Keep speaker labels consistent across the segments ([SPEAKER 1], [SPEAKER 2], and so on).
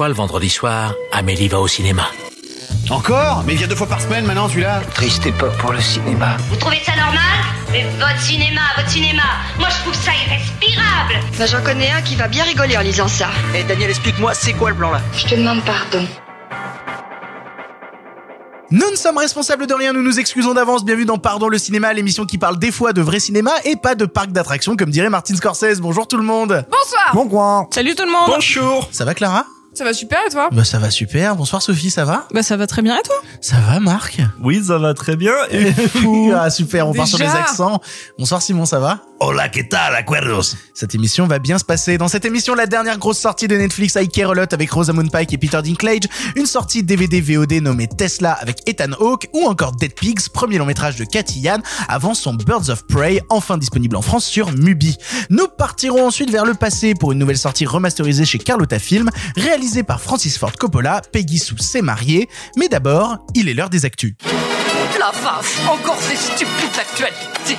[SPEAKER 1] fois, le vendredi soir, Amélie va au cinéma.
[SPEAKER 2] Encore Mais il vient deux fois par semaine maintenant celui-là
[SPEAKER 3] Triste époque pour le cinéma.
[SPEAKER 4] Vous trouvez ça normal Mais votre cinéma, votre cinéma, moi je trouve ça irrespirable
[SPEAKER 5] Bah, j'en connais un qui va bien rigoler en lisant ça.
[SPEAKER 3] Eh Daniel, explique-moi, c'est quoi le plan là
[SPEAKER 5] Je te demande pardon.
[SPEAKER 6] Nous ne sommes responsables de rien, nous nous excusons d'avance. Bienvenue dans Pardon le cinéma, l'émission qui parle des fois de vrai cinéma et pas de parc d'attractions, comme dirait Martin Scorsese. Bonjour tout le monde.
[SPEAKER 7] Bonsoir
[SPEAKER 6] Bon coin.
[SPEAKER 7] Salut tout le monde
[SPEAKER 2] Bonjour
[SPEAKER 6] Ça va Clara?
[SPEAKER 7] Ça va super et toi
[SPEAKER 6] Bah ça va super. Bonsoir Sophie, ça va
[SPEAKER 7] Bah ça va très bien et toi
[SPEAKER 6] Ça va Marc
[SPEAKER 2] Oui, ça va très bien. Et
[SPEAKER 6] Ah super, on part sur les accents. Bonsoir Simon, ça va
[SPEAKER 2] Hola, ¿qué tal, acuerdos
[SPEAKER 6] Cette émission va bien se passer. Dans cette émission, la dernière grosse sortie de Netflix, I Care a Lot avec Rosamund Pike et Peter Dinklage, une sortie DVD VOD nommée Tesla avec Ethan Hawke, ou encore Dead Pigs, premier long métrage de Cathy Yan, avant son Birds of Prey, enfin disponible en France sur Mubi. Nous partirons ensuite vers le passé pour une nouvelle sortie remasterisée chez Carlotta Film, réalisée par Francis Ford Coppola, Peggy Sue s'est mariée, mais d'abord, il est l'heure des actus.
[SPEAKER 8] La vache, encore ces stupides actualités.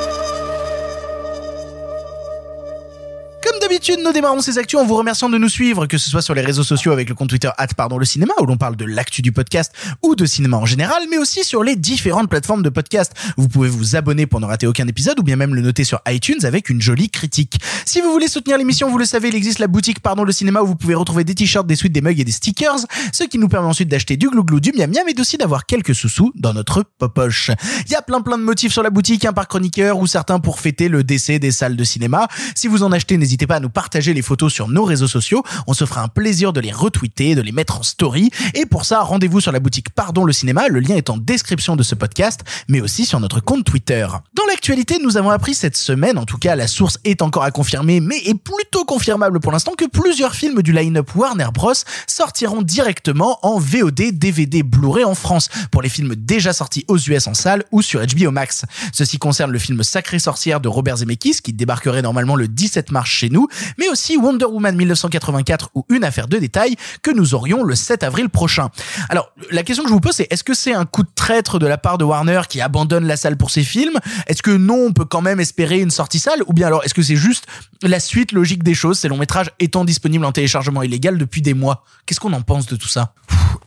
[SPEAKER 6] Comme d'habitude, nous démarrons ces actus en vous remerciant de nous suivre, que ce soit sur les réseaux sociaux avec le compte Twitter pardon le cinéma où l'on parle de l'actu du podcast ou de cinéma en général, mais aussi sur les différentes plateformes de podcast. Vous pouvez vous abonner pour ne rater aucun épisode ou bien même le noter sur iTunes avec une jolie critique. Si vous voulez soutenir l'émission, vous le savez, il existe la boutique Pardon le cinéma où vous pouvez retrouver des t-shirts, des suites, des mugs et des stickers, ce qui nous permet ensuite d'acheter du glouglou, du miam miam et aussi d'avoir quelques sous-sous dans notre popoche. Il y a plein plein de motifs sur la boutique, un par chroniqueur ou certains pour fêter le décès des salles de cinéma. Si vous en achetez, n'hésitez pas à nous partager les photos sur nos réseaux sociaux. On se fera un plaisir de les retweeter, de les mettre en story. Et pour ça, rendez-vous sur la boutique Pardon le cinéma. Le lien est en description de ce podcast, mais aussi sur notre compte Twitter. Dans l'actualité, nous avons appris cette semaine, en tout cas la source est encore à confirmer, mais est plutôt confirmable pour l'instant, que plusieurs films du line-up Warner Bros sortiront directement en VOD, DVD, Blu-ray en France, pour les films déjà sortis aux US en salle ou sur HBO Max. Ceci concerne le film Sacré sorcière de Robert Zemeckis, qui débarquerait normalement le 17 mars chez nous, mais aussi Wonder Woman 1984 ou Une affaire de détail que nous aurions le 7 avril prochain. Alors, la question que je vous pose, c'est est-ce que c'est un coup de traître de la part de Warner qui abandonne la salle pour ses films? Est-ce que non, on peut quand même espérer une sortie salle Ou bien alors, est-ce que c'est juste la suite logique des choses, ces longs métrages étant disponibles en téléchargement illégal depuis des mois? Qu'est-ce qu'on en pense de tout ça?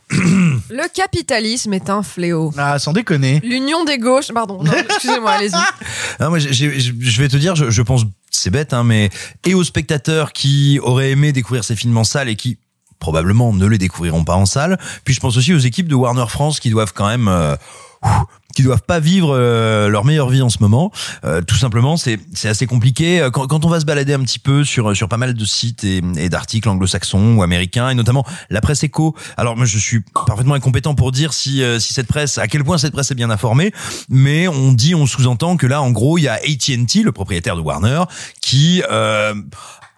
[SPEAKER 7] Le capitalisme est un fléau.
[SPEAKER 6] Ah, sans déconner.
[SPEAKER 7] L'union des gauches... Pardon, excusez-moi, allez-y.
[SPEAKER 2] Ah, moi, je vais te dire, je, je pense, c'est bête, hein, mais et aux spectateurs qui auraient aimé découvrir ces films en salle et qui probablement ne les découvriront pas en salle. Puis je pense aussi aux équipes de Warner France qui doivent quand même euh, qui doivent pas vivre euh, leur meilleure vie en ce moment. Euh, tout simplement, c'est c'est assez compliqué. Euh, Quand, quand on va se balader un petit peu sur sur pas mal de sites et, d'articles anglo-saxons ou américains, et notamment la presse éco. Alors moi, je suis parfaitement incompétent pour dire si euh, si cette presse, à quel point cette presse est bien informée, mais on dit, on sous-entend que là, en gros, il y a AT&T, le propriétaire de Warner, qui euh,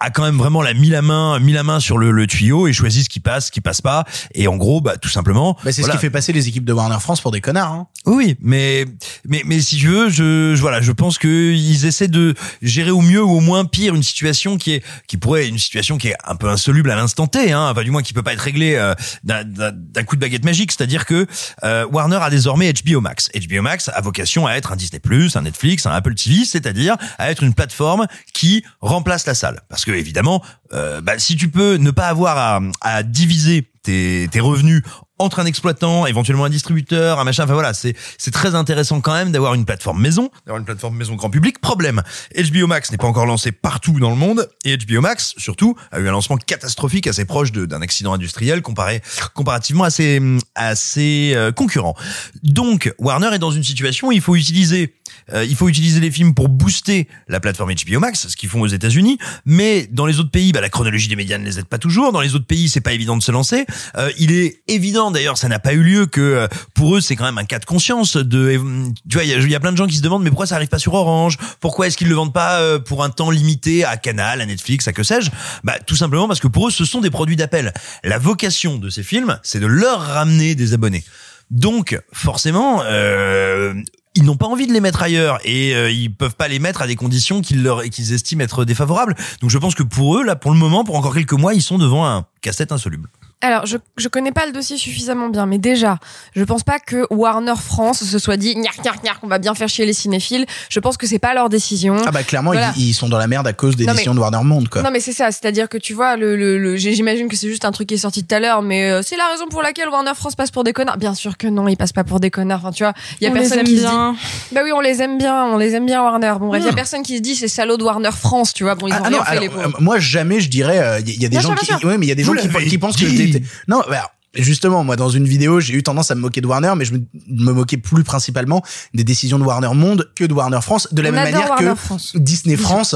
[SPEAKER 2] a quand même vraiment la mis la main mis la main sur le, le tuyau et choisit ce qui passe ce qui passe pas et en gros bah tout simplement
[SPEAKER 6] Bah, c'est
[SPEAKER 2] voilà.
[SPEAKER 6] ce qui fait passer les équipes de Warner France pour des connards. Hein.
[SPEAKER 2] Oui, mais mais mais si tu veux, je, je voilà, je pense que ils essaient de gérer au mieux ou au moins pire une situation qui est qui pourrait une situation qui est un peu insoluble à l'instant T, hein, enfin du moins qui peut pas être réglée euh, d'un coup de baguette magique. C'est-à-dire que euh, Warner a désormais HBO Max. HBO Max a vocation à être un Disney+, un Netflix, un Apple TV, c'est-à-dire à être une plateforme qui remplace la salle. Parce que évidemment, euh, bah, si tu peux ne pas avoir à diviser tes, tes revenus entre un exploitant, éventuellement un distributeur, un machin. Enfin voilà, c'est c'est très intéressant quand même d'avoir une plateforme maison, d'avoir une plateforme maison grand public. Problème, HBO Max n'est pas encore lancé partout dans le monde et HBO Max surtout a eu un lancement catastrophique assez proche d'un accident industriel comparé comparativement à ses à ses euh, concurrents. Donc Warner est dans une situation où il faut utiliser euh, il faut utiliser les films pour booster la plateforme HBO Max, ce qu'ils font aux États-Unis. Mais dans les autres pays, bah, la chronologie des médias ne les aide pas toujours. Dans les autres pays, c'est pas évident de se lancer. Euh, il est évident, d'ailleurs, ça n'a pas eu lieu que euh, pour eux, c'est quand même un cas de conscience. De, tu vois, il y a, plein de gens qui se demandent, mais pourquoi ça arrive pas sur Orange? Pourquoi est-ce qu'ils le vendent pas euh, pour un temps limité à Canal, à Netflix, à que sais-je? Bah, tout simplement parce que pour eux, ce sont des produits d'appel. La vocation de ces films, c'est de leur ramener des abonnés. Donc, forcément, euh, ils n'ont pas envie de les mettre ailleurs et euh, ils peuvent pas les mettre à des conditions qu'ils leur qu'ils estiment être défavorables. Donc je pense que pour eux là pour le moment pour encore quelques mois, ils sont devant un casse-tête insoluble.
[SPEAKER 7] Alors, je, je connais pas le dossier suffisamment bien, mais déjà, je pense pas que Warner France se soit dit, gnark, gnark, gnark, on va bien faire chier les cinéphiles. Je pense que c'est pas leur décision.
[SPEAKER 6] Ah bah clairement,
[SPEAKER 7] Voilà.
[SPEAKER 6] ils, ils sont dans la merde à cause des
[SPEAKER 7] Non,
[SPEAKER 6] décisions
[SPEAKER 7] mais-
[SPEAKER 6] de Warner Monde, quoi.
[SPEAKER 7] Non mais c'est ça, c'est-à-dire que tu vois, le, le, le- j'imagine que c'est juste un truc qui est sorti tout à l'heure, mais euh, c'est la raison pour laquelle Warner France passe pour des connards. Bien sûr que non, ils passent pas pour des connards. Enfin, tu vois, il y a
[SPEAKER 9] On les
[SPEAKER 7] personne
[SPEAKER 9] aime
[SPEAKER 7] qui
[SPEAKER 9] bien.
[SPEAKER 7] se dit. Bah oui, on les aime bien, on les aime bien Warner. Bon bref, il y a personne qui se dit c'est salaud de Warner France, tu vois. Bon, ils ont
[SPEAKER 6] Ah, ah
[SPEAKER 7] rien
[SPEAKER 6] non,
[SPEAKER 7] fait
[SPEAKER 6] alors,
[SPEAKER 7] les
[SPEAKER 6] euh, moi jamais je dirais euh, il y, a des
[SPEAKER 7] Bien
[SPEAKER 6] gens
[SPEAKER 7] sûr,
[SPEAKER 6] qui
[SPEAKER 7] bien sûr.
[SPEAKER 6] ouais mais il y a des gens qui, qui pensent que non bah, justement moi dans une vidéo j'ai eu tendance à me moquer de Warner mais je me, me moquais plus principalement des décisions de Warner Monde que de Warner France de la
[SPEAKER 7] On
[SPEAKER 6] même manière
[SPEAKER 7] Warner
[SPEAKER 6] que
[SPEAKER 7] France.
[SPEAKER 6] Disney France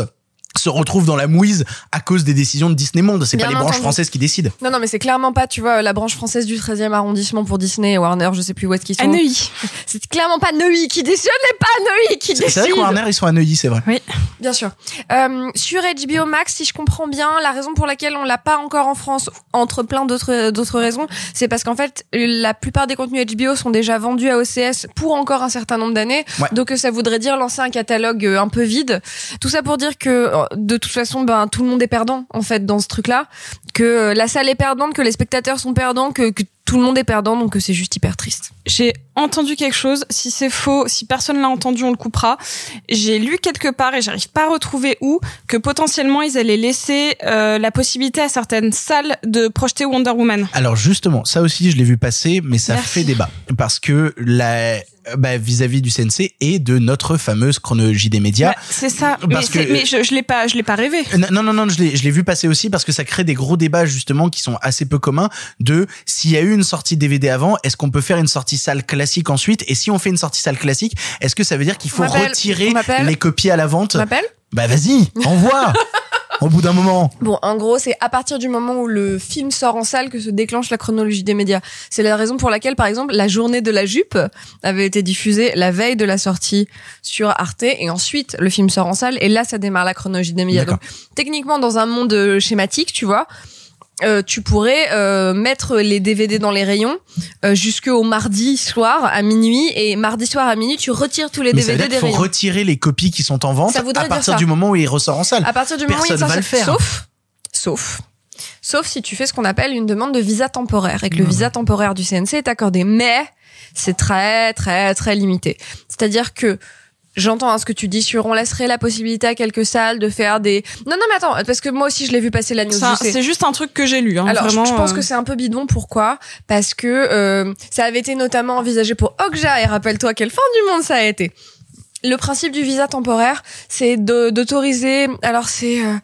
[SPEAKER 6] se retrouve dans la mouise à cause des décisions de Disney Monde c'est pas les branches françaises qui décident
[SPEAKER 7] Non, non, mais c'est clairement pas, tu vois, la branche française du 13e arrondissement pour Disney et Warner, je sais plus où est-ce qu'ils sont.
[SPEAKER 9] À Neuilly.
[SPEAKER 7] C'est clairement pas Neuilly qui décide, n'est pas Neuilly qui
[SPEAKER 6] c'est c'est vrai
[SPEAKER 7] décide.
[SPEAKER 6] que Warner ils sont à Neuilly c'est vrai
[SPEAKER 7] Bien sûr. Euh, sur HBO Max, si je comprends bien, la raison pour laquelle on l'a pas encore en France, entre plein d'autres d'autres raisons, c'est parce qu'en fait, la plupart des contenus HBO sont déjà vendus à OCS pour encore un certain nombre d'années.
[SPEAKER 6] Ouais.
[SPEAKER 7] Donc ça voudrait dire lancer un catalogue euh, un peu vide. Tout ça pour dire que de toute façon, ben tout le monde est perdant en fait dans ce truc-là, que euh, la salle est perdante, que les spectateurs sont perdants, que, que tout le monde est perdant, donc euh, c'est juste hyper triste.
[SPEAKER 9] J'ai entendu quelque chose. Si c'est faux, si personne l'a entendu, on le coupera. J'ai lu quelque part et j'arrive pas à retrouver où que potentiellement ils allaient laisser euh, la possibilité à certaines salles de projeter Wonder Woman.
[SPEAKER 6] Alors justement, ça aussi je l'ai vu passer, mais ça
[SPEAKER 9] Merci.
[SPEAKER 6] fait débat parce que la bah, vis-à-vis du CNC et de notre fameuse chronologie des médias.
[SPEAKER 9] Bah, c'est ça. Mais,
[SPEAKER 6] Parce
[SPEAKER 9] c'est-
[SPEAKER 6] que-
[SPEAKER 9] mais je, je l'ai pas, je l'ai pas rêvé.
[SPEAKER 6] Non, non, non, je l'ai, je l'ai vu passer aussi parce que ça crée des gros débats justement qui sont assez peu communs de s'il y a eu une sortie DVD avant, est-ce qu'on peut faire une sortie salle classique ensuite Et si on fait une sortie salle classique, est-ce que ça veut dire qu'il faut retirer les copies à la vente Bah vas-y, envoie Au bout d'un moment.
[SPEAKER 7] Bon, en gros, c'est à partir du moment où le film sort en salle que se déclenche la chronologie des médias. C'est la raison pour laquelle, par exemple, la journée de la jupe avait été diffusée la veille de la sortie sur Arte, et ensuite le film sort en salle, et là, ça démarre la chronologie des médias. Donc, techniquement, dans un monde euh, schématique, tu vois. Euh, tu pourrais euh, mettre les DVD dans les rayons euh, jusqu'au mardi soir à minuit et mardi soir à minuit tu retires tous les
[SPEAKER 6] Mais ça veut
[SPEAKER 7] DVD
[SPEAKER 6] dire
[SPEAKER 7] des
[SPEAKER 6] faut
[SPEAKER 7] rayons.
[SPEAKER 6] retirer les copies qui sont en vente
[SPEAKER 7] Ça
[SPEAKER 6] à partir du moment où il ressort en salle.
[SPEAKER 7] À partir du moment où il
[SPEAKER 6] va le faire.
[SPEAKER 7] Sauf, sauf, sauf si tu fais ce qu'on appelle une demande de visa temporaire et que le visa temporaire du CNC est accordé. Mais c'est très, très, très limité. C'est-à-dire que J'entends hein, ce que tu dis sur on laisserait la possibilité à quelques salles de faire des non non mais attends parce que moi aussi je l'ai vu passer la news
[SPEAKER 9] Ça,
[SPEAKER 7] je sais.
[SPEAKER 9] C'est juste un truc que j'ai lu. Hein,
[SPEAKER 7] Alors, je-
[SPEAKER 9] vraiment,
[SPEAKER 7] je pense
[SPEAKER 9] euh,
[SPEAKER 7] que c'est un peu bidon. Pourquoi? Parce que euh, ça avait été notamment envisagé pour Okja. Et rappelle-toi quelle fin du monde ça a été. Le principe du visa temporaire, c'est de- d'autoriser. Alors, c'est. euh,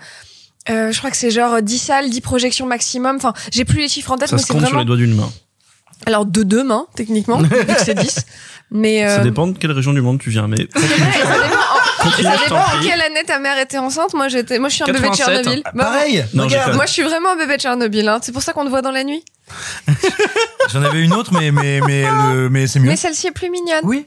[SPEAKER 7] euh, je crois que c'est genre 10 salles, 10 projections maximum. Enfin, j'ai plus les chiffres en tête,
[SPEAKER 10] Ça
[SPEAKER 7] mais
[SPEAKER 10] se
[SPEAKER 7] c'est
[SPEAKER 10] compte sur
[SPEAKER 7] vraiment.
[SPEAKER 10] les doigts d'une main.
[SPEAKER 7] Alors, de deux mains, techniquement, vu que c'est 10. Mais.
[SPEAKER 10] Ça
[SPEAKER 7] euh,
[SPEAKER 10] dépend de quelle région du monde tu viens, mais
[SPEAKER 7] vrai, ça dépend, en, ça dépend quelle année ta mère était enceinte. Moi, j'étais, moi, je suis un bébé de
[SPEAKER 10] 87.
[SPEAKER 7] Tchernobyl.
[SPEAKER 2] Ah,
[SPEAKER 7] Bah,
[SPEAKER 2] pareil.
[SPEAKER 10] Non,
[SPEAKER 2] regarde.
[SPEAKER 7] moi, je suis vraiment un bébé de Tchernobyl. Hein. C'est pour ça qu'on te voit dans la nuit.
[SPEAKER 2] J'en avais une autre, mais mais mais le- mais c'est mieux.
[SPEAKER 7] Mais celle-ci est plus mignonne.
[SPEAKER 2] Oui.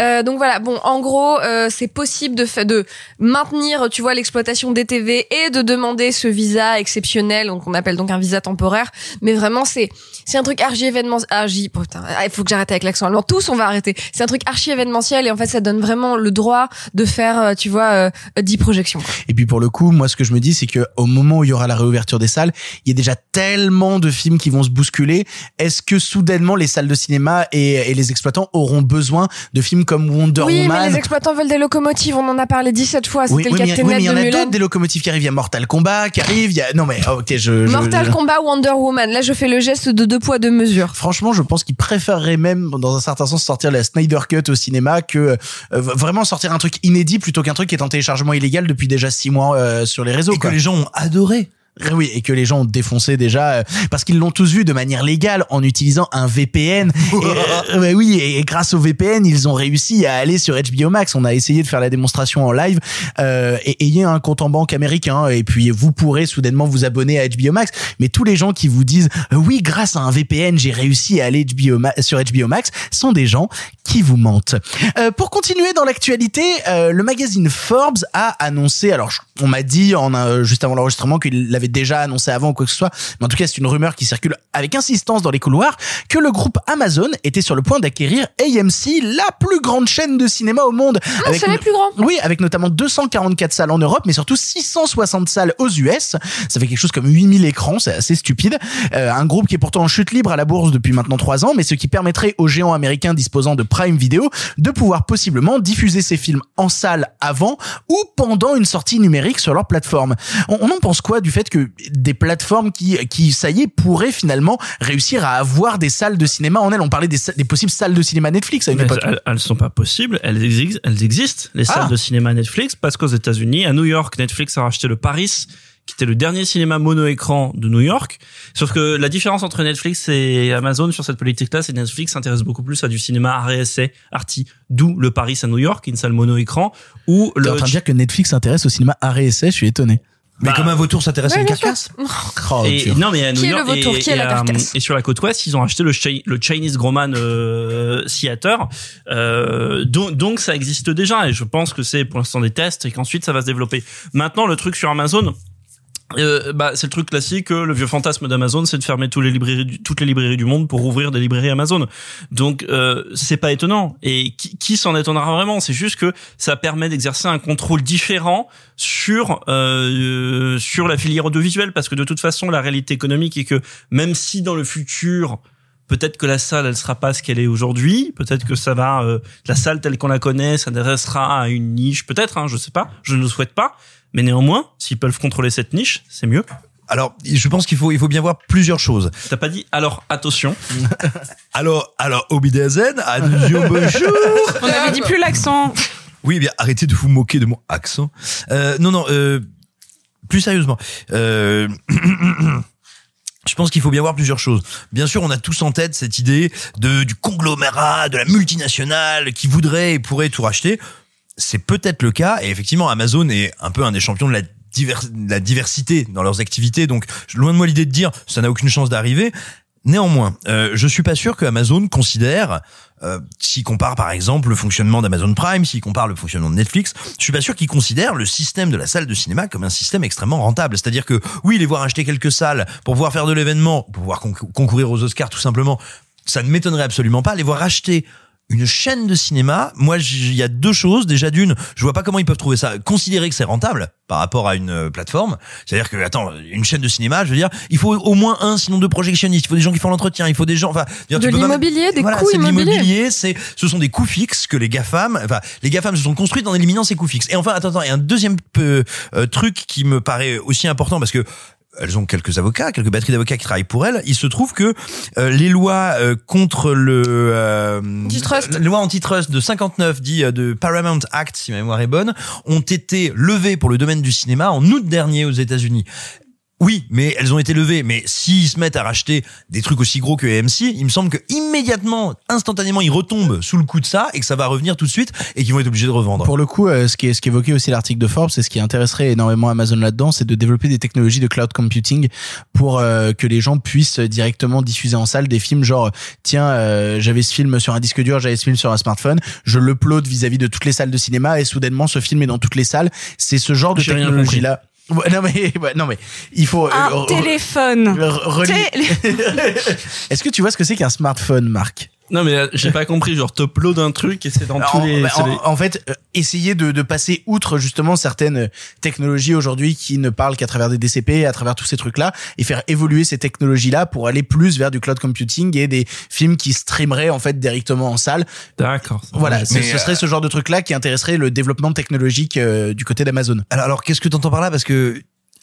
[SPEAKER 7] Euh, donc voilà, bon, en gros, euh, c'est possible de de maintenir, tu vois, l'exploitation des TV et de demander ce visa exceptionnel, donc on appelle donc un visa temporaire. Mais vraiment, c'est c'est un truc archi événementiel. Archi, putain, ah, il faut que j'arrête avec l'accent allemand. Tous, on va arrêter. C'est un truc archi événementiel et en fait, ça donne vraiment le droit de faire, euh, tu vois, euh, 10 projections.
[SPEAKER 6] Et puis pour le coup, moi ce que je me dis, c'est que au moment où il y aura la réouverture des salles, il y a déjà tellement de films qui vont se bousculer. Est-ce que soudainement les salles de cinéma et, et les exploitants auront besoin de films comme Wonder
[SPEAKER 7] Oui, mais
[SPEAKER 6] Woman
[SPEAKER 7] les exploitants veulent des locomotives. On en a parlé 17 fois. C'était
[SPEAKER 6] oui,
[SPEAKER 7] le
[SPEAKER 6] oui, mais il y a-
[SPEAKER 7] Captain
[SPEAKER 6] oui, mais il y en
[SPEAKER 7] de
[SPEAKER 6] a
[SPEAKER 7] Mulan.
[SPEAKER 6] d'autres des locomotives qui arrivent. Il y a Mortal Kombat qui arrive. Il y a non mais oh, ok je,
[SPEAKER 7] Mortal
[SPEAKER 6] je-
[SPEAKER 7] Kombat Wonder Woman. Là, je fais le geste de deux poids deux mesures.
[SPEAKER 6] Franchement, je pense qu'ils préféreraient même, dans un certain sens, sortir la Snyder Cut au cinéma que euh, vraiment sortir un truc inédit plutôt qu'un truc qui est en téléchargement illégal depuis déjà six mois euh, sur les réseaux.
[SPEAKER 2] Et que les gens ont adoré.
[SPEAKER 6] Oui, et que les gens ont défoncé déjà euh, parce qu'ils l'ont tous vu de manière légale en utilisant un VPN. et, euh, oui, et, grâce au VPN, ils ont réussi à aller sur HBO Max. On a essayé de faire la démonstration en live. Euh, et ayez un compte en banque américain et puis vous pourrez soudainement vous abonner à HBO Max. Mais tous les gens qui vous disent euh, oui, grâce à un VPN, j'ai réussi à aller HBO sur HBO Max, sont des gens qui vous mentent. Euh, pour continuer dans l'actualité, euh, le magazine Forbes a annoncé, alors on m'a dit en juste avant l'enregistrement qu'il l'avait déjà annoncé avant ou quoi que ce soit. Mais en tout cas, c'est une rumeur qui circule avec insistance dans les couloirs que le groupe Amazon était sur le point d'acquérir AMC, la plus grande chaîne de cinéma au monde.
[SPEAKER 7] Ah, c'est le plus grand.
[SPEAKER 6] Oui, avec notamment 244 salles en Europe, mais surtout 660 salles aux US. Ça fait quelque chose comme 8000 écrans, c'est assez stupide. Euh, un groupe qui est pourtant en chute libre à la bourse depuis maintenant 3 ans, mais ce qui permettrait aux géants américains disposant de Prime Video de pouvoir possiblement diffuser ces films en salle avant ou pendant une sortie numérique sur leur plateforme. On, on en pense quoi du fait que des plateformes qui, qui, ça y est, pourraient finalement réussir à avoir des salles de cinéma en elles On parlait des, des possibles salles de cinéma Netflix à une époque.
[SPEAKER 10] elles, elles sont pas possibles. Elles, exi- elles existent, les salles
[SPEAKER 6] Ah.
[SPEAKER 10] de cinéma Netflix, parce qu'aux États-Unis, à New York, Netflix a racheté le Paris, qui était le dernier cinéma mono-écran de New York. Sauf que la différence entre Netflix et Amazon sur cette politique-là, c'est que Netflix s'intéresse beaucoup plus à du cinéma essai, arty, d'où le Paris à New York, une salle mono-écran, ou
[SPEAKER 6] T'es
[SPEAKER 10] le
[SPEAKER 6] en train de dire que Netflix s'intéresse au cinéma essai, je suis étonné.
[SPEAKER 2] Mais
[SPEAKER 10] Bah,
[SPEAKER 2] comme un vautour s'intéresse à une carcasse.
[SPEAKER 6] Oh,
[SPEAKER 10] et,
[SPEAKER 6] dur.
[SPEAKER 10] non mais à New
[SPEAKER 7] Qui est le
[SPEAKER 10] York
[SPEAKER 7] vautour
[SPEAKER 10] et,
[SPEAKER 7] Qui est la
[SPEAKER 10] et, euh,
[SPEAKER 7] carcasse
[SPEAKER 10] et sur la côte ouest ils ont acheté le, Chi- le Chinese Grumman euh, Theater euh, donc, donc ça existe déjà et je pense que c'est pour l'instant des tests et qu'ensuite ça va se développer maintenant le truc sur Amazon euh, bah, c'est le truc classique, euh, le vieux fantasme d'Amazon, c'est de fermer toutes les librairies, du- toutes les librairies du monde pour ouvrir des librairies Amazon. Donc euh, c'est pas étonnant. Et qui, qui s'en étonnera vraiment? C'est juste que ça permet d'exercer un contrôle différent sur euh, sur la filière audiovisuelle, parce que de toute façon, la réalité économique est que même si dans le futur Peut-être que la salle, elle sera pas ce qu'elle est aujourd'hui. Peut-être que ça va, euh, la salle telle qu'on la connaît, s'adressera à une niche. Peut-être, hein, je sais pas. Je ne le souhaite pas. Mais néanmoins, s'ils peuvent contrôler cette niche, c'est mieux.
[SPEAKER 2] Alors, je pense qu'il faut, il faut bien voir plusieurs choses.
[SPEAKER 10] T'as pas dit alors attention.
[SPEAKER 2] Alors, alors, Obidazen, attention, bonjour.
[SPEAKER 9] On avait dit plus l'accent.
[SPEAKER 2] Oui, eh bien, arrêtez de vous moquer de mon accent. Euh, non, non, euh, plus sérieusement. Euh, Je pense qu'il faut bien voir plusieurs choses. Bien sûr, on a tous en tête cette idée de du conglomérat, de la multinationale qui voudrait et pourrait tout racheter. C'est peut-être le cas, et effectivement, Amazon est un peu un des champions de la, diversité dans leurs activités. Donc, loin de moi l'idée de dire ça n'a aucune chance d'arriver. Néanmoins, euh, je suis pas sûr que Amazon considère, euh, s'il compare par exemple le fonctionnement d'Amazon Prime, s'il compare le fonctionnement de Netflix, je suis pas sûr qu'il considère le système de la salle de cinéma comme un système extrêmement rentable. C'est-à-dire que oui, les voir acheter quelques salles pour pouvoir faire de l'événement, pour pouvoir concou- concourir aux Oscars tout simplement, ça ne m'étonnerait absolument pas. Les voir acheter une chaîne de cinéma, moi, il y a deux choses. Déjà, d'une, je vois pas comment ils peuvent trouver ça, considérer que c'est rentable par rapport à une euh, plateforme. C'est-à-dire que, attends, une chaîne de cinéma, je veux dire, il faut au moins un, sinon deux projectionnistes. Il faut des gens qui font l'entretien. Il faut des gens, enfin, dire,
[SPEAKER 7] De l'immobilier, des
[SPEAKER 2] voilà,
[SPEAKER 7] coûts immobiliers.
[SPEAKER 2] l'immobilier, c'est, ce sont des coûts fixes que les GAFAM, enfin, les GAFAM se sont construites en éliminant ces coûts fixes. Et enfin, attends, attends, et un deuxième peu, euh, truc qui me paraît aussi important parce que elles ont quelques avocats, quelques batteries d'avocats qui travaillent pour elles. Il se trouve que euh, les lois euh, contre le euh, loi antitrust de 59 dit euh, de Paramount Act, si ma mémoire est bonne, ont été levées pour le domaine du cinéma en août dernier aux États-Unis. Oui, mais elles ont été levées. Mais s'ils se mettent à racheter des trucs aussi gros que AMC, il me semble que immédiatement, instantanément, ils retombent sous le coup de ça et que ça va revenir tout de suite et qu'ils vont être obligés de revendre.
[SPEAKER 6] Pour le coup, euh, ce qui est ce qu'évoquait aussi l'article de Forbes, et ce qui intéresserait énormément Amazon là-dedans, c'est de développer des technologies de cloud computing pour euh, que les gens puissent directement diffuser en salle des films genre tiens, euh, j'avais ce film sur un disque dur, j'avais ce film sur un smartphone, je l'upload vis-à-vis de toutes les salles de cinéma et soudainement ce film est dans toutes les salles. C'est ce genre de technologie là. Ouais, non mais ouais, non mais il faut euh,
[SPEAKER 9] Un
[SPEAKER 6] re-
[SPEAKER 9] téléphone. Télé-
[SPEAKER 6] Est-ce que tu vois ce que c'est qu'un smartphone, Marc?
[SPEAKER 10] Non mais euh, j'ai pas compris, genre t'upload un truc et c'est dans tous
[SPEAKER 6] en,
[SPEAKER 10] les...
[SPEAKER 6] bah,
[SPEAKER 10] c'est
[SPEAKER 6] en-
[SPEAKER 10] les-
[SPEAKER 6] en fait, euh, essayer de, de passer outre justement certaines euh, technologies aujourd'hui qui ne parlent qu'à travers des DCP, à travers tous ces trucs-là, et faire évoluer ces technologies-là pour aller plus vers du cloud computing et des films qui streameraient en fait directement en salle.
[SPEAKER 10] D'accord.
[SPEAKER 6] Voilà, ce,
[SPEAKER 2] Mais,
[SPEAKER 6] ce serait ce genre de truc-là qui intéresserait le développement technologique euh, du côté d'Amazon.
[SPEAKER 2] Alors, alors qu'est-ce que tu entends par là? Parce que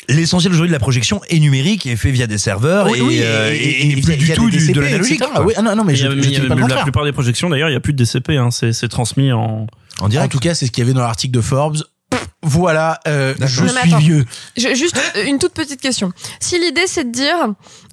[SPEAKER 2] l'essentiel aujourd'hui de la projection est numérique et est fait via des serveurs
[SPEAKER 6] Oui,
[SPEAKER 2] et,
[SPEAKER 6] oui,
[SPEAKER 2] euh,
[SPEAKER 6] et-
[SPEAKER 2] et-
[SPEAKER 6] et-
[SPEAKER 2] et
[SPEAKER 6] et
[SPEAKER 2] plus
[SPEAKER 6] via
[SPEAKER 2] du tout du,
[SPEAKER 6] DCP,
[SPEAKER 2] de l'analogique.
[SPEAKER 6] Oui, ah non, non, mais je, pas
[SPEAKER 10] la plupart des projections d'ailleurs, il y a plus de DCP, hein, c'est c'est transmis en...
[SPEAKER 2] En
[SPEAKER 6] En
[SPEAKER 2] direct.
[SPEAKER 6] tout cas, c'est ce qu'il y avait dans l'article de Forbes. Voilà, euh, je suis
[SPEAKER 7] attends.
[SPEAKER 6] vieux.
[SPEAKER 7] Je- juste euh, une toute petite question. Si l'idée c'est de dire,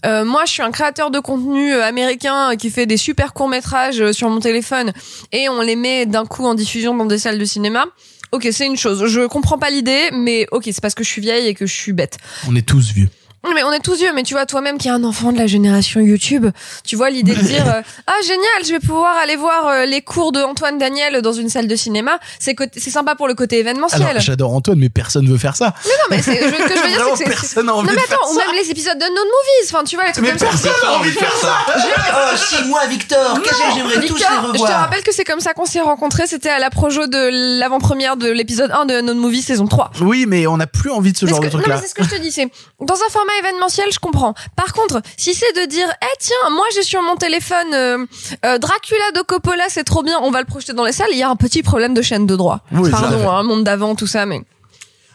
[SPEAKER 7] euh, moi je suis un créateur de contenu euh, américain qui fait des super courts métrages sur mon téléphone et on les met d'un coup en diffusion dans des salles de cinéma. Ok, c'est une chose. Je comprends pas l'idée, mais ok, c'est parce que je suis vieille et que je suis bête.
[SPEAKER 6] On est tous vieux.
[SPEAKER 7] Mais on est tous vieux, mais tu vois, toi-même qui es un enfant de la génération YouTube, tu vois l'idée de dire euh, ah génial, je vais pouvoir aller voir euh, les cours de Antoine Daniel dans une salle de cinéma. C'est sympa pour le côté événementiel.
[SPEAKER 6] Alors, j'adore Antoine, mais personne veut faire ça.
[SPEAKER 7] mais non, mais c'est, je- ce que je veux dire, c'est que c'est-
[SPEAKER 6] personne n'a envie
[SPEAKER 7] non mais
[SPEAKER 6] de faire
[SPEAKER 7] attends, ou
[SPEAKER 6] ça.
[SPEAKER 7] même les épisodes de Non Movies, enfin tu vois les trucs
[SPEAKER 6] Mais
[SPEAKER 7] comme ça.
[SPEAKER 6] personne n'a envie de faire ça.
[SPEAKER 2] Oh, si, moi, Victor, qu'est-ce que j'aimerais tous les
[SPEAKER 7] Victor, je te
[SPEAKER 2] revoir.
[SPEAKER 7] rappelle que c'est comme ça qu'on s'est rencontrés, c'était à la projo de l'avant-première de l'épisode 1 de Non Movie saison 3.
[SPEAKER 6] Oui, mais on n'a plus envie de ce genre de
[SPEAKER 7] que- non,
[SPEAKER 6] truc-là.
[SPEAKER 7] mais c'est ce que je te dis, c'est dans un format événementiel, je comprends. Par contre, si c'est de dire, eh tiens, moi j'ai sur mon téléphone euh, euh, Dracula de Coppola, c'est trop bien, on va le projeter dans les salles, il y a un petit problème de chaîne de droit.
[SPEAKER 6] Oui.
[SPEAKER 7] Pardon, un monde d'avant, tout ça, mais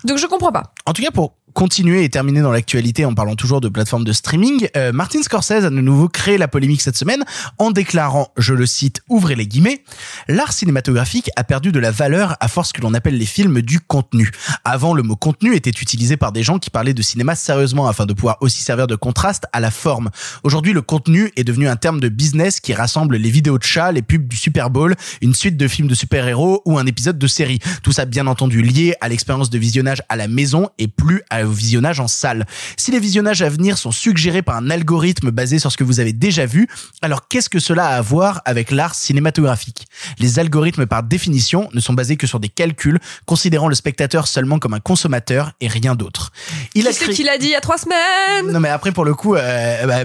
[SPEAKER 7] donc je comprends pas.
[SPEAKER 6] En tout cas, pour continuer et terminer dans l'actualité en parlant toujours de plateformes de streaming, euh, Martin Scorsese a de nouveau créé la polémique cette semaine en déclarant, je le cite, ouvrez les guillemets, l'art cinématographique a perdu de la valeur à force que l'on appelle les films du contenu. Avant, le mot contenu était utilisé par des gens qui parlaient de cinéma sérieusement afin de pouvoir aussi servir de contraste à la forme. Aujourd'hui, le contenu est devenu un terme de business qui rassemble les vidéos de chats, les pubs du Super Bowl, une suite de films de super-héros ou un épisode de série. Tout ça bien entendu lié à l'expérience de visionnage à la maison et plus à- au visionnage en salle. Si les visionnages à venir sont suggérés par un algorithme basé sur ce que vous avez déjà vu, alors qu'est-ce que cela a à voir avec l'art cinématographique? Les algorithmes par définition ne sont basés que sur des calculs, considérant le spectateur seulement comme un consommateur et rien d'autre. Il créé-
[SPEAKER 7] qu'il a dit il y a trois semaines?
[SPEAKER 6] Non mais après pour le coup, euh, bah,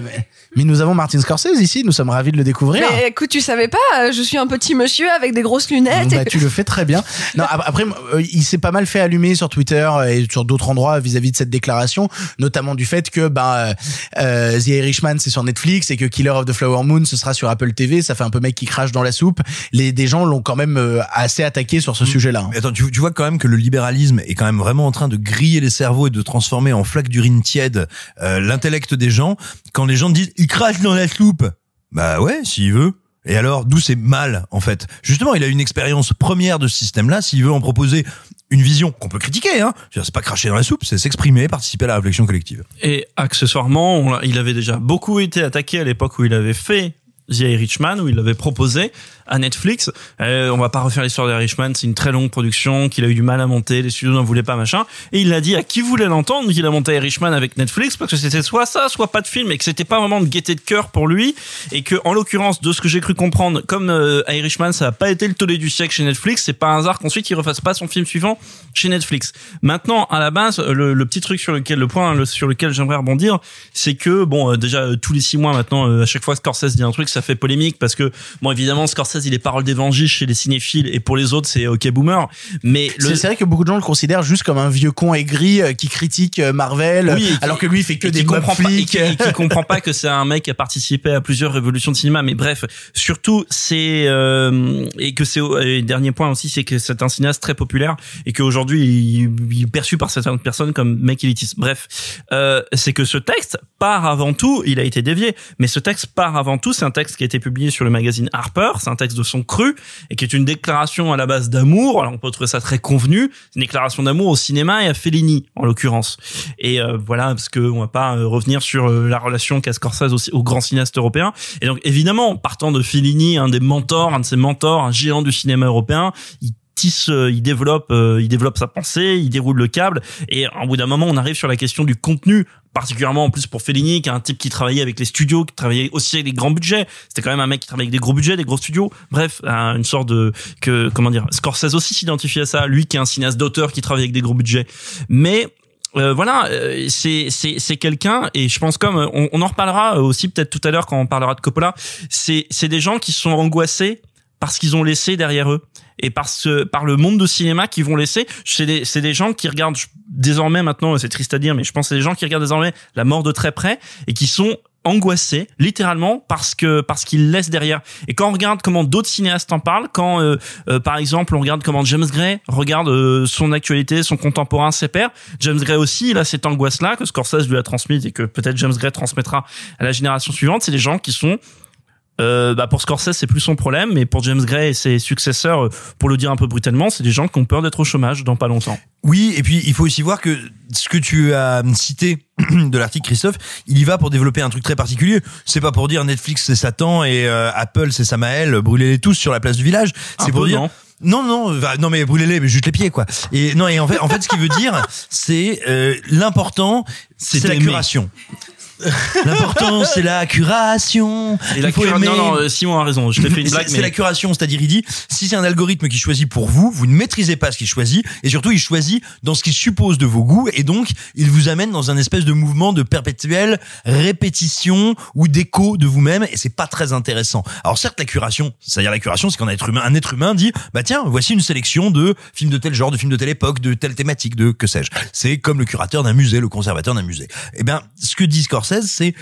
[SPEAKER 6] mais nous avons Martin Scorsese ici, nous sommes ravis de le découvrir.
[SPEAKER 7] Mais écoute, tu savais pas, euh, je suis un petit monsieur avec des grosses lunettes.
[SPEAKER 6] Bah,
[SPEAKER 7] et-
[SPEAKER 6] tu le fais très bien. Non, ap- après, euh, il s'est pas mal fait allumer sur Twitter et sur d'autres endroits vis-à-vis de cette déclaration, notamment du fait que ben euh, euh, The Irishman c'est sur Netflix et que Killer of the Flower Moon ce sera sur Apple TV. Ça fait un peu mec qui crache dans la soupe. Les des gens l'ont quand même euh, assez attaqué sur ce sujet-là. hein.
[SPEAKER 2] Mais attends, tu, tu vois quand même que le libéralisme est quand même vraiment en train de griller les cerveaux et de transformer en flaque d'urine tiède euh, l'intellect des gens. Quand les gens disent il crache dans la soupe, bah ouais, s'il veut. Et alors, d'où c'est mal en fait? Justement, il a une expérience première de ce système-là. S'il veut en proposer une vision qu'on peut critiquer, hein, c'est pas cracher dans la soupe, c'est s'exprimer, participer à la réflexion collective.
[SPEAKER 10] Et accessoirement, il avait déjà beaucoup été attaqué à l'époque où il avait fait The Irishman, où il l'avait proposé à Netflix. Euh, on va pas refaire l'histoire d'Irishman, c'est une très longue production qu'il a eu du mal à monter, les studios n'en voulaient pas, machin. Et il a dit à qui voulait l'entendre qu'il a monté Irishman avec Netflix parce que c'était soit ça, soit pas de film et que c'était pas vraiment de gaieté de cœur pour lui et que en l'occurrence de ce que j'ai cru comprendre, comme euh, Irishman ça a pas été le tollé du siècle chez Netflix, c'est pas un hasard qu'ensuite il refasse pas son film suivant chez Netflix. Maintenant, à la base, le, petit truc sur lequel, le point sur lequel j'aimerais rebondir, c'est que bon, euh, déjà tous les six mois maintenant, euh, à chaque fois Scorsese dit un truc, ça fait polémique parce que bon, évidemment, Scorsese il est parole d'évangile chez les cinéphiles et pour les autres c'est ok boomer, mais le
[SPEAKER 6] C'est c'est vrai que beaucoup de gens le considèrent juste comme un vieux con aigri euh, qui critique euh, Marvel,
[SPEAKER 10] Oui, et qui-
[SPEAKER 6] alors que lui il fait que des
[SPEAKER 10] comprend pas, et qui, qui comprend pas que c'est un mec qui a participé à plusieurs révolutions de cinéma. Mais bref surtout c'est euh, et que c'est et dernier point aussi c'est que c'est un cinéaste très populaire et qu'aujourd'hui il, il est perçu par certaines personnes comme mec élitiste. Bref euh, c'est que ce texte part avant tout il a été dévié. Mais ce texte part avant tout c'est un texte qui a été publié sur le magazine Harper. C'est un texte de son cru et qui est une déclaration à la base d'amour. Alors on peut trouver ça très convenu. Une déclaration d'amour au cinéma et à Fellini en l'occurrence. Et euh, voilà, parce que on va pas euh, revenir sur euh, la relation qu'a Scorsese aussi au grand cinéaste européen. Et donc évidemment, partant de Fellini, un des mentors, un de ses mentors, un géant du cinéma européen, il euh, il développe, euh, il développe sa pensée, il déroule le câble. Et au bout d'un moment, on arrive sur la question du contenu particulièrement en plus pour Fellini qui est un type qui travaillait avec les studios qui travaillait aussi avec des grands budgets c'était quand même un mec qui travaillait avec des gros budgets des gros studios bref un- une sorte de que comment dire Scorsese aussi s'identifie à ça lui qui est un cinéaste d'auteur qui travaille avec des gros budgets mais euh, voilà, euh, c'est c'est c'est quelqu'un et je pense comme on, on en reparlera aussi peut-être tout à l'heure quand on parlera de Coppola. C'est c'est des gens qui sont angoissés parce qu'ils ont laissé derrière eux et par ce par le monde de cinéma qu'ils vont laisser. C'est des c'est des gens qui regardent désormais maintenant, c'est triste à dire, mais je pense c'est des gens qui regardent désormais la mort de très près et qui sont angoissés littéralement parce que parce qu'ils laissent derrière et quand on regarde comment d'autres cinéastes en parlent quand euh, euh, par exemple on regarde comment James Gray regarde euh, son actualité son contemporain ses pairs James Gray aussi il a cette angoisse là que Scorsese lui a transmise et que peut-être James Gray transmettra à la génération suivante c'est des gens qui sont euh, bah pour Scorsese c'est plus son problème mais pour James Gray et ses successeurs euh, pour le dire un peu brutalement c'est des gens qui ont peur d'être au chômage dans pas longtemps
[SPEAKER 2] Oui, et puis il faut aussi voir que ce que tu as cité de l'article Christophe, il y va pour développer un truc très particulier. C'est pas pour dire Netflix c'est Satan et euh, Apple c'est Samaël, brûlez-les tous sur la place du village. C'est pour dire
[SPEAKER 10] non
[SPEAKER 2] Non, non, non, mais brûlez-les, mais juste les pieds, quoi. Et non, et en fait, en fait, ce qu'il veut dire, c'est euh, l'important, c'est la curation. L'important, c'est la curation.
[SPEAKER 10] Et la cura- non, non, euh, Simon a raison. Je t'ai fait une
[SPEAKER 2] C'est-
[SPEAKER 10] blague,
[SPEAKER 2] C'est
[SPEAKER 10] mais
[SPEAKER 2] la curation, c'est-à-dire il dit si c'est un algorithme qui choisit pour vous, vous ne maîtrisez pas ce qu'il choisit et surtout il choisit dans ce qu'il suppose de vos goûts et donc il vous amène dans un espèce de mouvement de perpétuelle répétition ou d'écho de vous-même et c'est pas très intéressant. Alors certes la curation, c'est-à-dire la curation, c'est quand un être humain, un être humain dit bah tiens voici une sélection de films de tel genre, de films de telle époque, de telle thématique, de que sais-je. C'est comme le curateur d'un musée, le conservateur d'un musée. Eh bien ce que dit Scorsese c'est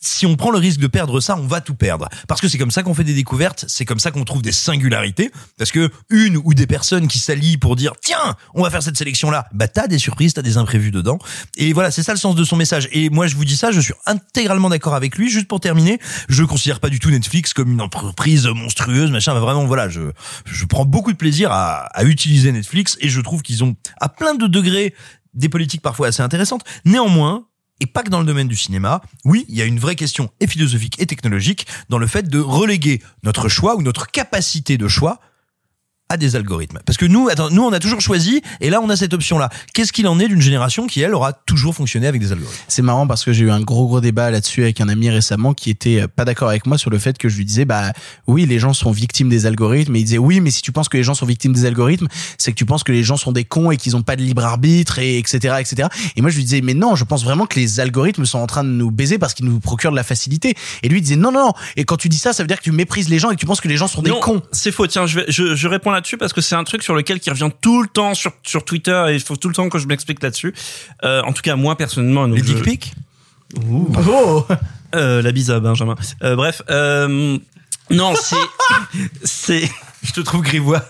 [SPEAKER 2] si on prend le risque de perdre ça, on va tout perdre. Parce que c'est comme ça qu'on fait des découvertes, c'est comme ça qu'on trouve des singularités. Parce que une ou des personnes qui s'allient pour dire tiens, on va faire cette sélection-là, bah t'as des surprises, t'as des imprévus dedans. Et voilà, c'est ça le sens de son message. Et moi, je vous dis ça, je suis intégralement d'accord avec lui. Juste pour terminer, je considère pas du tout Netflix comme une entreprise monstrueuse, machin. Bah, vraiment, voilà, je je prends beaucoup de plaisir à, à utiliser Netflix et je trouve qu'ils ont à plein de degrés des politiques parfois assez intéressantes. Néanmoins, et pas que dans le domaine du cinéma, oui, il y a une vraie question et philosophique et technologique dans le fait de reléguer notre choix ou notre capacité de choix à des algorithmes. Parce que nous, attends, nous on a toujours choisi et là on a cette option-là. Qu'est-ce qu'il en est d'une génération qui elle aura toujours fonctionné avec des algorithmes?
[SPEAKER 6] C'est marrant parce que j'ai eu un gros gros débat là-dessus avec un ami récemment qui était euh, pas d'accord avec moi sur le fait que je lui disais bah oui les gens sont victimes des algorithmes et il disait oui mais si tu penses que les gens sont victimes des algorithmes c'est que tu penses que les gens sont des cons et qu'ils ont pas de libre arbitre et etc etc et moi je lui disais mais non je pense vraiment que les algorithmes sont en train de nous baiser parce qu'ils nous procurent de la facilité et lui il disait non non non et quand tu dis ça ça veut dire que tu méprises les gens et que tu penses que les gens sont des
[SPEAKER 10] non,
[SPEAKER 6] cons
[SPEAKER 10] c'est faux. Tiens, je, vais, je, je réponds là-dessus parce que c'est un truc sur lequel qui revient tout le temps sur, sur Twitter et il faut tout le temps que je m'explique là-dessus. Euh, en tout cas, moi personnellement,
[SPEAKER 2] Les
[SPEAKER 10] je-
[SPEAKER 2] dick pics
[SPEAKER 6] oh
[SPEAKER 10] Euh, la bise à Benjamin. Euh, bref, euh, non, c'est, c'est,
[SPEAKER 2] Je te trouve grivois.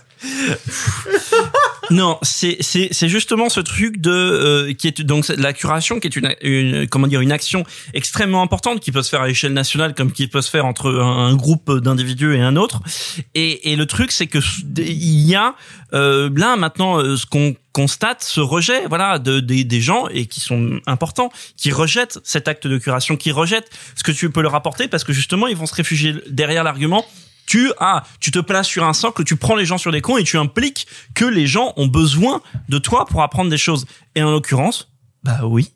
[SPEAKER 10] Non, c'est c'est justement ce truc de euh, qui est donc la curation qui est une, une comment dire une action extrêmement importante qui peut se faire à l'échelle nationale comme qui peut se faire entre un, groupe d'individus et un autre. Et et le truc c'est que il y a euh, là maintenant euh, ce qu'on constate ce rejet voilà de, des des gens et qui sont importants qui rejettent cet acte de curation qui rejettent ce que tu peux leur apporter parce que justement ils vont se réfugier derrière l'argument tu ah tu te places sur un socle, tu prends les gens sur des cons et tu impliques que les gens ont besoin de toi pour apprendre des choses. Et en l'occurrence, bah oui.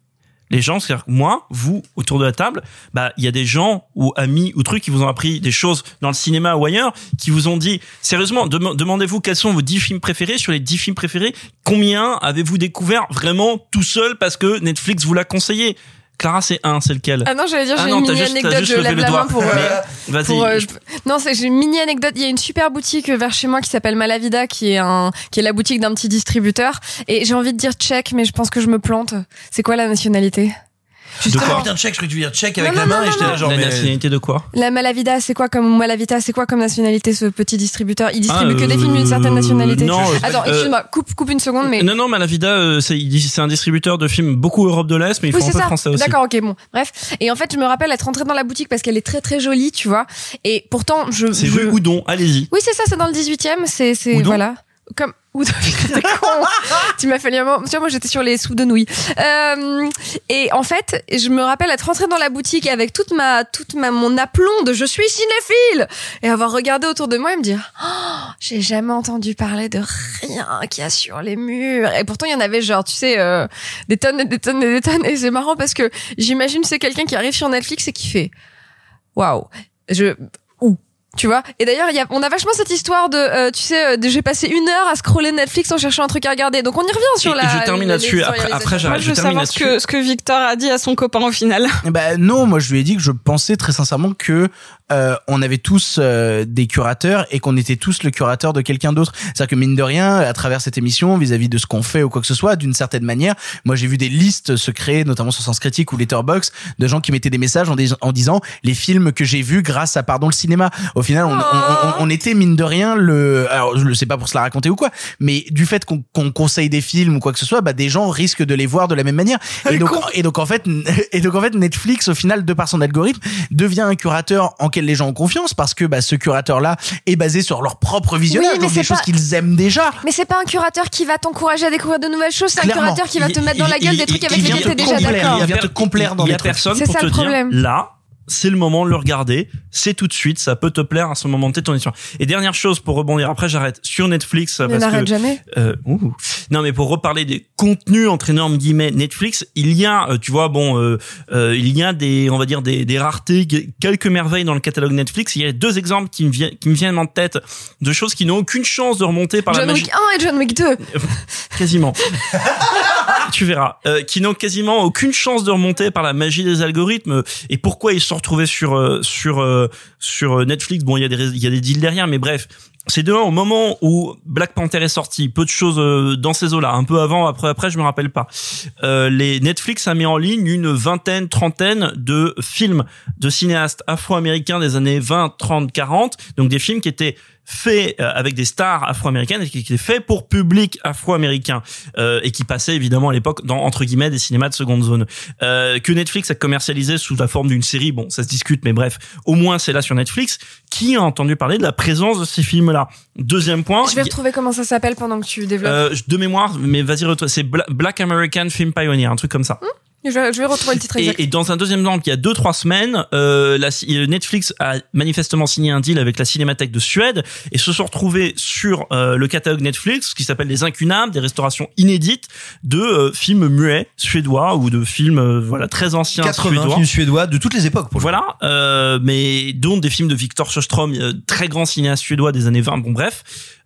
[SPEAKER 10] Les gens, c'est-à-dire moi, vous, autour de la table, bah il y a des gens ou amis ou trucs qui vous ont appris des choses dans le cinéma ou ailleurs, qui vous ont dit sérieusement, dem- demandez-vous quels sont vos 10 films préférés. Sur les 10 films préférés, combien avez-vous découvert vraiment tout seul parce que Netflix vous l'a conseillé? Clara, c'est un, c'est lequel
[SPEAKER 7] Ah non, j'allais dire,
[SPEAKER 10] Ah
[SPEAKER 7] j'ai une mini
[SPEAKER 10] juste-
[SPEAKER 7] anecdote, je lève la main pour. euh,
[SPEAKER 10] Vas-y.
[SPEAKER 7] euh, je- Non, c'est j'ai une mini anecdote. Il y a une super boutique vers chez moi qui s'appelle Malavida, qui est un, qui est la boutique d'un petit distributeur. Et j'ai envie de dire tchèque, mais je pense que je me plante. C'est quoi la nationalité?
[SPEAKER 10] De
[SPEAKER 2] Ah
[SPEAKER 10] quoi
[SPEAKER 2] putain, check, je croyais que tu veux dire check avec
[SPEAKER 7] Non,
[SPEAKER 2] la
[SPEAKER 7] non,
[SPEAKER 2] main
[SPEAKER 7] non,
[SPEAKER 2] et j'étais là genre
[SPEAKER 10] La
[SPEAKER 2] mais...
[SPEAKER 10] nationalité de quoi
[SPEAKER 7] La Malavida, c'est quoi comme Malavita, c'est quoi comme nationalité ce petit distributeur? Il distribue
[SPEAKER 10] Ah,
[SPEAKER 7] que des films d'une
[SPEAKER 10] euh,
[SPEAKER 7] certaine nationalité.
[SPEAKER 10] non,
[SPEAKER 7] Attends,
[SPEAKER 10] euh,
[SPEAKER 7] excuse-moi, coupe, coupe une seconde, mais.
[SPEAKER 10] Non, non, Malavida, euh, c'est il dit- c'est un distributeur de films beaucoup Europe de l'Est, mais ils
[SPEAKER 7] Oui,
[SPEAKER 10] font un
[SPEAKER 7] c'est
[SPEAKER 10] peu
[SPEAKER 7] ça.
[SPEAKER 10] français aussi.
[SPEAKER 7] D'accord, ok, bon. Bref. Et en fait, je me rappelle être rentrée dans la boutique parce qu'elle est très très jolie, tu vois. Et pourtant, je.
[SPEAKER 10] C'est
[SPEAKER 7] je...
[SPEAKER 10] rue Oudon, allez-y.
[SPEAKER 7] Oui, c'est ça, c'est dans le 18e. C'est, c'est,
[SPEAKER 2] Oudon
[SPEAKER 7] voilà. Comme, Oudon, t'es con. tu m'as fallu un moment. Tu vois, moi, j'étais sur les soupes de nouilles. Euh, et en fait, je me rappelle être rentrée dans la boutique avec toute ma, toute ma, mon aplomb de je suis cinéphile et avoir regardé autour de moi et me dire, oh, j'ai jamais entendu parler de rien qu'il y a sur les murs. Et pourtant, il y en avait genre, tu sais, euh, des tonnes et des tonnes et des tonnes. Et c'est marrant parce que j'imagine c'est quelqu'un qui arrive sur Netflix et qui fait, waouh, je, où? Tu vois Et d'ailleurs, il y a, on a vachement cette histoire de, euh, tu sais, euh, j'ai passé une heure à scroller Netflix en cherchant un truc à regarder. Donc on y revient sur
[SPEAKER 10] Et-
[SPEAKER 7] la.
[SPEAKER 10] et je termine là-dessus. Après- après, j'arrête. Je
[SPEAKER 9] je veux
[SPEAKER 10] termine
[SPEAKER 9] savoir ce
[SPEAKER 10] là-dessus.
[SPEAKER 9] que, ce que Victor a dit à son copain au final.
[SPEAKER 6] Bah non, moi je lui ai dit que je pensais très sincèrement que euh, on avait tous euh, des curateurs et qu'on était tous le curateur de quelqu'un d'autre. C'est-à-dire que mine de rien, à travers cette émission, vis-à-vis de ce qu'on fait ou quoi que ce soit, d'une certaine manière, moi j'ai vu des listes se créer, notamment sur Sens Critique ou Letterbox, de gens qui mettaient des messages en, dis- en disant les films que j'ai vus grâce à pardon le cinéma. Au final, on, on, on- on était mine de rien le. Alors je le sais pas pour se la raconter ou quoi, mais du fait qu'on qu'on conseille des films ou quoi que ce soit, bah des gens risquent de les voir de la même manière. Et donc, et donc en fait, et donc en fait, Netflix au final, de par son algorithme, devient un curateur en quel les gens ont confiance parce que bah, ce curateur-là est basé sur leur propre visionnage,
[SPEAKER 7] Oui, mais
[SPEAKER 6] donc des choses qu'ils aiment déjà.
[SPEAKER 7] Mais c'est pas un curateur qui va t'encourager à découvrir de nouvelles choses, c'est un curateur qui va te mettre dans la gueule des trucs avec lesquels
[SPEAKER 6] te
[SPEAKER 7] t'es déjà d'accord.
[SPEAKER 6] il vient te complaire dans
[SPEAKER 10] a
[SPEAKER 6] trucs.
[SPEAKER 10] personne
[SPEAKER 7] C'est ça le problème.
[SPEAKER 10] là. C'est le moment de le regarder. C'est tout de suite, ça peut te plaire à ce moment de ton histoire. Et dernière chose pour rebondir, après j'arrête sur Netflix
[SPEAKER 7] Ne
[SPEAKER 10] parce
[SPEAKER 7] l'arrête
[SPEAKER 10] que
[SPEAKER 7] jamais.
[SPEAKER 10] euh, ouh. non mais pour reparler des contenus entre énormes guillemets Netflix, il y a, euh, tu vois, bon, euh, euh, il y a des, on va dire des, des raretés, quelques merveilles dans le catalogue Netflix. Il y a deux exemples qui me viennent, qui me viennent en tête de choses qui n'ont aucune chance de remonter par la
[SPEAKER 7] John
[SPEAKER 10] magie
[SPEAKER 7] Wick 1 et John Wick 2.
[SPEAKER 10] quasiment. tu verras, euh, qui n'ont quasiment aucune chance de remonter par la magie des algorithmes. Et pourquoi ils se sont retrouvés sur euh, sur euh, sur Netflix? Bon, il y a des il y a des deals derrière, mais bref. C'est de un, au moment où Black Panther est sorti, peu de choses euh, dans ces eaux-là, un peu avant, après, après, je me rappelle pas. Euh, les Netflix a mis en ligne une vingtaine, trentaine de films de cinéastes afro-américains des années 20, 30, 40, donc des films qui étaient faits euh, avec des stars afro-américaines et qui étaient faits pour public afro-américain euh, et qui passaient évidemment à l'époque dans entre guillemets des cinémas de seconde zone. Euh, que Netflix a commercialisé sous la forme d'une série. Bon ça se discute mais bref au moins c'est là sur Netflix. Qui a entendu parler de la présence de ces films là deuxième point
[SPEAKER 7] Je vais retrouver comment ça s'appelle pendant que tu développes.
[SPEAKER 10] euh, de mémoire mais vas-y retrouve c'est Bla- Black American Film Pioneer un truc comme ça
[SPEAKER 7] je, vais, je vais retrouver le titre exact.
[SPEAKER 10] et, et dans un deuxième exemple, il y a deux trois semaines, euh, la, euh, Netflix a manifestement signé un deal avec la Cinémathèque de Suède et se sont retrouvés sur euh, le catalogue Netflix qui s'appelle Les Incunables, des restaurations inédites de euh, films muets suédois ou de films euh, voilà très anciens
[SPEAKER 2] 80
[SPEAKER 10] suédois.
[SPEAKER 2] films suédois de toutes les époques. Pour le
[SPEAKER 10] Voilà, euh, mais dont des films de Victor Sjöström, euh, très grand cinéaste suédois des années 20. Bon bref,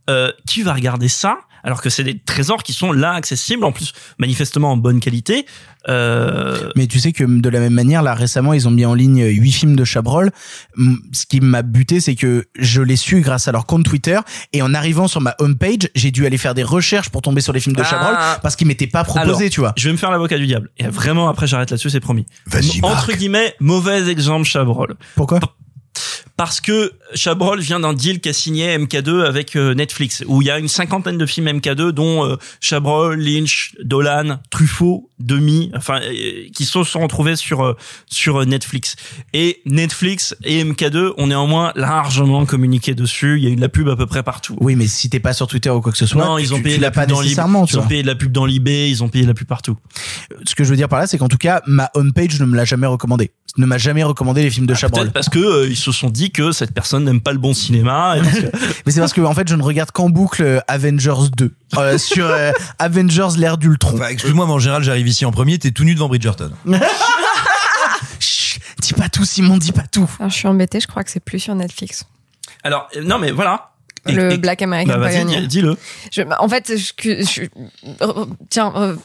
[SPEAKER 10] euh, qui va regarder ça? Alors que c'est des trésors qui sont là accessibles en plus manifestement en bonne qualité. Euh,
[SPEAKER 6] Mais tu sais que de la même manière, là récemment, ils ont mis en ligne huit films de Chabrol. Ce qui m'a buté, c'est que je l'ai su grâce à leur compte Twitter. Et en arrivant sur ma homepage, j'ai dû aller faire des recherches pour tomber sur les films de
[SPEAKER 10] Ah.
[SPEAKER 6] Chabrol parce qu'ils m'étaient pas proposés,
[SPEAKER 10] Alors,
[SPEAKER 6] tu vois.
[SPEAKER 10] Je vais me faire l'avocat du diable. Et vraiment, après, j'arrête là-dessus, c'est promis. Entre guillemets, mauvais exemple Chabrol.
[SPEAKER 6] Pourquoi?
[SPEAKER 10] Parce que Chabrol vient d'un deal qu'a signé MK2 avec euh, Netflix, où il y a une cinquantaine de films MK2, dont euh, Chabrol, Lynch, Dolan, Truffaut, Demi, enfin, euh, qui sont, sont retrouvés sur euh, sur euh, Netflix. Et Netflix et MK2 ont néanmoins largement communiqué dessus. Il y a eu de la pub à peu près partout.
[SPEAKER 6] Oui, mais si t'es pas sur Twitter ou quoi que ce soit,
[SPEAKER 10] non,
[SPEAKER 6] tu-
[SPEAKER 10] ils ont payé
[SPEAKER 6] tu
[SPEAKER 10] de
[SPEAKER 6] l'as
[SPEAKER 10] la
[SPEAKER 6] pas
[SPEAKER 10] pub dans
[SPEAKER 6] nécessairement,
[SPEAKER 10] ils ont payé de la pub dans l'eBay, ils ont payé de la pub partout.
[SPEAKER 6] Ce que je veux dire par là, c'est qu'en tout cas, ma homepage ne me l'a jamais recommandé. Ne m'a jamais recommandé les films de Chabrol.
[SPEAKER 10] Ah, Peut-être parce que euh, ils se sont dit que cette personne n'aime pas le bon cinéma. et parce que-
[SPEAKER 6] Mais c'est parce que en fait, je ne regarde qu'en boucle Avengers 2 euh, sur euh, Avengers l'ère d'Ultron.
[SPEAKER 2] Enfin, excuse-moi, mais en général, j'arrive ici en premier, t'es tout nu devant Bridgerton.
[SPEAKER 6] Chut, dis pas tout, Simon, dis pas tout.
[SPEAKER 7] Alors, je suis embêtée, je crois que c'est plus sur Netflix.
[SPEAKER 10] Alors euh, non mais voilà. Et-
[SPEAKER 7] le
[SPEAKER 10] et-
[SPEAKER 7] Black American
[SPEAKER 10] bah, vas-y,
[SPEAKER 7] Pioneer.
[SPEAKER 10] dis- dis-le.
[SPEAKER 7] Je- en fait, je, que- je- euh, tiens, euh,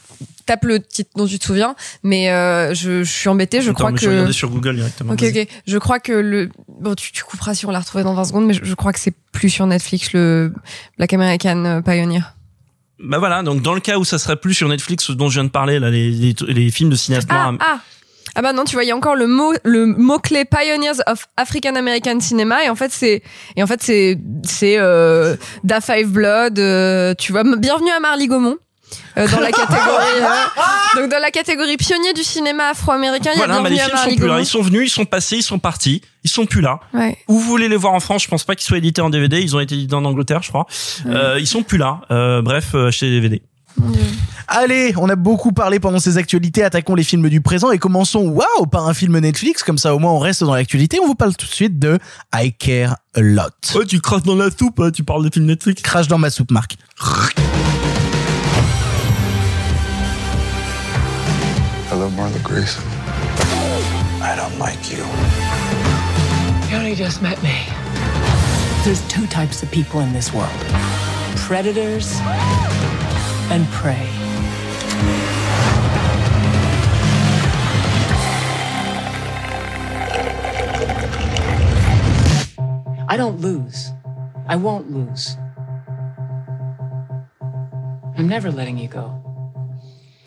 [SPEAKER 7] tape le titre dont tu te souviens, mais euh, je, je suis embêtée, je
[SPEAKER 10] Attends,
[SPEAKER 7] crois
[SPEAKER 10] mais
[SPEAKER 7] que.
[SPEAKER 10] Je vais regarder sur Google directement.
[SPEAKER 7] Ok,
[SPEAKER 10] vas-y.
[SPEAKER 7] ok. Je crois que le. Bon, tu, tu couperas si on l'a retrouvé dans 20 secondes, mais je, je crois que c'est plus sur Netflix, le Black American Pioneer.
[SPEAKER 10] Bah voilà, donc dans le cas où ça serait plus sur Netflix dont je viens de parler là, les, les, les films de cinéastes
[SPEAKER 7] Ah,
[SPEAKER 10] noirs.
[SPEAKER 7] ah ah bah non, tu vois, il y a encore le mot le mot clé Pioneers of African American Cinema et en fait c'est et en fait c'est c'est euh, Da Five Blood, euh, tu vois, bienvenue à Marly Gaumont. Euh, dans la catégorie euh, donc dans la catégorie pionnier du cinéma afro-américain il y a
[SPEAKER 10] bah, les
[SPEAKER 7] bienvenue à
[SPEAKER 10] films sont plus là. Ils sont venus, ils sont passés, ils sont partis, ils sont plus là.
[SPEAKER 7] ouais
[SPEAKER 10] Où vous voulez les voir en France Je pense pas qu'ils soient édités en DVD. Ils ont été édités en Angleterre, je crois. Euh, ils sont plus là. Euh, bref, achetez des DVD.
[SPEAKER 6] Allez, on a beaucoup parlé pendant ces actualités. Attaquons les films du présent et commençons, waouh, par un film Netflix. Comme ça, au moins, on reste dans l'actualité. On vous parle tout de suite de I Care a Lot.
[SPEAKER 10] Oh, tu craches dans la soupe. hein, tu parles de films Netflix.
[SPEAKER 6] Crash dans ma soupe, Marc.
[SPEAKER 11] Grayson. I don't like you.
[SPEAKER 3] You only just met me.
[SPEAKER 12] There's two types of people in this world predators and prey. I don't lose. I won't lose. I'm never letting you go.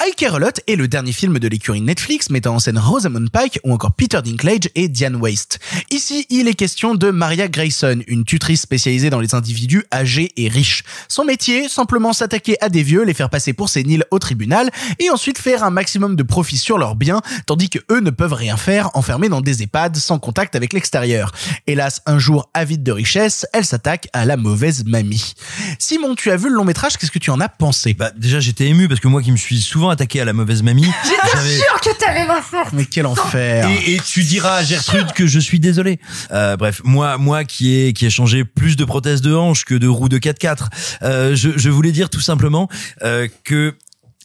[SPEAKER 6] I Care a Lot est le dernier film de l'écurie Netflix mettant en scène Rosamund Pike ou encore Peter Dinklage et Diane Waste. Ici, il est question de Maria Grayson, une tutrice spécialisée dans les individus âgés et riches. Son métier, simplement s'attaquer à des vieux, les faire passer pour séniles au tribunal et ensuite faire un maximum de profit sur leurs biens, tandis que eux ne peuvent rien faire, enfermés dans des EHPAD sans contact avec l'extérieur. Hélas, un jour avide de richesse, elle s'attaque à la mauvaise mamie. Simon, tu as vu le long métrage, qu'est-ce que tu en as pensé?
[SPEAKER 2] Bah déjà j'étais ému parce que moi qui me suis souvent attaqué à la mauvaise mamie.
[SPEAKER 7] J'étais sûre que t'allais la faire.
[SPEAKER 6] Mais quel enfer.
[SPEAKER 2] et, et tu diras à Gertrude que je suis désolé. Euh, bref, moi, moi qui ai qui ai changé plus de prothèses de hanche que de roues de 4x4, euh, je, je voulais dire tout simplement euh, que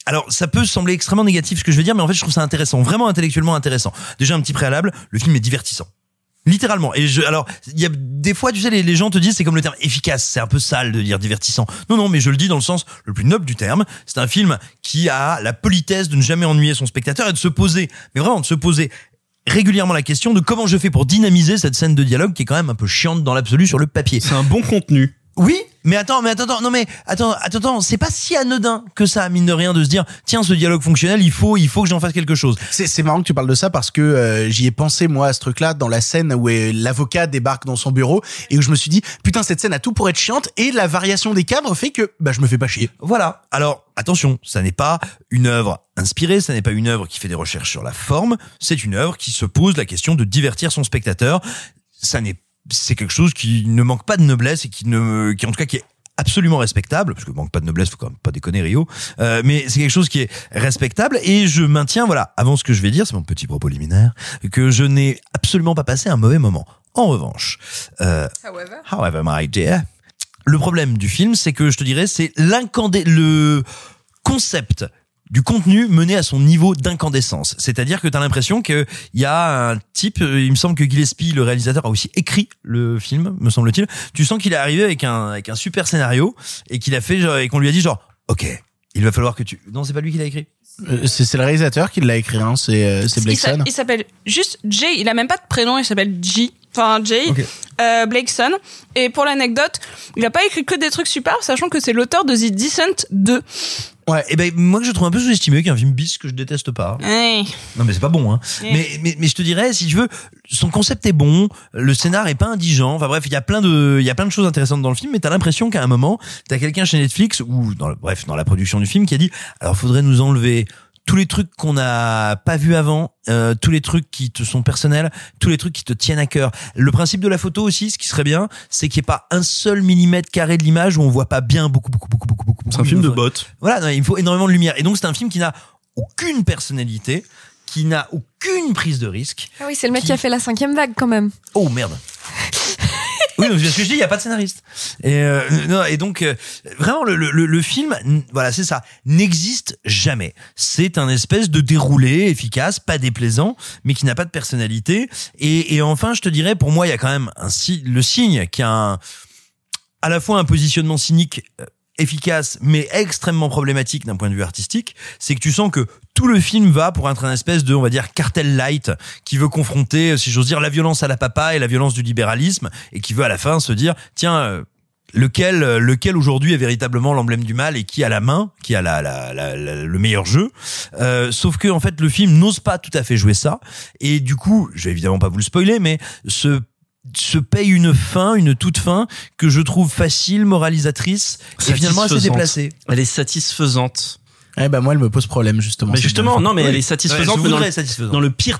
[SPEAKER 2] alors, ça peut sembler extrêmement négatif ce que je vais dire, mais en fait, je trouve ça intéressant, vraiment intellectuellement intéressant. Déjà, un petit préalable, le film est divertissant. Littéralement. Et je, alors, il y a des fois, tu sais, les, les gens te disent, c'est comme le terme efficace. C'est un peu sale de dire divertissant. Non, non, mais je le dis dans le sens le plus noble du terme. C'est un film qui a la politesse de ne jamais ennuyer son spectateur et de se poser, mais vraiment de se poser régulièrement la question de comment je fais pour dynamiser cette scène de dialogue qui est quand même un peu chiante dans l'absolu sur le papier.
[SPEAKER 10] C'est un bon contenu.
[SPEAKER 2] Oui, mais attends, mais attends, non mais attends, attends, attends, c'est pas si anodin que ça, mine de rien, de se dire, tiens, ce dialogue fonctionnel, il faut, il faut que j'en fasse quelque chose.
[SPEAKER 6] C'est, c'est marrant que tu parles de ça parce que euh, j'y ai pensé moi à ce truc-là dans la scène où euh, l'avocat débarque dans son bureau et où je me suis dit putain cette scène a tout pour être chiante et la variation des cadres fait que bah je me fais pas chier.
[SPEAKER 2] Voilà. Alors, attention, ça n'est pas une œuvre inspirée, ça n'est pas une œuvre qui fait des recherches sur la forme, c'est une œuvre qui se pose la question de divertir son spectateur. Ça n'est, c'est quelque chose qui ne manque pas de noblesse et qui ne, qui en tout cas qui est absolument respectable, parce que manque pas de noblesse, faut quand même pas déconner Rio, euh, mais c'est quelque chose qui est respectable et je maintiens, voilà, avant ce que je vais dire, c'est mon petit propos liminaire, que je n'ai absolument pas passé un mauvais moment. En revanche, euh,
[SPEAKER 7] However.
[SPEAKER 2] However, my dear. Le problème du film, c'est que je te dirais, c'est l'incandé, le concept du contenu mené à son niveau d'incandescence. C'est-à-dire que tu as l'impression qu'il y a un type, euh, il me semble que Gillespie, le réalisateur, a aussi écrit le film, me semble-t-il. Tu sens qu'il est arrivé avec un, avec un super scénario et qu'il a fait, genre, et qu'on lui a dit genre, ok, il va falloir que tu... Non, c'est pas lui qui l'a écrit.
[SPEAKER 6] Euh, c'est, c'est le réalisateur qui l'a écrit, hein, c'est, euh, Blakeson.
[SPEAKER 9] Il s'appelle juste Jay. Il a même pas de prénom. Il s'appelle J. Enfin Jay
[SPEAKER 2] Ok.
[SPEAKER 9] euh, Blakeson. Et pour l'anecdote, il a pas écrit que des trucs super, sachant que c'est l'auteur de The Descent 2.
[SPEAKER 2] Ouais, et ben moi que je trouve un peu sous-estimé, qui est un film bis que je déteste pas.
[SPEAKER 9] Ouais.
[SPEAKER 2] Non mais c'est pas bon hein.
[SPEAKER 9] Ouais.
[SPEAKER 2] Mais, mais mais je te dirais si tu veux son concept est bon, le scénar est pas indigent. Enfin bref, il y a plein de il y a plein de choses intéressantes dans le film mais t'as l'impression qu'à un moment, t'as quelqu'un chez Netflix ou dans le, bref, dans la production du film qui a dit alors faudrait nous enlever tous les trucs qu'on n'a pas vus avant, euh, tous les trucs qui te sont personnels, tous les trucs qui te tiennent à cœur. Le principe de la photo aussi, ce qui serait bien, c'est qu'il n'y ait pas un seul millimètre carré de l'image où on voit pas bien beaucoup, beaucoup, beaucoup, beaucoup, beaucoup.
[SPEAKER 10] C'est un film de bottes.
[SPEAKER 2] Voilà, non, il me faut énormément de lumière. Et donc c'est un film qui n'a aucune personnalité, qui n'a aucune prise de risque.
[SPEAKER 7] Ah oui, c'est le mec qui a fait la cinquième vague quand même.
[SPEAKER 2] Oh merde. Oui, donc, c'est ce que je dis, il n'y a pas de scénariste. Et, euh, non, et donc, euh, vraiment, le, le, le film, voilà, c'est ça, n'existe jamais. C'est un espèce de déroulé efficace, pas déplaisant, mais qui n'a pas de personnalité. Et, et enfin, je te dirais, pour moi, il y a quand même un, le signe qui a un, à la fois un positionnement cynique euh, efficace mais extrêmement problématique d'un point de vue artistique, c'est que tu sens que tout le film va pour être un espèce de, on va dire, cartel light qui veut confronter, si j'ose dire, la violence à la papa et la violence du libéralisme et qui veut à la fin se dire, tiens, euh, lequel, euh, lequel aujourd'hui est véritablement l'emblème du mal et qui a la main, qui a la, la- la- le meilleur jeu. Euh, sauf que en fait, le film n'ose pas tout à fait jouer ça et du coup, je vais évidemment pas vous le spoiler, mais ce se paye une fin, une toute fin que je trouve facile, moralisatrice et finalement assez déplacée.
[SPEAKER 10] Elle est satisfaisante.
[SPEAKER 6] Eh ben moi elle me pose problème justement.
[SPEAKER 10] Mais justement, non, mais
[SPEAKER 6] Oui.
[SPEAKER 10] elle est satisfaisante,
[SPEAKER 2] Ouais,
[SPEAKER 10] mais
[SPEAKER 2] je
[SPEAKER 10] dans,
[SPEAKER 2] voudrais
[SPEAKER 10] le,
[SPEAKER 2] satisfaisante.
[SPEAKER 10] dans le pire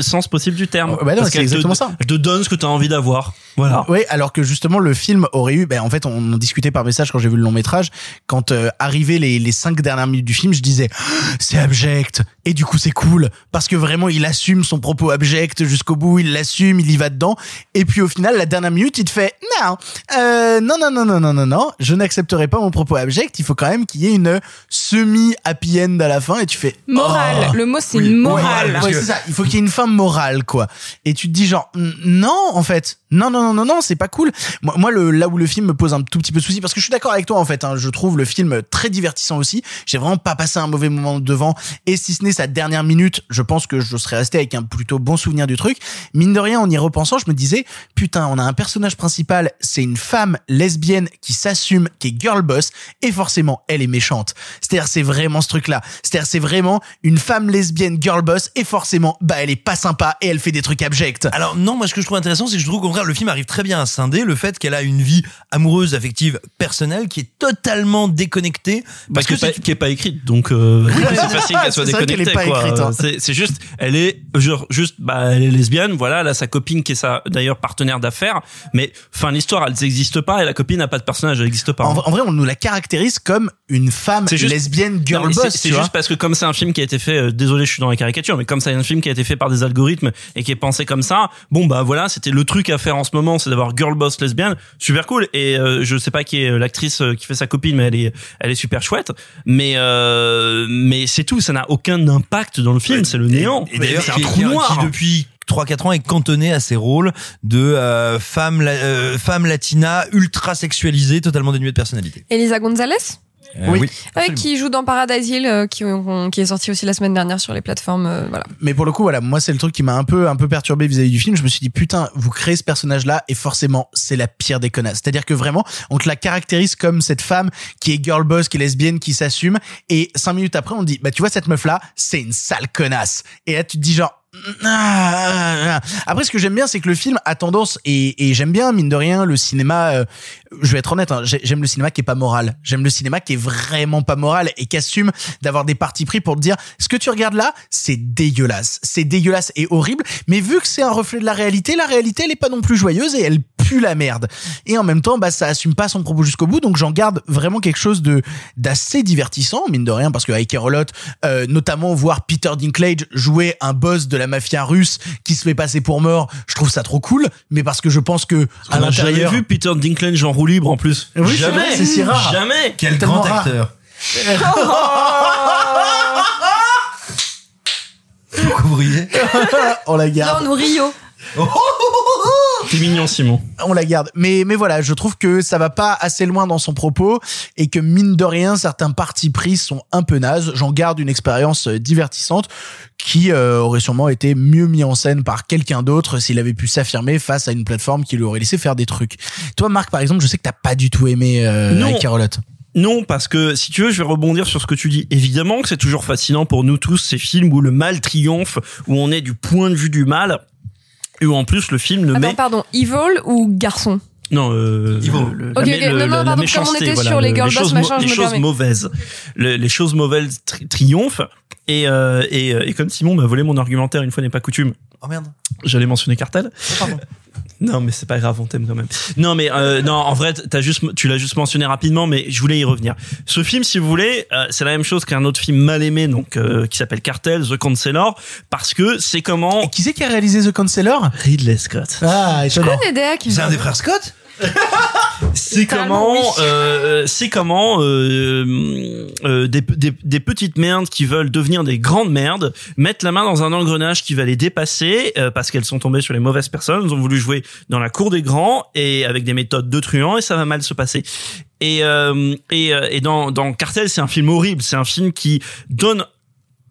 [SPEAKER 10] sens possible du terme.
[SPEAKER 6] Oh, bah non,
[SPEAKER 10] Parce
[SPEAKER 6] c'est
[SPEAKER 10] te-
[SPEAKER 6] exactement ça.
[SPEAKER 10] Elle te donne ce que tu as envie d'avoir. Voilà.
[SPEAKER 6] Oui, alors que justement le film aurait eu, ben en fait on en discutait par message quand j'ai vu le long métrage, quand euh, arrivaient les, les cinq dernières minutes du film, je disais Ah, c'est abject et du coup c'est cool parce que vraiment il assume son propos abject jusqu'au bout, il l'assume, il y va dedans et puis au final la dernière minute il te fait non, euh, non non non non non non non, je n'accepterai pas mon propos abject, il faut quand même qu'il y ait une semi happy end à la fin et tu fais
[SPEAKER 9] Morale.
[SPEAKER 6] Oh.
[SPEAKER 9] Le mot c'est
[SPEAKER 6] Oui,
[SPEAKER 9] une
[SPEAKER 6] ouais,
[SPEAKER 9] morale.
[SPEAKER 6] ouais, c'est ça. Il faut qu'il y ait une fin morale, quoi. Et tu te dis genre, non, en fait. Non, non, non, non, non, c'est pas cool. Moi, moi, le, là où le film me pose un tout petit peu de souci, parce que je suis d'accord avec toi, en fait, hein, je trouve le film très divertissant aussi. J'ai vraiment pas passé un mauvais moment devant. Et si ce n'est sa dernière minute, je pense que je serais resté avec un plutôt bon souvenir du truc. Mine de rien, en y repensant, je me disais, putain, on a un personnage principal, c'est une femme lesbienne qui s'assume, qui est girl boss, et forcément, elle est méchante. C'est-à-dire, c'est vraiment ce truc-là. C'est-à-dire, c'est vraiment une femme lesbienne girl boss, et forcément, bah, elle est pas sympa, et elle fait des trucs abjects.
[SPEAKER 2] Alors non, moi ce que je trouve intéressant, c'est que je trouve contraire, le film arrive très bien à scinder le fait qu'elle a une vie amoureuse, affective, personnelle qui est totalement déconnectée
[SPEAKER 10] parce que c'est qui est pas écrite donc euh,
[SPEAKER 6] Oui,
[SPEAKER 10] c'est facile qu'elle soit déconnectée
[SPEAKER 6] écrite, hein.
[SPEAKER 10] c'est juste elle est genre juste bah elle est lesbienne voilà elle a sa copine qui est sa d'ailleurs partenaire d'affaires mais enfin l'histoire elle n'existe pas et la copine n'a pas de personnage elle n'existe pas
[SPEAKER 6] En, en vrai, on nous la caractérise comme une femme
[SPEAKER 10] juste-
[SPEAKER 6] lesbienne
[SPEAKER 10] Non,
[SPEAKER 6] girl
[SPEAKER 10] c'est-
[SPEAKER 6] boss.
[SPEAKER 10] C'est juste parce que comme c'est un film qui a été fait, euh, désolé, je suis dans la caricature, mais comme c'est un film qui a été fait par des algorithmes et qui est pensé comme ça, bon bah voilà, c'était le truc à faire en ce moment, c'est d'avoir girl boss lesbienne, super cool. Et euh, je sais pas qui est euh, l'actrice euh, qui fait sa copine, mais elle est, elle est super chouette. Mais euh, mais c'est tout, ça n'a aucun impact dans le film, c'est le néant.
[SPEAKER 2] Et d'ailleurs,
[SPEAKER 10] c'est un
[SPEAKER 2] qui,
[SPEAKER 10] trou
[SPEAKER 2] qui-
[SPEAKER 10] noir.
[SPEAKER 2] qui, depuis 3-4 ans est cantonné à ses rôles de euh, femme, la- euh, femme latina ultra sexualisée, totalement dénuée de personnalité.
[SPEAKER 7] Elisa Gonzalez
[SPEAKER 2] Euh,
[SPEAKER 6] Oui.
[SPEAKER 7] Ouais,
[SPEAKER 2] absolument.
[SPEAKER 7] qui joue dans Paradise Hill, euh, qui, on- qui est sorti aussi la semaine dernière sur les plateformes. euh, voilà.
[SPEAKER 6] Mais pour le coup, voilà, moi c'est le truc qui m'a un peu un peu perturbé vis-à-vis du film. Je me suis dit putain, vous créez ce personnage-là et forcément c'est la pire des connasses. C'est-à-dire que vraiment, on te la caractérise comme cette femme qui est girl boss, qui est lesbienne, qui s'assume, et cinq minutes après on te dit bah tu vois cette meuf-là, c'est une sale connasse. Et là tu te dis genre. Après, ce que j'aime bien, c'est que le film a tendance, et, j'aime bien, mine de rien, le cinéma, euh, je vais être honnête, hein, j'ai- j'aime le cinéma qui est pas moral. J'aime le cinéma qui est vraiment pas moral et qui assume d'avoir des partis pris pour te dire, ce que tu regardes là, c'est dégueulasse. C'est dégueulasse et horrible, mais vu que c'est un reflet de la réalité, la réalité, elle est pas non plus joyeuse et elle pue la merde. Et en même temps, bah, ça assume pas son propos jusqu'au bout, donc j'en garde vraiment quelque chose de, d'assez divertissant, mine de rien, parce que avec Herolot, euh, notamment voir Peter Dinklage jouer un boss de la mafia russe qui se fait passer pour mort, je trouve ça trop cool, mais parce que je pense que à
[SPEAKER 10] a jamais
[SPEAKER 6] l'intérieur,
[SPEAKER 10] vu Peter Dinklage en roue libre en plus.
[SPEAKER 6] Oui,
[SPEAKER 10] jamais,
[SPEAKER 6] c'est si rare.
[SPEAKER 10] Jamais.
[SPEAKER 2] Quel grand
[SPEAKER 6] rare.
[SPEAKER 2] acteur. Vous riez
[SPEAKER 6] on la
[SPEAKER 7] Non,
[SPEAKER 6] garde.
[SPEAKER 7] nous Rio.
[SPEAKER 10] T'es mignon Simon.
[SPEAKER 6] on la garde. Mais, mais voilà, je trouve que ça va pas assez loin dans son propos et que mine de rien, certains partis pris sont un peu nazes. J'en garde une expérience euh, divertissante qui euh, aurait sûrement été mieux mis en scène par quelqu'un d'autre s'il avait pu s'affirmer face à une plateforme qui lui aurait laissé faire des trucs. Toi, Marc, par exemple, je sais que t'as pas du tout aimé euh,
[SPEAKER 10] Non.
[SPEAKER 6] avec Carolotte.
[SPEAKER 10] Non, parce que si tu veux, je vais rebondir sur ce que tu dis. Évidemment que c'est toujours fascinant pour nous tous ces films où le mal triomphe, où on est du point de vue du mal, et où en plus le film ne
[SPEAKER 7] Attends,
[SPEAKER 10] met
[SPEAKER 7] pardon, Evil ou Garçon?
[SPEAKER 10] Non euh,
[SPEAKER 2] vont.
[SPEAKER 10] le- le-
[SPEAKER 7] Ok,
[SPEAKER 10] la,
[SPEAKER 7] ok.
[SPEAKER 10] le-
[SPEAKER 7] Non, non,
[SPEAKER 10] la- la
[SPEAKER 7] pardon, comme on était
[SPEAKER 10] voilà,
[SPEAKER 7] sur les
[SPEAKER 10] le-
[SPEAKER 7] girl boss,
[SPEAKER 10] choses,
[SPEAKER 7] machin,
[SPEAKER 10] les choses mauvaises, Le- les choses mauvaises tri- triomphent. Et, euh, et, euh, et comme Simon m'a volé mon argumentaire une fois n'est pas coutume,
[SPEAKER 2] Oh merde.
[SPEAKER 10] j'allais mentionner Cartel.
[SPEAKER 6] pardon.
[SPEAKER 10] Non, mais c'est pas grave, on t'aime quand même. Non, mais euh, non, en vrai, t'as juste, tu l'as juste mentionné rapidement, mais je voulais y revenir. Ce film, si vous voulez, euh, c'est la même chose qu'un autre film mal aimé, donc euh, qui s'appelle Cartel, The Counselor, parce que c'est comment
[SPEAKER 6] Et qui c'est qui a réalisé The Counselor
[SPEAKER 10] Ridley Scott.
[SPEAKER 6] Ah, étonnant.
[SPEAKER 2] C'est un des frères Scott?
[SPEAKER 10] C'est
[SPEAKER 7] Totalement,
[SPEAKER 10] comment,
[SPEAKER 7] oui.
[SPEAKER 10] euh, c'est comment euh, euh, des, des, des petites merdes qui veulent devenir des grandes merdes mettent la main dans un engrenage qui va les dépasser euh, parce qu'elles sont tombées sur les mauvaises personnes. Elles ont voulu jouer dans la cour des grands et avec des méthodes de truands et ça va mal se passer. Et euh, et, euh, et dans dans Cartel, c'est un film horrible. C'est un film qui donne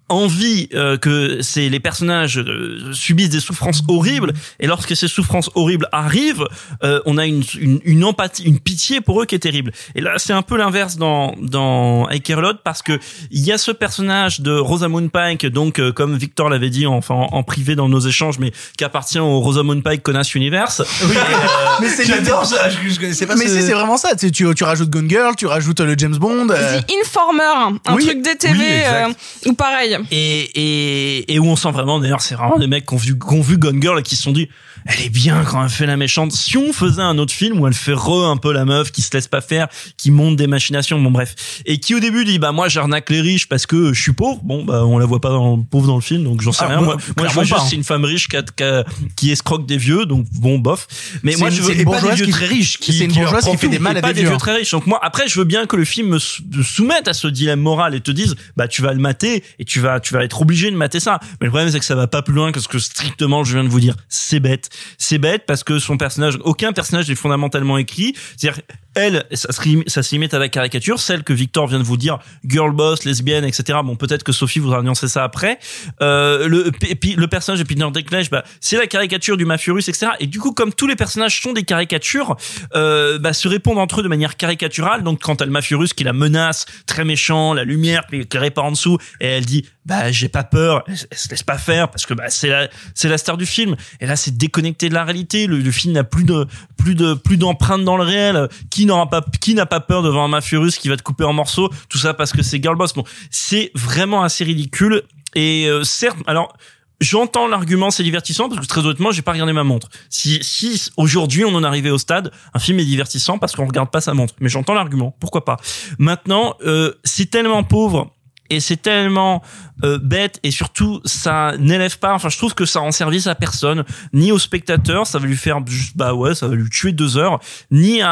[SPEAKER 10] envie euh, que c'est les personnages euh, subissent des souffrances horribles et lorsque ces souffrances horribles arrivent euh, on a une, une, une empathie une pitié pour eux qui est terrible et là c'est un peu l'inverse dans dans Ikerlot parce que il y a ce personnage de Rosamund Pike donc euh, comme Victor l'avait dit enfin en, en privé dans nos échanges mais qui appartient au Rosamund Pike connasse universe
[SPEAKER 6] Mais c'est
[SPEAKER 2] J'adore ça, je, je connaissais pas
[SPEAKER 6] Mais
[SPEAKER 2] ce-
[SPEAKER 6] c'est vraiment ça. Tu, sais, tu, tu rajoutes Gone Girl, tu rajoutes le James Bond. euh,
[SPEAKER 9] The Informer, un
[SPEAKER 6] oui,
[SPEAKER 9] truc DTV
[SPEAKER 2] oui, exact.
[SPEAKER 9] euh, ou pareil.
[SPEAKER 10] Et, et, et où on sent vraiment d'ailleurs c'est vraiment des mecs qui ont vu, qui ont vu Gone Girl et qui se sont dit elle est bien quand elle fait la méchante. Si on faisait un autre film où elle fait re un peu la meuf qui se laisse pas faire qui monte des machinations bon bref. Et qui au début dit bah moi j'arnaque les riches parce que je suis pauvre. Bon bah on la voit pas dans, pauvre dans le film donc j'en sais
[SPEAKER 6] Ah,
[SPEAKER 10] rien.
[SPEAKER 6] Moi,
[SPEAKER 10] moi, je vois juste
[SPEAKER 6] pas, hein.
[SPEAKER 10] c'est une femme riche qui, a- qui, a- qui escroque des vieux donc bon bof. Mais
[SPEAKER 6] C'est
[SPEAKER 10] moi
[SPEAKER 6] une-
[SPEAKER 10] je
[SPEAKER 6] c'est
[SPEAKER 10] veux
[SPEAKER 6] une
[SPEAKER 10] pas des vieux
[SPEAKER 6] qui-
[SPEAKER 10] très riches qui
[SPEAKER 6] c'est une bourgeoise qui fait
[SPEAKER 10] tout,
[SPEAKER 6] des mal
[SPEAKER 10] et
[SPEAKER 6] à
[SPEAKER 10] pas
[SPEAKER 6] des
[SPEAKER 10] des
[SPEAKER 6] vieux,
[SPEAKER 10] très riche donc moi après je veux bien que le film me soumette à ce dilemme moral et te dise bah tu vas le mater et tu vas tu vas être obligé de mater ça. Mais le problème c'est que ça va pas plus loin que ce que strictement je viens de vous dire. C'est bête c'est bête parce que son personnage aucun personnage n'est fondamentalement écrit. C'est-à-dire elle ça se, limite à la caricature. Celle que Victor vient de vous dire girl boss lesbienne etc bon peut-être que Sophie voudra nuancer ça après. Euh, le puis le personnage de Peter Dinklage bah c'est la caricature du mafieux russe etc et du coup comme tous les personnages sont des caricatures euh, bah, se répondent entre eux de manière caricaturale. Donc quand t'as le mafieux russe qui la menace très méchant la lumière qui répare en dessous et elle dit bah j'ai pas peur, elle, se laisse pas faire parce que bah c'est la c'est la star du film. Et là c'est déconnecté de la réalité. Le, le film n'a plus de plus de plus d'empreinte dans le réel. Qui n'aura pas qui n'a pas peur devant un mafieux russe qui va te couper en morceaux? Tout ça parce que c'est girl. Bon, c'est vraiment assez ridicule. Et euh, certes, alors J'entends l'argument, c'est divertissant parce que très honnêtement, j'ai pas regardé ma montre. Si, si aujourd'hui on en arrivait au stade, un film est divertissant parce qu'on regarde pas sa montre. Mais j'entends l'argument, pourquoi pas? Maintenant, euh, c'est tellement pauvre et c'est tellement euh, bête et surtout ça n'élève pas enfin je trouve que ça rend service à personne ni au spectateur ça va lui faire juste bah ouais ça va lui tuer deux heures ni à,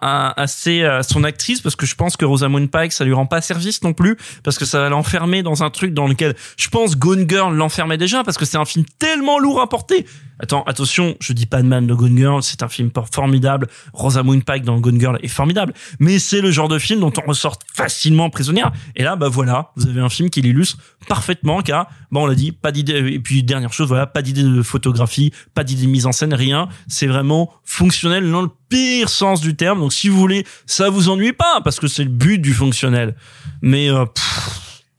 [SPEAKER 10] à, à, ses- à son actrice parce que je pense que Rosamund Pike ça lui rend pas service non plus parce que ça va l'enfermer dans un truc dans lequel je pense Gone Girl l'enfermait déjà parce que c'est un film tellement lourd à porter Attends, attention, je dis pas de mal de Gone Girl, c'est un film formidable. Rosamund Pike dans Gone Girl est formidable, mais c'est le genre de film dont on ressort facilement prisonnière. Et là, bah voilà, vous avez un film qui l'illustre parfaitement, car, bon, on l'a dit, pas d'idée. Et puis dernière chose, voilà, pas d'idée de photographie, pas d'idée de mise en scène, rien. C'est vraiment fonctionnel dans le pire sens du terme. Donc si vous voulez, ça vous ennuie pas, parce que c'est le but du fonctionnel. Mais euh,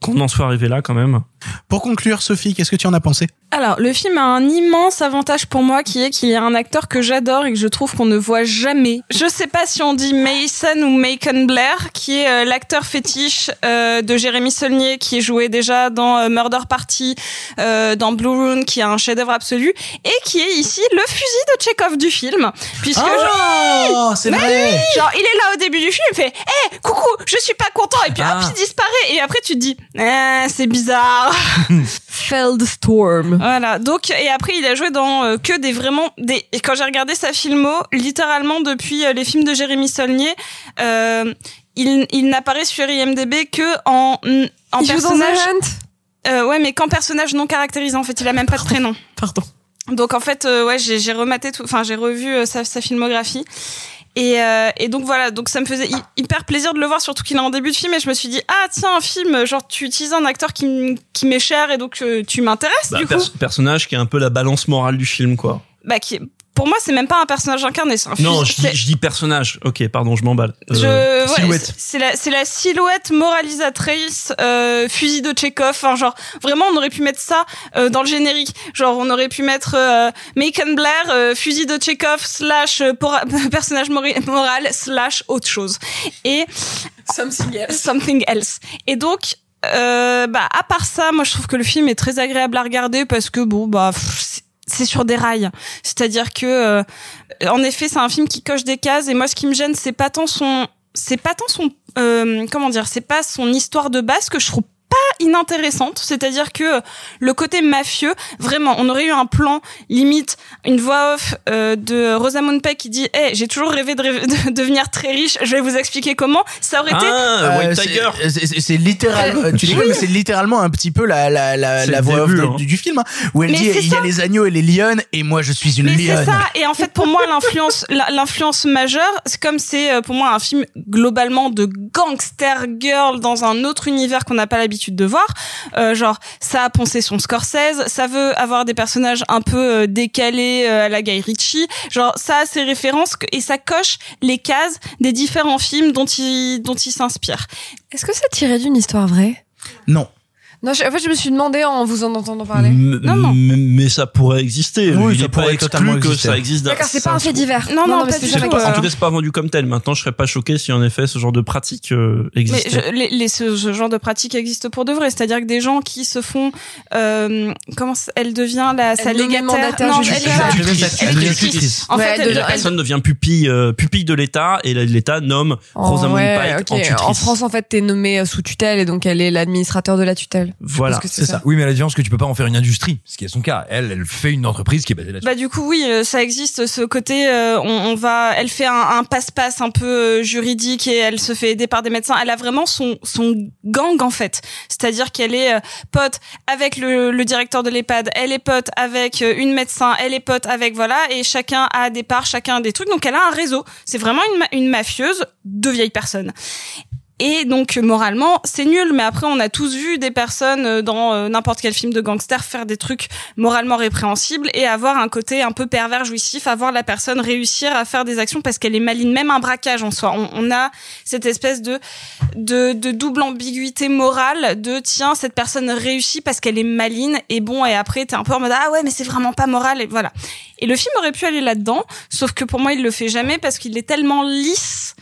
[SPEAKER 10] qu'on en soit arrivé là quand même.
[SPEAKER 6] Pour conclure, Sophie, qu'est-ce que tu en as pensé?
[SPEAKER 9] Alors, le film a un immense avantage pour moi qui est qu'il y a un acteur que j'adore et que je trouve qu'on ne voit jamais. Je sais pas si on dit Mason ou Macon Blair, qui est euh, l'acteur fétiche euh, de Jérémy Saulnier, qui est joué déjà dans euh, Murder Party, euh, dans Blue Rune, qui a un chef-d'œuvre absolu, et qui est ici le fusil de Chekhov du film. Puisque
[SPEAKER 6] Oh,
[SPEAKER 9] genre,
[SPEAKER 6] c'est vrai.
[SPEAKER 9] oui Genre, il est là au début du film, il fait Hé, coucou, je suis pas content !» Et puis
[SPEAKER 2] Ah.
[SPEAKER 9] hop, il disparaît. Et après, tu te dis Eh, c'est bizarre
[SPEAKER 7] Feldstorm.
[SPEAKER 9] voilà. Donc et après il a joué dans euh, que des vraiment des et quand j'ai regardé sa filmo, littéralement depuis euh, les films de Jérémy Saulnier, euh, il il n'apparaît sur IMDb que en en
[SPEAKER 7] Il joue dans
[SPEAKER 9] personnage
[SPEAKER 7] Hunt
[SPEAKER 9] euh, ouais, mais qu'en personnage non caractérisé en fait, il a même pas de prénom.
[SPEAKER 7] Pardon.
[SPEAKER 9] Donc en fait ouais, j'ai rematé tout enfin j'ai revu sa sa filmographie. Et, euh, et donc voilà, donc ça me faisait hy- hyper plaisir de le voir, surtout qu'il est en début de film. Et je me suis dit, ah tiens, un film, genre tu utilises un acteur qui, qui m'est cher et donc euh, tu m'intéresses
[SPEAKER 10] Bah,
[SPEAKER 9] du coup.
[SPEAKER 10] personnage qui est un peu la balance morale du film, quoi.
[SPEAKER 9] bah qui est- pour moi c'est même pas un personnage incarné c'est un
[SPEAKER 10] Non, je dis, je dis personnage. Ok, pardon, je m'emballe. Euh,
[SPEAKER 9] je ouais,
[SPEAKER 10] silhouette.
[SPEAKER 9] c'est- la c'est la silhouette moralisatrice euh, fusil de Chekhov enfin genre vraiment on aurait pu mettre ça euh, dans le générique genre on aurait pu mettre euh, Macon Blair euh, fusil de Chekhov slash euh, personnage moral slash autre chose et
[SPEAKER 7] Something else.
[SPEAKER 9] something else et donc euh, bah à part ça moi je trouve que le film est très agréable à regarder parce que bon bah pff, c'est- sur des rails. C'est-à-dire que euh, en effet c'est un film qui coche des cases et moi ce qui me gêne c'est pas tant son c'est pas tant son euh, comment dire c'est pas son histoire de base que je trouve pas inintéressante, c'est-à-dire que le côté mafieux, vraiment, on aurait eu un plan limite, une voix off euh, de Rosamund Pike qui dit "Eh, j'ai toujours rêvé de, rêver- de devenir très riche, je vais vous expliquer comment." Ça aurait été
[SPEAKER 10] Ah,
[SPEAKER 6] Euh, c'est- littéralement, euh, tu dis c'est littéralement un petit peu la la voix off de-
[SPEAKER 10] hein.
[SPEAKER 6] du, du film hein, où elle
[SPEAKER 9] Mais
[SPEAKER 6] dit il y a les agneaux et les lionnes et moi je suis une
[SPEAKER 9] Mais c'est
[SPEAKER 6] lionne.
[SPEAKER 9] ça. Et en fait, pour moi, l'influence, l'influence majeure, c'est comme c'est euh, pour moi un film globalement de gangster girl dans un autre univers qu'on n'a pas l'habitude de voir. Euh, genre, ça a poncé son Scorsese, ça veut avoir des personnages un peu euh, décalés euh, à la Guy Ritchie. Genre, ça a ses références que- et ça coche les cases des différents films dont il dont il s'inspire.
[SPEAKER 7] Est-ce que c'est tiré d'une histoire vraie?
[SPEAKER 6] Non.
[SPEAKER 7] Non, je- en fait, je me suis demandé en vous en entendant parler.
[SPEAKER 10] M-
[SPEAKER 9] Non, non.
[SPEAKER 10] Mais ça pourrait exister.
[SPEAKER 6] Oui,
[SPEAKER 10] Il
[SPEAKER 6] ça
[SPEAKER 10] est pas
[SPEAKER 6] pourrait
[SPEAKER 10] exclu
[SPEAKER 6] totalement
[SPEAKER 10] que
[SPEAKER 6] exister.
[SPEAKER 10] ça existe.
[SPEAKER 7] D'accord, c'est pas un fait divers.
[SPEAKER 9] Non, non,
[SPEAKER 7] mais
[SPEAKER 9] pas du tout.
[SPEAKER 10] En tout cas, c'est pas vendu comme tel. Maintenant, je serais pas choqué si en effet ce genre de pratique euh,
[SPEAKER 9] Mais
[SPEAKER 10] existait.
[SPEAKER 9] je- les, les- ce, ce genre de pratique existe pour de vrai, c'est-à-dire que des gens qui se font, euh, comment ça- elle devient la sa
[SPEAKER 7] Elle devient
[SPEAKER 9] légataire, non, elle est
[SPEAKER 6] sa-.
[SPEAKER 9] En fait,
[SPEAKER 10] la personne devient pupille, euh, pupille de l'État et l'État nomme
[SPEAKER 7] Oh,
[SPEAKER 10] Rosamund Pike en tutrice.
[SPEAKER 7] En France, en fait, t'es nommé euh, sous tutelle et donc elle est l'administrateur de la tutelle.
[SPEAKER 10] Voilà.
[SPEAKER 2] C'est ça. Oui, mais la différence, c'est que tu peux pas en faire une industrie, ce qui est son cas. Elle, elle fait une entreprise qui est basée là-dessus.
[SPEAKER 9] Bah du coup oui, euh, ça existe ce côté. euh, on, on va, elle fait un, passe-passe un peu euh, juridique et elle se fait aider par des médecins. Elle a vraiment son son gang en fait. C'est-à-dire qu'elle est euh, pote avec le, le directeur de l'EHPAD, elle est pote avec une médecin, elle est pote avec voilà et chacun a des parts, chacun a des trucs. Donc elle a un réseau. C'est vraiment une, ma- une mafieuse de vieilles personnes. Et donc moralement, c'est nul. Mais après, on a tous vu des personnes euh, dans euh, n'importe quel film de gangster faire des trucs moralement répréhensibles et avoir un côté un peu pervers jouissif, avoir la personne réussir à faire des actions parce qu'elle est maline. Même un braquage en soi, on, a cette espèce de, de double ambiguïté morale de tiens cette personne réussit parce qu'elle est maline et bon et après t'es un peu en mode ah ouais mais c'est vraiment pas moral et voilà. Et le film aurait pu aller là-dedans, sauf que pour moi il le fait jamais parce qu'il est tellement lisse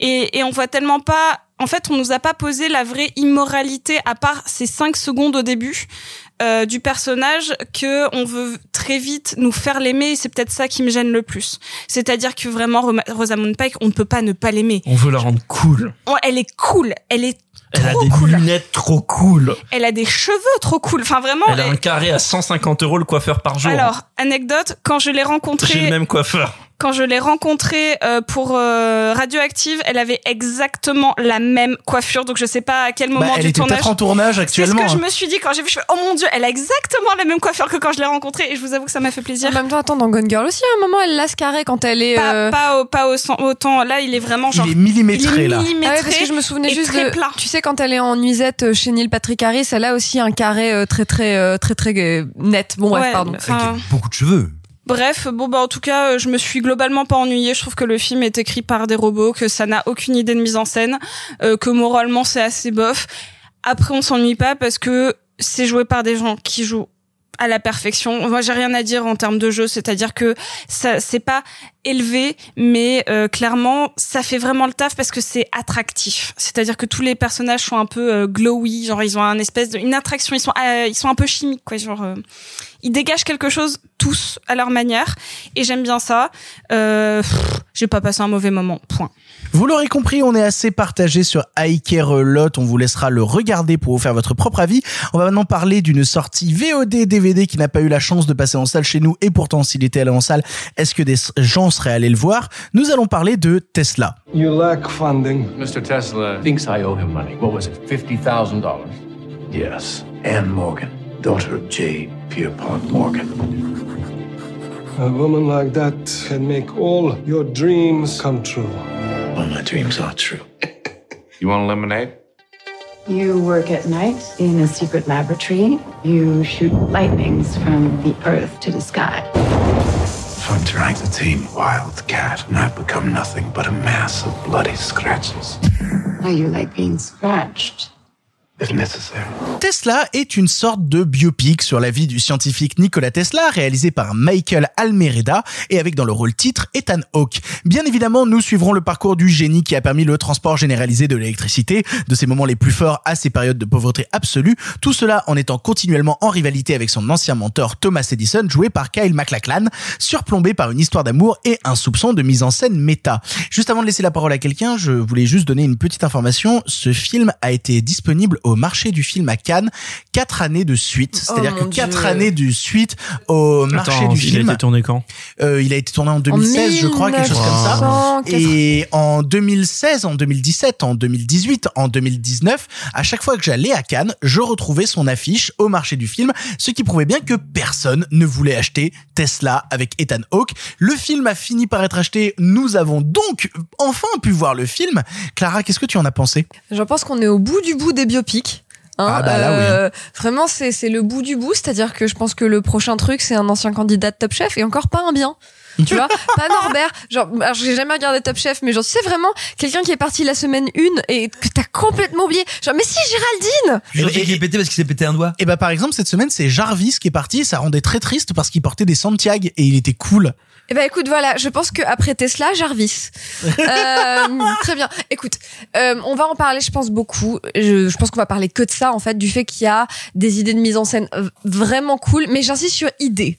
[SPEAKER 9] et, et on voit tellement pas. En fait, on nous a pas posé la vraie immoralité à part ces cinq secondes au début euh, du personnage que on veut très vite nous faire l'aimer. Et c'est peut-être ça qui me gêne le plus. C'est-à-dire que vraiment Rosamund Pike, on ne peut pas ne pas l'aimer.
[SPEAKER 10] On veut la rendre cool.
[SPEAKER 9] Oh, Elle est cool. Elle est
[SPEAKER 10] Elle a des
[SPEAKER 9] cool.
[SPEAKER 10] lunettes trop cool.
[SPEAKER 9] Elle a des cheveux trop cool. Enfin vraiment.
[SPEAKER 10] Elle a un carré à 150 euros le coiffeur par jour.
[SPEAKER 9] Alors anecdote, quand je l'ai rencontrée.
[SPEAKER 10] J'ai le même coiffeur.
[SPEAKER 9] Quand je l'ai rencontrée euh, pour euh, Radioactive, elle avait exactement la même coiffure. Donc je sais pas à quel moment
[SPEAKER 6] Bah, elle
[SPEAKER 9] du
[SPEAKER 6] était
[SPEAKER 9] tournage.
[SPEAKER 6] peut-être en tournage
[SPEAKER 9] C'est ce
[SPEAKER 6] actuellement.
[SPEAKER 9] que je
[SPEAKER 6] hein.
[SPEAKER 9] me suis dit quand j'ai vu. Je fais, oh mon dieu, elle a exactement la même coiffure que quand je l'ai rencontrée. Et je vous avoue que ça m'a fait plaisir.
[SPEAKER 7] En même temps, attends, dans Gone Girl aussi, à un moment, elle lasse carré quand elle est.
[SPEAKER 9] Pas,
[SPEAKER 7] euh,
[SPEAKER 9] pas, au, pas au autant. Là, il est vraiment genre.
[SPEAKER 6] Il est millimétré
[SPEAKER 9] il est
[SPEAKER 6] là.
[SPEAKER 9] millimétré
[SPEAKER 7] Ah ouais, parce que je me souvenais juste
[SPEAKER 9] très
[SPEAKER 7] de.
[SPEAKER 9] plat.
[SPEAKER 7] Tu sais, quand elle est en nuisette chez Neil Patrick Harris, elle a aussi un carré euh, très, très, euh, très, très, euh, net. Bon, bref,
[SPEAKER 9] Ouais,
[SPEAKER 7] pardon.
[SPEAKER 9] enfin,
[SPEAKER 2] Beaucoup de cheveux.
[SPEAKER 9] Bref, bon bah en tout cas, euh, je me suis globalement pas ennuyée. Je trouve que le film est écrit par des robots, que ça n'a aucune idée de mise en scène, euh, que moralement c'est assez bof. Après, on s'ennuie pas parce que c'est joué par des gens qui jouent à la perfection. Moi, j'ai rien à dire en termes de jeu, c'est-à-dire que ça c'est pas élevé, mais euh, clairement, ça fait vraiment le taf parce que c'est attractif. C'est-à-dire que tous les personnages sont un peu euh, glowy, genre ils ont un espèce de une attraction, ils sont euh, ils sont un peu chimiques quoi, genre euh, ils dégagent quelque chose tous à leur manière et j'aime bien ça. Euh, j'ai pas passé un mauvais moment. Point.
[SPEAKER 6] Vous l'aurez compris, on est assez partagé sur I Care a Lot. On vous laissera le regarder pour vous faire votre propre avis. On va maintenant parler d'une sortie VOD DVD qui n'a pas eu la chance de passer en salle chez nous et pourtant s'il était allé en salle, est-ce que des gens seraient allés le voir? Nous allons parler de Tesla.
[SPEAKER 11] You lack funding.
[SPEAKER 13] Mr. Tesla thinks I owe him money. What was it? $50,000?
[SPEAKER 14] Yes, Anne Morgan, daughter of J. Pierpont Morgan.
[SPEAKER 11] A woman like that can make all your dreams come true.
[SPEAKER 14] All my dreams are true.
[SPEAKER 13] You want lemonade?
[SPEAKER 15] You work at night in a secret laboratory. You shoot lightnings from the earth to the sky.
[SPEAKER 14] From trying to tame Wildcat, and I've become nothing but a mass of bloody scratches.
[SPEAKER 15] How you like being scratched?
[SPEAKER 6] Tesla est une sorte de biopic sur la vie du scientifique Nikola Tesla, réalisé par Michael Almereda et avec dans le rôle titre Ethan Hawke. Bien évidemment, nous suivrons le parcours du génie qui a permis le transport généralisé de l'électricité, de ses moments les plus forts à ses périodes de pauvreté absolue, tout cela en étant continuellement en rivalité avec son ancien mentor Thomas Edison, joué par Kyle MacLachlan, surplombé par une histoire d'amour et un soupçon de mise en scène méta. Juste avant de laisser la parole à quelqu'un, je voulais juste donner une petite information. Ce film a été disponible au marché du film à Cannes quatre années de suite. C'est-à-dire
[SPEAKER 10] Oh
[SPEAKER 6] que
[SPEAKER 10] mon
[SPEAKER 6] quatre
[SPEAKER 10] Dieu.
[SPEAKER 6] années de suite au marché
[SPEAKER 10] Attends,
[SPEAKER 6] du
[SPEAKER 10] il
[SPEAKER 6] film.
[SPEAKER 10] a été tourné quand?
[SPEAKER 6] Euh, il a été tourné en 2016, je crois, quelque chose comme ça.
[SPEAKER 7] 1980.
[SPEAKER 6] Et en 2016, en 2017, en 2018, en 2019, à chaque fois que j'allais à Cannes, je retrouvais son affiche au marché du film, ce qui prouvait bien que personne ne voulait acheter Tesla avec Ethan Hawke. Le film a fini par être acheté. Nous avons donc enfin pu voir le film. Clara, qu'est-ce que tu en as pensé?
[SPEAKER 7] Je pense qu'on est au bout du bout des biopics. Hein,
[SPEAKER 6] Ah bah là, oui.
[SPEAKER 7] euh, Vraiment, c'est c'est le bout du bout. C'est-à-dire que je pense que le prochain truc, c'est un ancien candidat de Top Chef et encore pas un bien. Tu vois, pas Norbert. Genre, alors j'ai jamais regardé Top Chef, mais genre, c'est vraiment quelqu'un qui est parti la semaine 1 et que t'as complètement oublié. Genre, mais si, Géraldine!
[SPEAKER 2] Et, et qui est pété parce qu'il s'est pété un doigt.
[SPEAKER 6] Et bah par exemple cette semaine c'est Jarvis qui est parti et ça rendait très triste parce qu'il portait des Santiago et il était cool.
[SPEAKER 7] Eh ben écoute, voilà, je pense que après Tesla, Jarvis. Euh, très bien. Écoute, euh, on va en parler, je pense beaucoup. Je, je pense qu'on va parler que de ça, en fait, du fait qu'il y a des idées de mise en scène vraiment cool, mais j'insiste sur idée.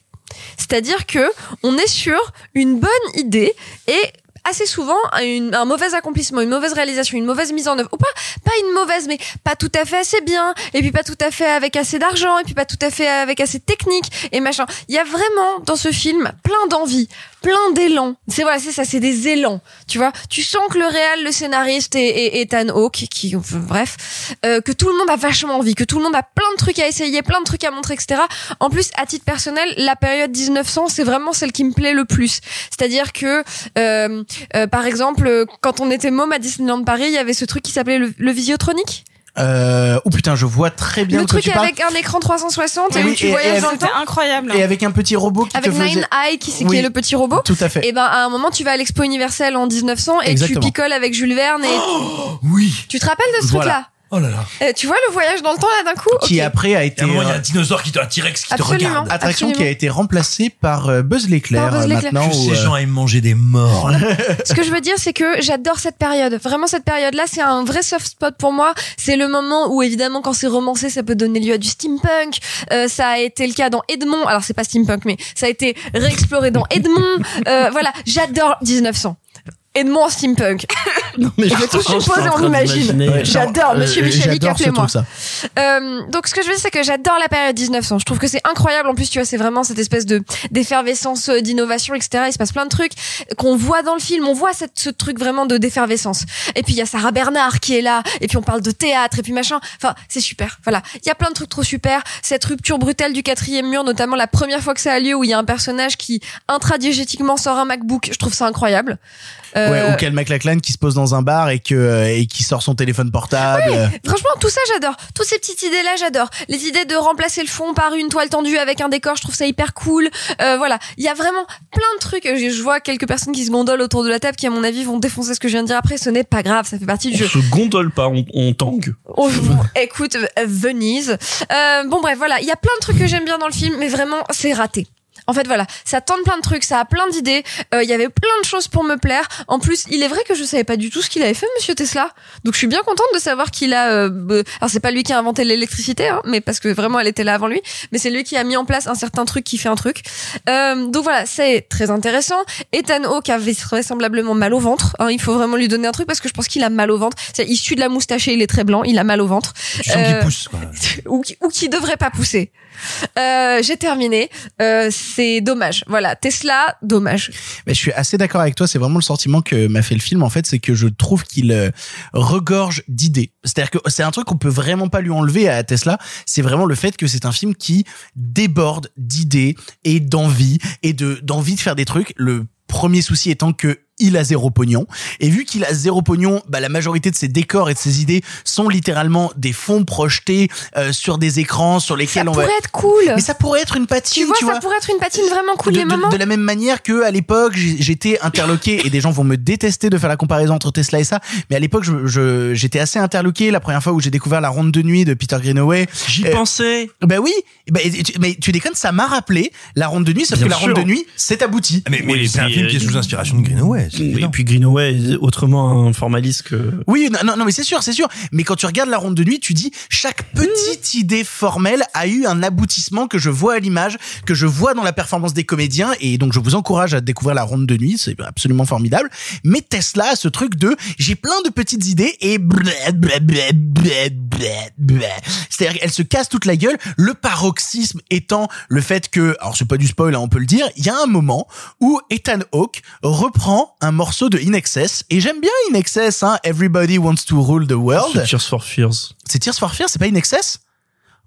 [SPEAKER 7] C'est-à-dire que on est sur une bonne idée et assez souvent un mauvais accomplissement, une mauvaise réalisation, une mauvaise mise en œuvre, ou pas, pas une mauvaise, mais pas tout à fait assez bien, et puis pas tout à fait avec assez d'argent, et puis pas tout à fait avec assez de technique, et machin. Il y a vraiment dans ce film plein d'envie, plein d'élan. C'est voilà, c'est ça, c'est des élans. Tu vois, tu sens que le réal, le scénariste et, et Ethan Hawke, qui, bref, euh, que tout le monde a vachement envie, que tout le monde a plein de trucs à essayer, plein de trucs à montrer, etc. En plus, à titre personnel, la période 1900, c'est vraiment celle qui me plaît le plus. C'est-à-dire que, euh, euh, par exemple, quand on était môme à Disneyland Paris, il y avait ce truc qui s'appelait le, le Visiotronique.
[SPEAKER 6] Euh, oh putain, je vois très bien
[SPEAKER 7] le truc
[SPEAKER 6] tu parles.
[SPEAKER 7] avec un écran 360 et
[SPEAKER 6] Oui,
[SPEAKER 7] où tu
[SPEAKER 6] et-
[SPEAKER 7] voyages
[SPEAKER 6] et
[SPEAKER 7] dans le temps.
[SPEAKER 9] incroyable.
[SPEAKER 6] Et avec un petit robot qui
[SPEAKER 7] Avec
[SPEAKER 6] te faisait...
[SPEAKER 7] Nine Eye qui, c'est- qui
[SPEAKER 6] Oui,
[SPEAKER 7] est le petit robot.
[SPEAKER 6] Tout à fait.
[SPEAKER 7] Et ben à un moment tu vas à l'Expo universelle en 1900 et
[SPEAKER 6] Exactement.
[SPEAKER 7] tu picoles avec Jules Verne et
[SPEAKER 2] oui.
[SPEAKER 7] tu te rappelles de ce
[SPEAKER 6] Voilà.
[SPEAKER 7] truc là
[SPEAKER 2] Oh là là.
[SPEAKER 7] Euh, tu vois le voyage dans le temps là d'un coup
[SPEAKER 6] Qui après a été...
[SPEAKER 2] Il y a
[SPEAKER 6] euh,
[SPEAKER 2] un dinosaure qui te, un T-Rex qui
[SPEAKER 7] Absolument.
[SPEAKER 2] te regarde.
[SPEAKER 6] attraction
[SPEAKER 7] Absolument.
[SPEAKER 6] qui a été remplacée par euh, Buzz l'éclair
[SPEAKER 7] Par Buzz l'éclair.
[SPEAKER 6] maintenant.
[SPEAKER 2] Que
[SPEAKER 6] où,
[SPEAKER 2] ces
[SPEAKER 6] euh,
[SPEAKER 2] gens aiment manger des morts.
[SPEAKER 7] Ce que je veux dire, c'est que j'adore cette période. Vraiment, cette période-là, c'est un vrai soft spot pour moi. C'est le moment où, évidemment, quand c'est romancé, ça peut donner lieu à du steampunk. Euh, ça a été le cas dans Edmond. Alors, c'est pas steampunk, mais ça a été réexploré dans Edmond. Euh, voilà, j'adore 1900. Edmond en steampunk.
[SPEAKER 10] mais
[SPEAKER 7] On fait tous une
[SPEAKER 10] je suis
[SPEAKER 7] pause
[SPEAKER 10] en
[SPEAKER 7] et on imagine.
[SPEAKER 6] Ouais,
[SPEAKER 7] J'adore,
[SPEAKER 6] euh,
[SPEAKER 7] monsieur Michalik, appelez-moi. Euh, donc ce que je veux dire c'est que j'adore la période 1900. Je trouve que c'est incroyable. En plus tu vois c'est vraiment cette espèce de d'effervescence, euh, d'innovation, etc. Il se passe plein de trucs qu'on voit dans le film. On voit cette, ce truc vraiment de d'effervescence. Et puis il y a Sarah Bernard qui est là. Et puis on parle de théâtre et puis machin. Enfin c'est super. Voilà. Il y a plein de trucs trop super. Cette rupture brutale du quatrième mur, notamment la première fois que ça a lieu où il y a un personnage qui intradiégétiquement sort un MacBook. Je trouve ça incroyable. Euh,
[SPEAKER 6] Ouais, ou Cal McLachlan qui se pose dans un bar et que euh, et qui sort son téléphone portable.
[SPEAKER 7] Franchement, tout ça, j'adore. Toutes ces petites idées-là, j'adore. Les idées de remplacer le fond par une toile tendue avec un décor, je trouve ça hyper cool. Euh, voilà, il y a vraiment plein de trucs. Je, je vois quelques personnes qui se gondolent autour de la table qui, à mon avis, vont défoncer ce que je viens de dire après. Ce n'est pas grave, ça fait partie du
[SPEAKER 10] On
[SPEAKER 7] jeu.
[SPEAKER 10] se gondole pas, on, on tangue.
[SPEAKER 7] Oh, bon, écoute, euh, Venise. Euh, bon, bref, voilà. Il y a plein de trucs que j'aime bien dans le film, mais vraiment, c'est raté. En fait, voilà, ça tente plein de trucs, ça a plein d'idées. Euh, Il y avait plein de choses pour me plaire. En plus, il est vrai que je savais pas du tout ce qu'il avait fait, Monsieur Tesla. Donc, je suis bien contente de savoir qu'il a. Euh, alors, c'est pas lui qui a inventé l'électricité, hein, mais parce que vraiment, elle était là avant lui. Mais c'est lui qui a mis en place un certain truc qui fait un truc. Euh, donc voilà, c'est très intéressant. Ethan Hawke avait vraisemblablement mal au ventre. hein, il faut vraiment lui donner un truc parce que je pense qu'il a mal au ventre. C'est issu de la moustache et il est très blanc. Il a mal au ventre.
[SPEAKER 2] Tu sens
[SPEAKER 7] Euh,
[SPEAKER 2] qu'il pousse. quoi.
[SPEAKER 7] ou qui, ou qui devrait pas pousser. Euh, j'ai terminé. Euh, c'est dommage. Voilà, Tesla, dommage.
[SPEAKER 6] Mais je suis assez d'accord avec toi. C'est vraiment le sentiment que m'a fait le film. En fait, c'est que je trouve qu'il euh, regorge d'idées. C'est-à-dire que c'est un truc qu'on peut vraiment pas lui enlever à Tesla. C'est vraiment le fait que c'est un film qui déborde d'idées et d'envie et de d'envie de faire des trucs. Le premier souci étant que il a zéro pognon. Et vu qu'il a zéro pognon, bah, la majorité de ses décors et de ses idées sont littéralement des fonds projetés euh, sur des écrans sur
[SPEAKER 7] Ça
[SPEAKER 6] lesquels on va...
[SPEAKER 7] pourrait être cool.
[SPEAKER 6] Mais ça pourrait être une patine,
[SPEAKER 7] tu vois,
[SPEAKER 6] tu
[SPEAKER 7] ça
[SPEAKER 6] vois
[SPEAKER 7] pourrait être une patine vraiment cool
[SPEAKER 6] de,
[SPEAKER 7] les moments.
[SPEAKER 6] de la même manière que à l'époque j'étais interloqué et des gens vont me détester de faire la comparaison entre Tesla et ça mais à l'époque je- je- j'étais assez interloqué la première fois où j'ai découvert la ronde de nuit de Peter Greenaway
[SPEAKER 10] J'y
[SPEAKER 6] Euh,
[SPEAKER 10] pensais.
[SPEAKER 6] ben oui et tu- mais tu déconnes ça m'a rappelé la ronde de nuit sauf
[SPEAKER 10] Bien
[SPEAKER 6] que la ronde de nuit c'est abouti
[SPEAKER 2] Mais, mais
[SPEAKER 10] Oui,
[SPEAKER 2] c'est un film qui est
[SPEAKER 10] euh,
[SPEAKER 2] sous inspiration de Greenaway.
[SPEAKER 10] Et puis Greenaway est autrement un formaliste que.
[SPEAKER 6] Oui, non, non, mais c'est sûr, c'est sûr. Mais quand tu regardes la ronde de nuit, tu dis chaque petite idée formelle a eu un aboutissement que je vois à l'image, que je vois dans la performance des comédiens, et donc je vous encourage à découvrir la ronde de nuit, c'est absolument formidable. Mais Tesla a ce truc de j'ai plein de petites idées et c'est-à-dire qu'elle se casse toute la gueule. Le paroxysme étant le fait que, alors c'est pas du spoil, hein, on peut le dire, il y a un moment où Ethan Hawke reprend un morceau de In Excess et j'aime bien In Excess, hein, Everybody Wants to Rule the World.
[SPEAKER 10] C'est Tears for Fears.
[SPEAKER 6] C'est Tears for Fears, c'est pas In Excess?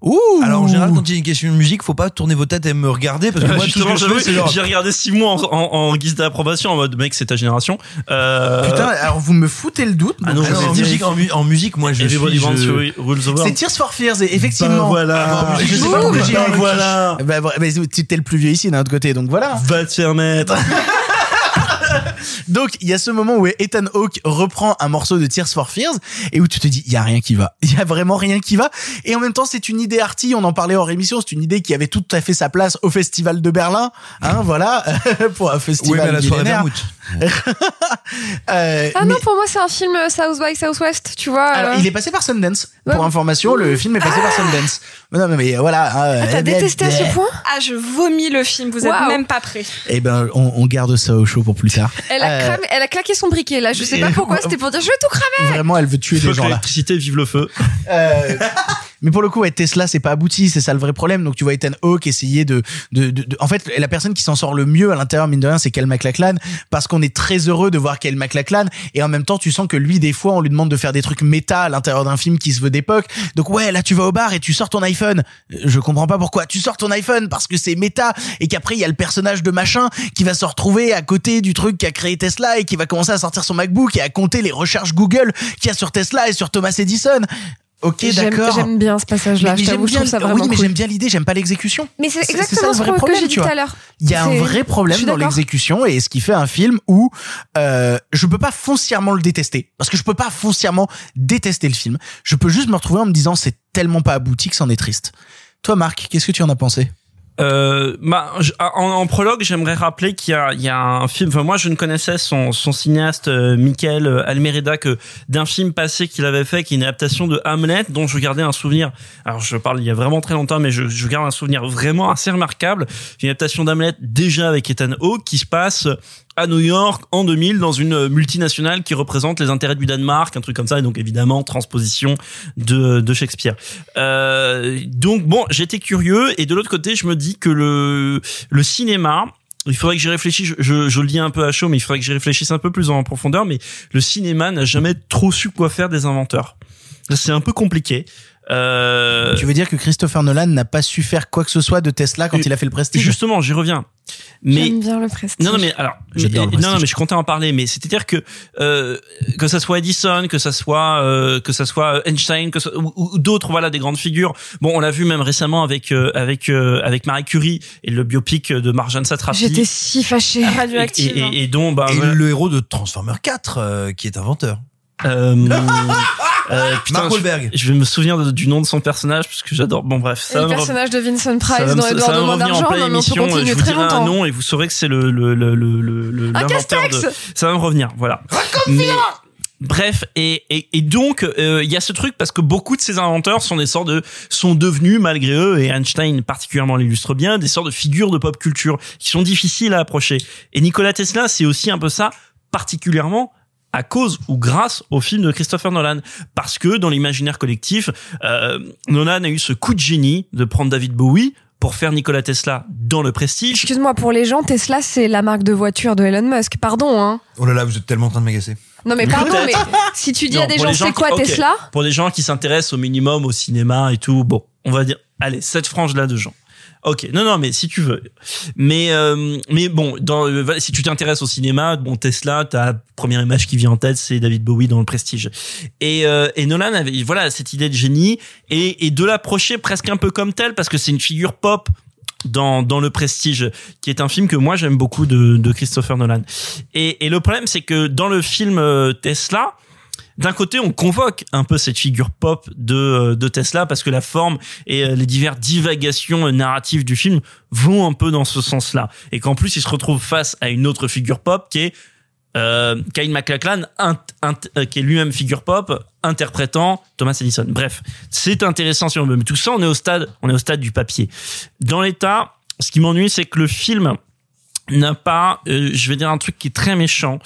[SPEAKER 6] Ouh
[SPEAKER 2] Alors en général, quand il y a une question de musique, faut pas tourner vos têtes et me regarder parce que moi, tout ce
[SPEAKER 10] Justement,
[SPEAKER 2] c'est genre.
[SPEAKER 10] j'ai regardé six mois en, en- en guise d'approbation en mode mec, c'est ta génération. Euh,
[SPEAKER 6] Putain, alors vous me foutez le doute.
[SPEAKER 10] Ah non,
[SPEAKER 2] Ah
[SPEAKER 6] vais
[SPEAKER 2] en, musique, en, en musique, moi je
[SPEAKER 10] Everybody
[SPEAKER 2] suis. je-.
[SPEAKER 6] C'est Tears for Fears, et effectivement.
[SPEAKER 10] Ben voilà.
[SPEAKER 2] Ah,
[SPEAKER 6] Je sais pas pourquoi j'ai
[SPEAKER 10] ben
[SPEAKER 6] eu-
[SPEAKER 10] voilà.
[SPEAKER 6] Bah, bah, t'es le plus vieux ici d'un autre côté, donc voilà.
[SPEAKER 10] Va te faire mettre.
[SPEAKER 6] Donc il y a ce moment où Ethan Hawke reprend un morceau de Tears for Fears et où tu te dis il y a rien qui va, il y a vraiment rien qui va. Et en même temps c'est une idée arty, on en parlait hors émission, c'est une idée qui avait tout à fait sa place au festival de Berlin, hein, voilà, pour un
[SPEAKER 2] Oui,
[SPEAKER 6] festival
[SPEAKER 2] mais à la soirée.
[SPEAKER 6] Euh,
[SPEAKER 7] Ah
[SPEAKER 6] mais-
[SPEAKER 7] non, pour moi c'est un film South by Southwest, tu vois.
[SPEAKER 6] alors,
[SPEAKER 7] euh.
[SPEAKER 6] il est passé par Sundance.
[SPEAKER 7] Ouais.
[SPEAKER 6] Pour information, le film est passé par Sundance. Mais non, mais, mais voilà. hein,
[SPEAKER 7] Ah, T'as
[SPEAKER 6] euh,
[SPEAKER 7] détesté à ce point?
[SPEAKER 9] Ah, je vomis le film, vous êtes
[SPEAKER 7] Waouh.
[SPEAKER 9] même pas prêts.
[SPEAKER 6] Eh ben, on, on garde ça au chaud pour plus tard.
[SPEAKER 7] Elle a,
[SPEAKER 6] Euh,
[SPEAKER 7] cramé- elle a claqué son briquet là, je sais pas pourquoi, c'était pour dire je vais tout cramer.
[SPEAKER 6] Vraiment, elle veut tuer des gens là.
[SPEAKER 10] l'électricité, vive le feu.
[SPEAKER 6] Mais pour le coup, ouais, Tesla, c'est pas abouti, c'est ça le vrai problème. Donc tu vois Ethan Hawke essayer de, de, de, de- en fait, la personne qui s'en sort le mieux à l'intérieur, mine de rien, c'est Kel MacLachlan, parce qu'on est très heureux de voir Kel MacLachlan, et en même temps, tu sens que lui, des fois, on lui demande de faire des trucs méta à l'intérieur d'un film qui se veut d'époque. Donc ouais, là, tu vas au bar et tu sors ton iPhone. Je comprends pas pourquoi. Tu sors ton iPhone parce que c'est méta, et qu'après, il y a le personnage de machin qui va se retrouver à côté du truc qu'a créé Tesla et qui va commencer à sortir son MacBook et à compter les recherches Google qu'il y a sur Tesla et sur Thomas Edison. Ok, d'accord.
[SPEAKER 7] J'aime bien ce passage-là.
[SPEAKER 6] Mais- mais j'aime
[SPEAKER 7] ça
[SPEAKER 6] bien-
[SPEAKER 7] vraiment
[SPEAKER 6] Oui, mais
[SPEAKER 7] cool.
[SPEAKER 6] j'aime bien l'idée, j'aime pas l'exécution.
[SPEAKER 7] Mais c'est
[SPEAKER 6] ça
[SPEAKER 7] exactement
[SPEAKER 6] le
[SPEAKER 7] ce
[SPEAKER 6] vrai
[SPEAKER 7] que-
[SPEAKER 6] problème,
[SPEAKER 7] j'ai dit tout à l'heure.
[SPEAKER 6] Il y a un vrai problème dans l'exécution et ce qui fait un film où euh, je peux pas foncièrement le détester parce que je peux pas foncièrement détester le film. Je peux juste me retrouver en me disant c'est tellement pas abouti que c'en est triste. Toi, Marc, qu'est-ce que tu en as pensé?
[SPEAKER 10] Euh, bah, je- en, en prologue, j'aimerais rappeler qu'il y y a un film. Enfin, moi, je ne connaissais son, son cinéaste euh, Michael Almereda que d'un film passé qu'il avait fait, qui est une adaptation de Hamlet, dont je gardais un souvenir. Alors, je parle il y a vraiment très longtemps, mais je, je garde un souvenir vraiment assez remarquable. Une adaptation d'Hamlet déjà avec Ethan Hawke qui se passe à New York en 2000 dans une multinationale qui représente les intérêts du Danemark, un truc comme ça, et donc évidemment transposition de, Shakespeare. Euh, donc bon, j'étais curieux, et de l'autre côté, je me dis que le, cinéma, il faudrait que j'y réfléchisse, je, je le dis un peu à chaud, mais il faudrait que j'y réfléchisse un peu plus en profondeur, mais le cinéma n'a jamais trop su quoi faire des inventeurs. C'est un peu compliqué. Euh,
[SPEAKER 6] Tu veux dire que Christopher Nolan n'a pas su faire quoi que ce soit de Tesla quand il a fait le Prestige
[SPEAKER 10] Justement, j'y reviens. Mais
[SPEAKER 7] J'aime bien le prestige.
[SPEAKER 10] non, non, mais alors, mais-
[SPEAKER 6] le
[SPEAKER 10] non, non, mais je comptais en parler, mais c'est-à-dire que euh, que ça soit Edison, que ça soit euh, que ça soit Einstein, que ça- ou, ou d'autres, voilà, des grandes figures. Bon, on l'a vu même récemment avec euh, avec euh, avec Marie Curie et le biopic de Marjane Satrapi.
[SPEAKER 7] J'étais si fâchée.
[SPEAKER 10] et,
[SPEAKER 9] Radioactive.
[SPEAKER 10] et, et, et dont bah
[SPEAKER 2] Et
[SPEAKER 10] voilà,
[SPEAKER 2] le héros de Transformer 4 euh, qui est inventeur.
[SPEAKER 10] euh, euh, putain,
[SPEAKER 2] Mark
[SPEAKER 10] je-
[SPEAKER 2] Wahlberg.
[SPEAKER 10] Je, vais me souvenir de- du nom de son personnage parce que j'adore. Bon bref,
[SPEAKER 7] Et
[SPEAKER 10] ça
[SPEAKER 7] le
[SPEAKER 10] me
[SPEAKER 7] personnage de Vincent
[SPEAKER 10] ça
[SPEAKER 7] Price
[SPEAKER 10] me-
[SPEAKER 7] dans
[SPEAKER 10] ça
[SPEAKER 7] Edouard
[SPEAKER 10] va me
[SPEAKER 7] de
[SPEAKER 10] revenir en
[SPEAKER 7] d'argent,
[SPEAKER 10] pleine
[SPEAKER 7] non, mais on peut
[SPEAKER 10] émission.
[SPEAKER 7] continuer
[SPEAKER 10] Je vous
[SPEAKER 7] très
[SPEAKER 10] dirai un
[SPEAKER 7] longtemps.
[SPEAKER 10] nom et vous saurez que c'est le le le le le le-
[SPEAKER 7] Un
[SPEAKER 10] l'inventeur
[SPEAKER 7] Castex
[SPEAKER 10] de. Ça va me revenir, voilà. Mais bref, et et, et donc euh, il y a ce truc parce que beaucoup de ces inventeurs sont des sortes de sont devenus malgré eux et Einstein particulièrement l'illustre bien des sortes de figures de pop culture qui sont difficiles à approcher. Et Nikola Tesla, c'est aussi un peu ça, particulièrement à cause ou grâce au film de Christopher Nolan parce que dans l'imaginaire collectif euh, Nolan a eu ce coup de génie de prendre David Bowie pour faire Nikola Tesla dans le prestige
[SPEAKER 7] Excuse-moi, pour les gens, Tesla, c'est la marque de voiture de Elon Musk. Pardon, hein.
[SPEAKER 2] Oh là là, vous êtes tellement en train de m'agacer.
[SPEAKER 7] Non, mais pardon, mais si tu dis à des gens, c'est quoi. Tesla?
[SPEAKER 10] Pour des gens qui s'intéressent au minimum au cinéma et tout bon on va dire allez cette frange là de gens Ok, non, non, mais si tu veux. Mais, euh, mais bon, dans, euh, si tu t'intéresses au cinéma, bon, Tesla, ta première image qui vient en tête, c'est David Bowie dans Le Prestige. Et, euh, et Nolan avait, voilà, cette idée de génie et, et de l'approcher presque un peu comme tel parce que c'est une figure pop dans dans le Prestige, qui est un film que moi j'aime beaucoup de, de Christopher Nolan. Et, et le problème, c'est que dans le film euh, Tesla, d'un côté, on convoque un peu cette figure pop de, euh, Tesla parce que la forme et euh, les diverses divagations euh, narratives du film vont un peu dans ce sens-là. Et qu'en plus, il se retrouve face à une autre figure pop qui est euh, Kyle MacLachlan, qui est lui-même figure pop, interprétant Thomas Edison. Bref, c'est intéressant si on veut. Mais tout ça, on est au stade, on est au stade du papier. Dans l'état, ce qui m'ennuie, c'est que le film n'a pas, euh, je vais dire un truc qui est très méchant,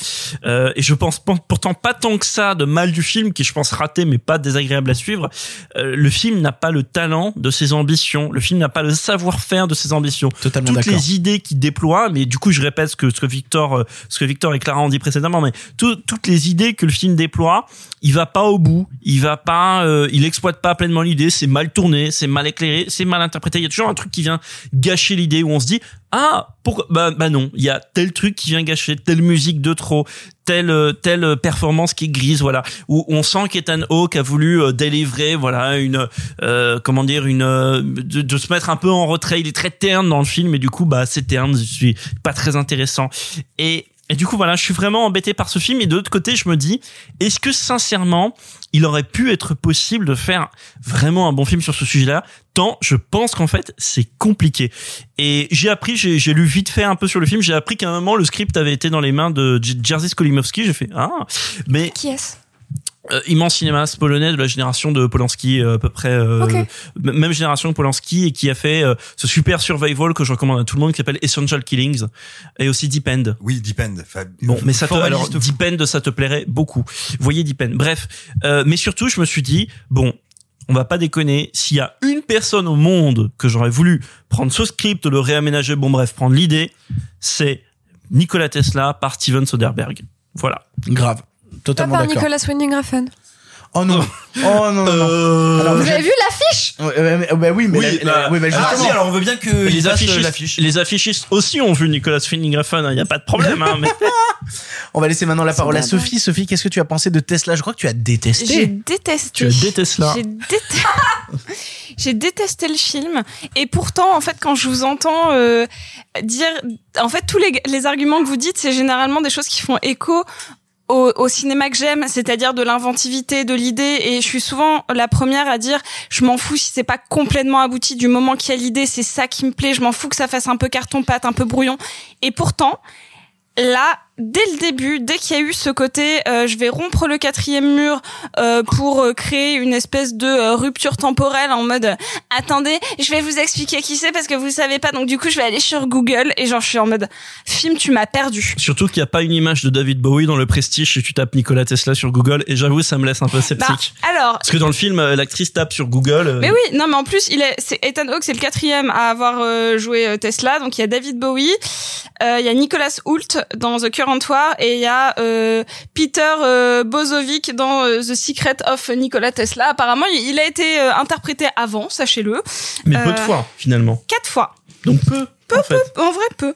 [SPEAKER 10] euh, et je pense pourtant pas tant que ça de mal du film, qui je pense raté mais pas désagréable à suivre. Euh, le film n'a pas le talent de ses ambitions, le film n'a pas le savoir-faire de ses ambitions.
[SPEAKER 6] Totalement
[SPEAKER 10] Toutes les idées qu'il déploie, mais du coup je répète ce que ce que Victor, euh, ce que Victor et Clara ont dit précédemment, mais tout- toutes les idées que le film déploie, il va pas au bout, il va pas, euh, il exploite pas pleinement l'idée, c'est mal tourné, c'est mal éclairé, c'est mal interprété. Il y a toujours un truc qui vient gâcher l'idée où on se dit ah pourquoi? Bah bah non, il y a tel truc qui vient gâcher, telle musique de trop, telle euh, telle performance qui est grise, voilà, où on sent qu'Ethan Hawke a voulu euh, délivrer voilà une euh, comment dire une euh, de, de se mettre un peu en retrait. Il est très terne dans le film et du coup bah c'est terne, je suis pas très intéressant. Et et du coup, voilà, je suis vraiment embêté par ce film. Et de l'autre côté, je me dis, est-ce que sincèrement, il aurait pu être possible de faire vraiment un bon film sur ce sujet-là? Tant, je pense qu'en fait, c'est compliqué. Et j'ai appris, j'ai lu vite fait un peu sur le film. J'ai appris qu'à un moment, le script avait été dans les mains de Jerzy Skolimowski. J'ai fait ah, mais
[SPEAKER 7] Qui est-ce?
[SPEAKER 10] Euh, immense cinéaste polonais de la génération de Polanski euh, à peu près euh, même génération que Polanski et qui a fait euh, ce super survival que je recommande à tout le monde qui s'appelle Essential Killings et aussi Deep End.
[SPEAKER 2] Oui, Depend. Enfin,
[SPEAKER 10] Bon, mais ça te, alors, Deep End, ça te plairait beaucoup. Voyez Deep End. Bref, euh, mais surtout, je me suis dit, bon, on va pas déconner, s'il y a une personne au monde que j'aurais voulu prendre ce script, le réaménager, bon bref, prendre l'idée, c'est Nikola Tesla par Steven Soderbergh. Voilà.
[SPEAKER 6] Grave.
[SPEAKER 7] Pas
[SPEAKER 6] Totalement
[SPEAKER 7] par
[SPEAKER 6] d'accord.
[SPEAKER 7] Nicolas Winding Refn.
[SPEAKER 6] Oh non. Oh non, non, non. Alors,
[SPEAKER 7] Vous avez vu l'affiche?
[SPEAKER 6] Ouais, ouais, mais- bah oui, mais,
[SPEAKER 10] Oui,
[SPEAKER 6] la- la-
[SPEAKER 10] bah,
[SPEAKER 6] mais
[SPEAKER 10] ah, si, alors
[SPEAKER 2] on veut bien que
[SPEAKER 10] les
[SPEAKER 2] euh,
[SPEAKER 10] affichistes,
[SPEAKER 2] l'affiche.
[SPEAKER 10] les affichistes aussi ont vu Nicolas Winding Refn, il n'y a pas de problème. Hein, mais...
[SPEAKER 6] On va laisser maintenant la parole à. Sophie. Sophie, qu'est-ce que tu as pensé de Tesla? Je crois que tu as
[SPEAKER 9] J'ai
[SPEAKER 6] détesté.
[SPEAKER 9] détesté.
[SPEAKER 10] Tu as détesté.
[SPEAKER 9] J'ai détesté. J'ai détesté le film et pourtant en fait quand je vous entends euh, dire en fait tous les, les arguments que vous dites c'est généralement des choses qui font écho au, au cinéma que j'aime, c'est-à-dire de l'inventivité, de l'idée, et je suis souvent la première à dire, je m'en fous si c'est pas complètement abouti du moment qu'il y a l'idée, c'est ça qui me plaît, je m'en fous que ça fasse un peu carton-pâte, un peu brouillon. Et pourtant, là, dès le début, dès qu'il y a eu ce côté, euh, je vais rompre le quatrième mur euh, pour euh, créer une espèce de euh, rupture temporelle en mode, euh, attendez, je vais vous expliquer qui c'est parce que vous savez pas, donc du coup je vais aller sur Google et genre je suis en mode, film, tu m'as perdu.
[SPEAKER 10] Surtout qu'il n'y a pas une image de David Bowie dans le Prestige et tu tapes Nikola Tesla sur Google et j'avoue ça me laisse un peu
[SPEAKER 9] Bah,
[SPEAKER 10] sceptique.
[SPEAKER 9] alors,
[SPEAKER 10] Parce que dans le film, l'actrice tape sur Google.
[SPEAKER 9] Mais oui, non, mais en plus, il est, c'est Ethan Hawke, c'est le quatrième à avoir joué Tesla. Donc il y a David Bowie, euh, il y a Nicolas Hoult dans The Current War et il y a euh, Peter euh, Bozovic dans euh, The Secret of Nikola Tesla. Apparemment, il, a été euh, interprété avant, sachez-le.
[SPEAKER 10] Mais peu de fois finalement.
[SPEAKER 9] Quatre fois.
[SPEAKER 10] Donc peu.
[SPEAKER 9] Peu,
[SPEAKER 10] en fait.
[SPEAKER 9] peu, en vrai peu.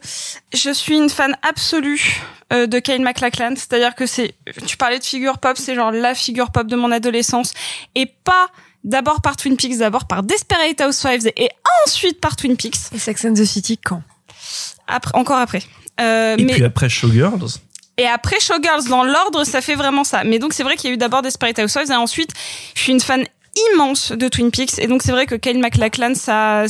[SPEAKER 9] Je suis une fan absolue euh, de Kyle MacLachlan, c'est-à-dire que c'est, tu parlais de figure pop, c'est genre la figure pop de mon adolescence, et pas d'abord par Twin Peaks, d'abord par Desperate Housewives, et ensuite par Twin Peaks.
[SPEAKER 7] Et Sex and the City quand?
[SPEAKER 9] Après, encore après. Euh,
[SPEAKER 10] Et
[SPEAKER 9] mais
[SPEAKER 10] puis après Showgirls.
[SPEAKER 9] et après Showgirls, dans l'ordre, ça fait vraiment ça. Mais donc c'est vrai qu'il y a eu d'abord Desperate Housewives, et ensuite je suis une fan immense de Twin Peaks, et donc c'est vrai que Kyle MacLachlan, ça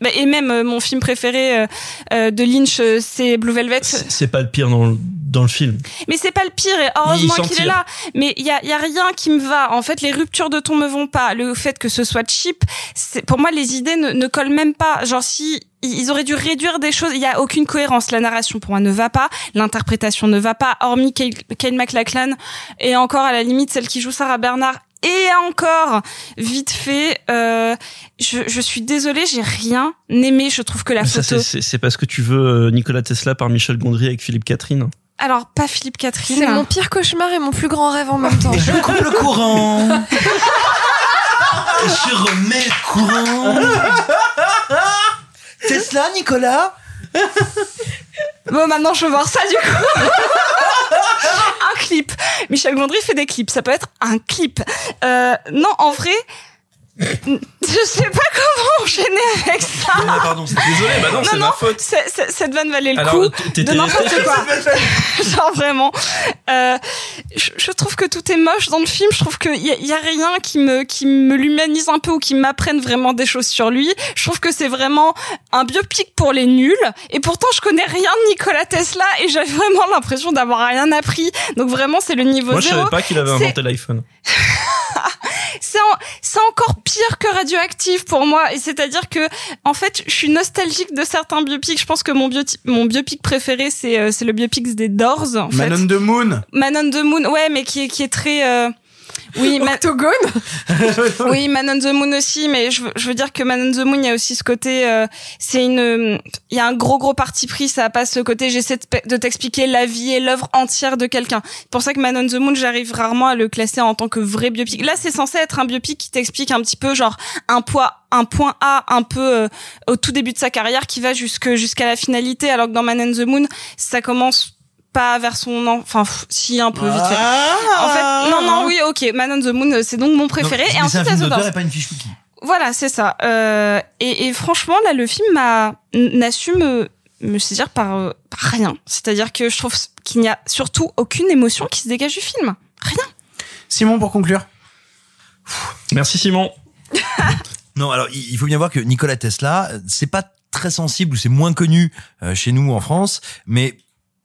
[SPEAKER 9] bah, et même euh, mon film préféré euh, de Lynch, c'est Blue Velvet.
[SPEAKER 10] C'est c'est pas le pire dans le, dans le film.
[SPEAKER 9] Mais c'est pas le pire, et heureusement qu'il est là. Mais il y a, y a rien qui me va. En fait, les ruptures de ton me vont pas. Le fait que ce soit cheap, c'est pour moi les idées ne, ne collent même pas. Genre si ils auraient dû réduire des choses, il y a aucune cohérence. La narration pour moi ne va pas, l'interprétation ne va pas. Hormis Kyle, Kyle MacLachlan et encore à la limite celle qui joue Sarah Bernard. Et encore, vite fait, euh, je, je suis désolée, j'ai rien aimé. Je trouve que la
[SPEAKER 10] Mais
[SPEAKER 9] photo.
[SPEAKER 10] c'est parce que tu veux euh, Nicolas Tesla par Michel Gondry avec Philippe Catherine.
[SPEAKER 9] Alors pas Philippe Catherine.
[SPEAKER 7] C'est mon pire cauchemar et mon plus grand rêve en même temps.
[SPEAKER 2] Je coupe le courant. Je remets le courant. Tesla, Nicolas?
[SPEAKER 9] Bon, maintenant, je veux voir ça, du coup. un clip. Michel Gondry fait des clips. Ça peut être un clip. Euh, non, en vrai, je sais pas comment enchaîner avec ça.
[SPEAKER 10] Non, mais pardon, c'est- désolé, bah non, c'est ma faute.
[SPEAKER 9] c'est- c'est- cette vanne valait le
[SPEAKER 10] Alors,
[SPEAKER 9] coup de n'importe quoi. Genre vraiment. Euh, je, je trouve que tout est moche dans le film. Je trouve qu'il y, a- y a rien qui me qui me l'humanise un peu ou qui m'apprenne vraiment des choses sur lui. Je trouve que c'est vraiment un biopic pour les nuls. Et pourtant, je connais rien de Nikola Tesla et j'avais vraiment l'impression d'avoir rien appris. Donc vraiment, c'est le niveau
[SPEAKER 10] Moi, je
[SPEAKER 9] zéro.
[SPEAKER 10] savais pas qu'il avait inventé l'iPhone.
[SPEAKER 9] c'est en- c'est encore pire que radioactif pour moi. Et c'est à dire que en fait je suis nostalgique de certains biopics. Je pense que mon, biopic préféré c'est euh, c'est le biopic des Doors en
[SPEAKER 6] Man
[SPEAKER 9] fait.
[SPEAKER 6] On the Moon.
[SPEAKER 9] Man on the Moon ouais mais qui est qui est très euh, oui, Ma- oui, Man on the Moon aussi, mais je veux, je veux dire que Man on the Moon, il y a aussi ce côté, euh, c'est une, il y a un gros gros parti pris, ça a pas ce côté, j'essaie de t'expliquer la vie et l'œuvre entière de quelqu'un. C'est pour ça que Man on the Moon, j'arrive rarement à le classer en tant que vrai biopic. Là, c'est censé être un biopic qui t'explique un petit peu, genre, un poids, un point A, un peu euh, au tout début de sa carrière, qui va jusque jusqu'à la finalité, alors que dans Man on the Moon, ça commence pas vers son en- enfin si un peu vite fait. En fait, non non oui ok Man on the Moon euh, c'est donc mon préféré
[SPEAKER 2] Donc,
[SPEAKER 9] et
[SPEAKER 2] mais c'est
[SPEAKER 9] ensuite
[SPEAKER 2] un film et pas une fiche.
[SPEAKER 9] Voilà, c'est ça. Euh, et, et franchement, là, le film m'a n'a su me, me saisir par, euh, par rien. C'est-à-dire que je trouve qu'il n'y a surtout aucune émotion qui se dégage du film. Rien.
[SPEAKER 6] Simon, pour conclure.
[SPEAKER 10] Merci Simon.
[SPEAKER 2] Non, alors il faut bien voir que Nikola Tesla, c'est pas très sensible ou c'est moins connu euh, chez nous en France, mais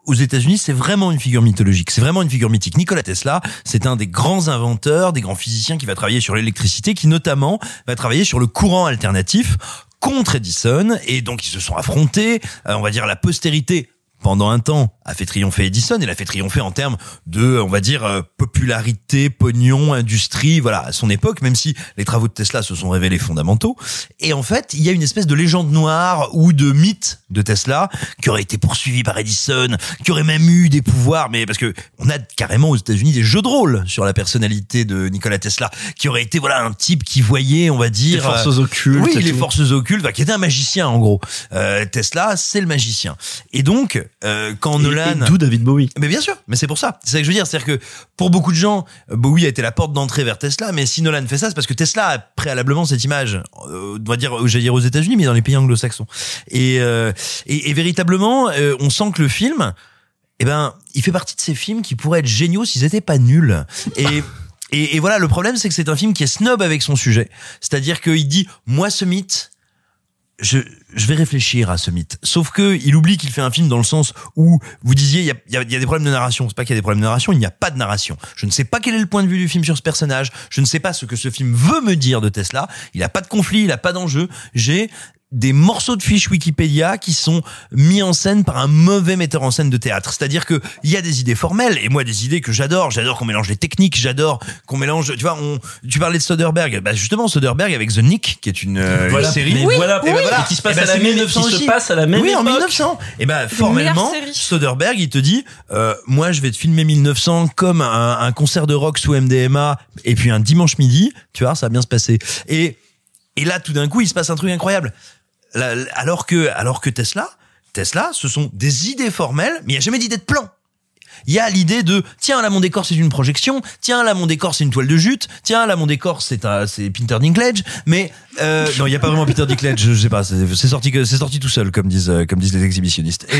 [SPEAKER 2] aux États-Unis, c'est vraiment une figure mythologique, c'est vraiment une figure mythique. Nikola Tesla, c'est un des grands inventeurs, des grands physiciens qui va travailler sur l'électricité, qui notamment va travailler sur le courant alternatif contre Edison, et donc ils se sont affrontés, euh, on va dire la postérité pendant un temps a fait triompher Edison et l'a fait triompher en termes de, on va dire, euh, popularité, pognon, industrie, voilà, à son époque, même si les travaux de Tesla se sont révélés fondamentaux. Et en fait, il y a une espèce de légende noire ou de mythe de Tesla qui aurait été poursuivi par Edison, qui aurait même eu des pouvoirs, mais parce que on a carrément aux États-Unis des jeux de rôle sur la personnalité de Nikola Tesla, qui aurait été voilà un type qui voyait, on va dire,
[SPEAKER 10] Les forces
[SPEAKER 2] euh,
[SPEAKER 10] occultes
[SPEAKER 2] Oui, les
[SPEAKER 10] tout.
[SPEAKER 2] forces occultes, qui était un magicien en gros. Euh, Tesla, c'est le magicien. Et donc, euh, quand
[SPEAKER 10] Et-
[SPEAKER 2] Nolan,
[SPEAKER 10] d'où David Bowie.
[SPEAKER 2] mais bien sûr, mais c'est pour ça. C'est ça que je veux dire, c'est-à-dire que pour beaucoup de gens, Bowie a été la porte d'entrée vers Tesla, mais si Nolan fait ça, c'est parce que Tesla a préalablement cette image, euh, on doit dire, j'allais dire aux États-Unis, mais dans les pays anglo-saxons. Et, euh, et, et véritablement, euh, on sent que le film, eh ben, il fait partie de ces films qui pourraient être géniaux s'ils étaient pas nuls. Et et, et voilà, le problème, c'est que c'est un film qui est snob avec son sujet. C'est-à-dire qu'il dit, moi, ce mythe, je, vais réfléchir à ce mythe. Sauf que il oublie qu'il fait un film dans le sens où vous disiez il y a, y a- des problèmes de narration. C'est pas qu'il y a des problèmes de narration, il n'y a pas de narration. Je ne sais pas quel est le point de vue du film sur ce personnage. Je ne sais pas ce que ce film veut me dire de Tesla. Il a pas de conflit, il a pas d'enjeu. J'ai des morceaux de fiches Wikipédia qui sont mis en scène par un mauvais metteur en scène de théâtre. C'est-à-dire que il y a des idées formelles et moi des idées que j'adore. J'adore qu'on mélange les techniques. J'adore qu'on mélange. Tu vois, on, tu parlais de Soderbergh. Bah justement, Soderbergh avec The Nick, qui est une, euh,
[SPEAKER 10] Voilà.
[SPEAKER 2] une série.
[SPEAKER 10] Mais Oui, voilà.
[SPEAKER 2] Et, bah voilà.
[SPEAKER 10] Et qui se passe
[SPEAKER 2] Et bah,
[SPEAKER 10] à la
[SPEAKER 2] c'est
[SPEAKER 10] même-
[SPEAKER 2] 1900
[SPEAKER 10] qui se
[SPEAKER 2] aussi.
[SPEAKER 10] passe à la même
[SPEAKER 2] Oui, en
[SPEAKER 10] époque.
[SPEAKER 2] 1900. Et ben formellement. Soderbergh, il te dit, euh, moi, je vais te filmer 1900 comme un, un concert de rock sous MDMA, et puis un dimanche midi, tu vois, ça va bien se passer. Et et là, tout d'un coup, il se passe un truc incroyable. Alors que alors que Tesla, Tesla, ce sont des idées formelles, mais il n'y a jamais d'idée de plan. Il y a l'idée de tiens là mon décor c'est une projection, tiens là mon décor c'est une toile de jute, tiens là mon décor c'est un c'est Peter Dinklage, mais euh, non il y a pas vraiment Peter Dinklage, je, sais pas, c'est sorti c'est sorti tout seul comme disent euh, comme disent les exhibitionnistes. Et,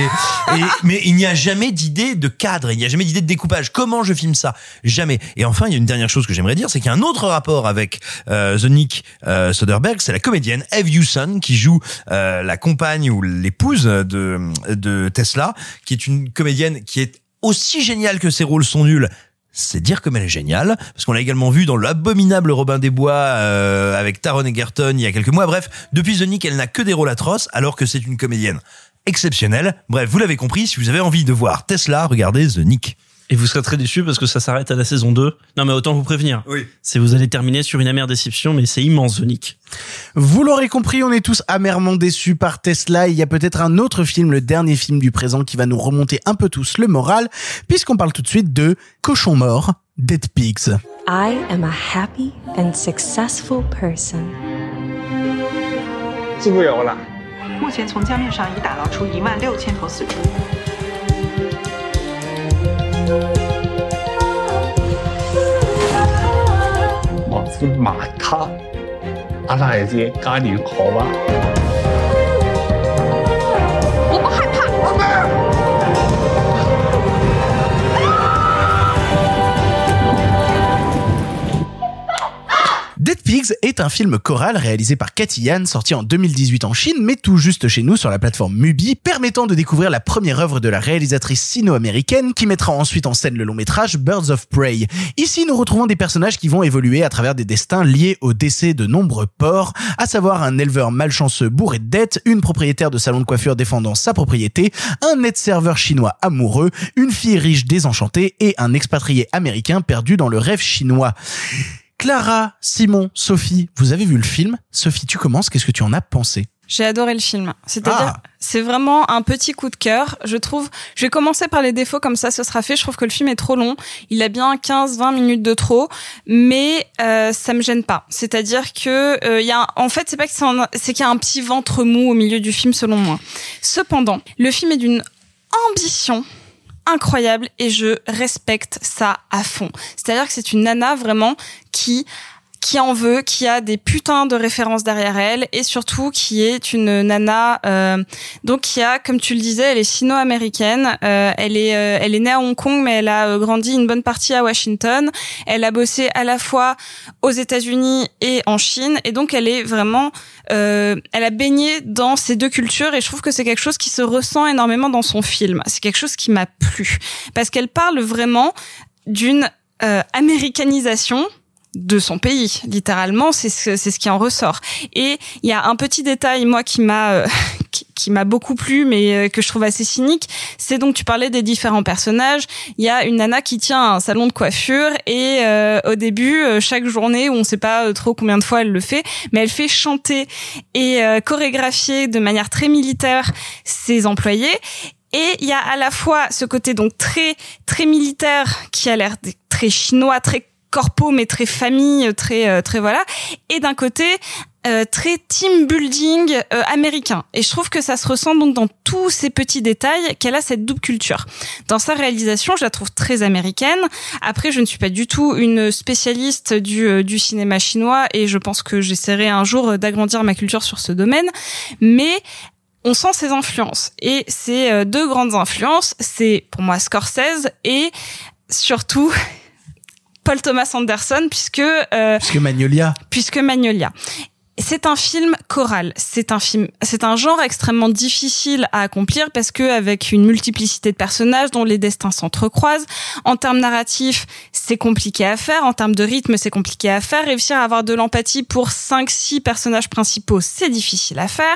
[SPEAKER 2] et- mais il n'y a jamais d'idée de cadre, il n'y a jamais d'idée de découpage. Comment je filme ça? Jamais. Et enfin il y a une dernière chose que j'aimerais dire, c'est qu'il y a un autre rapport avec euh, The Nick euh, Soderbergh, c'est la comédienne Eve Hewson qui joue euh, la compagne ou l'épouse de de Tesla, qui est une comédienne qui est aussi géniale que ses rôles sont nuls. C'est dire comme elle est géniale, parce qu'on l'a également vu dans l'abominable Robin des Bois euh, avec Taron Egerton il y a quelques mois. Bref, depuis The Nick, elle n'a que des rôles atroces, alors que c'est une comédienne exceptionnelle. Bref, vous l'avez compris, si vous avez envie de voir Tesla, regardez The Nick.
[SPEAKER 10] Et vous serez très déçus parce que ça s'arrête à la saison 2. Non mais autant vous prévenir.
[SPEAKER 2] Oui.
[SPEAKER 10] C'est vous allez terminer sur une amère déception, mais c'est immense, The Nick.
[SPEAKER 6] Vous l'aurez compris, on est tous amèrement déçus par Tesla. Il y a peut-être un autre film, le dernier film du présent, qui va nous remonter un peu tous le moral, puisqu'on parle tout de suite de Cochon mort, Dead Pigs.
[SPEAKER 16] I am a happy and successful person.
[SPEAKER 17] 自付有了。
[SPEAKER 18] 目前从江面上已打捞出一万六千头死猪。
[SPEAKER 17] 我是马他，阿拉还是嘉年好吧？
[SPEAKER 4] 我不害怕。
[SPEAKER 6] Dead Pigs est un film choral réalisé par Cathy Yan, sorti en 2018 en Chine, mais tout juste chez nous sur la plateforme Mubi, permettant de découvrir la première œuvre de la réalisatrice sino-américaine qui mettra ensuite en scène le long métrage Birds of Prey. Ici, nous retrouvons des personnages qui vont évoluer à travers des destins liés au décès de nombreux porcs, à savoir un éleveur malchanceux bourré de dettes, une propriétaire de salon de coiffure défendant sa propriété, un net serveur chinois amoureux, une fille riche désenchantée et un expatrié américain perdu dans le rêve chinois. Clara, Simon, Sophie, vous avez vu le film Sophie, tu commences, qu'est-ce que tu en as pensé?
[SPEAKER 9] J'ai adoré le film. C'est-à-dire,
[SPEAKER 6] Ah.
[SPEAKER 9] c'est vraiment un petit coup de cœur. Je trouve, je vais commencer par les défauts comme ça, ce sera fait. Je trouve que le film est trop long. Il a bien 15-20 minutes de trop, mais euh, ça me gêne pas. C'est-à-dire que euh, il y a, en fait, c'est pas que c'est qu'il y a un petit ventre mou au milieu du film, selon moi. Cependant, le film est d'une ambition incroyable et je respecte ça à fond. C'est-à-dire que c'est une nana vraiment qui qui en veut, qui a des putains de références derrière elle et surtout qui est une nana euh, donc qui a comme tu le disais, elle est sino-américaine, euh, elle est euh, elle est née à Hong Kong mais elle a euh, grandi une bonne partie à Washington. Elle a bossé à la fois aux États-Unis et en Chine et donc elle est vraiment euh, elle a baigné dans ces deux cultures et je trouve que c'est quelque chose qui se ressent énormément dans son film. C'est quelque chose qui m'a plu parce qu'elle parle vraiment d'une euh, américanisation de son pays, littéralement, c'est ce, c'est ce qui en ressort. Et il y a un petit détail, moi, qui m'a euh, qui, m'a beaucoup plu, mais euh, que je trouve assez cynique. C'est donc tu parlais des différents personnages. Il y a une nana qui tient un salon de coiffure et euh, au début, euh, chaque journée, on ne sait pas trop combien de fois elle le fait, mais elle fait chanter et euh, chorégraphier de manière très militaire ses employés. Et il y a à la fois ce côté donc très très militaire qui a l'air très chinois, très corpo mais très famille, très euh, très voilà. Et d'un côté euh, très team building euh, américain. Et je trouve que ça se ressent donc dans tous ces petits détails qu'elle a cette double culture. Dans sa réalisation, je la trouve très américaine. Après, je ne suis pas du tout une spécialiste du, euh, du cinéma chinois et je pense que j'essaierai un jour d'agrandir ma culture sur ce domaine. Mais on sent ses influences. Et ces euh, deux grandes influences, c'est pour moi Scorsese et surtout Paul Thomas Anderson, puisque euh,
[SPEAKER 6] Puisque Magnolia.
[SPEAKER 9] puisque Magnolia. C'est un film choral. C'est un film, c'est un genre extrêmement difficile à accomplir parce que avec une multiplicité de personnages dont les destins s'entrecroisent, en termes narratifs, c'est compliqué à faire. En termes de rythme, c'est compliqué à faire. Réussir à avoir de l'empathie pour cinq, six personnages principaux, c'est difficile à faire.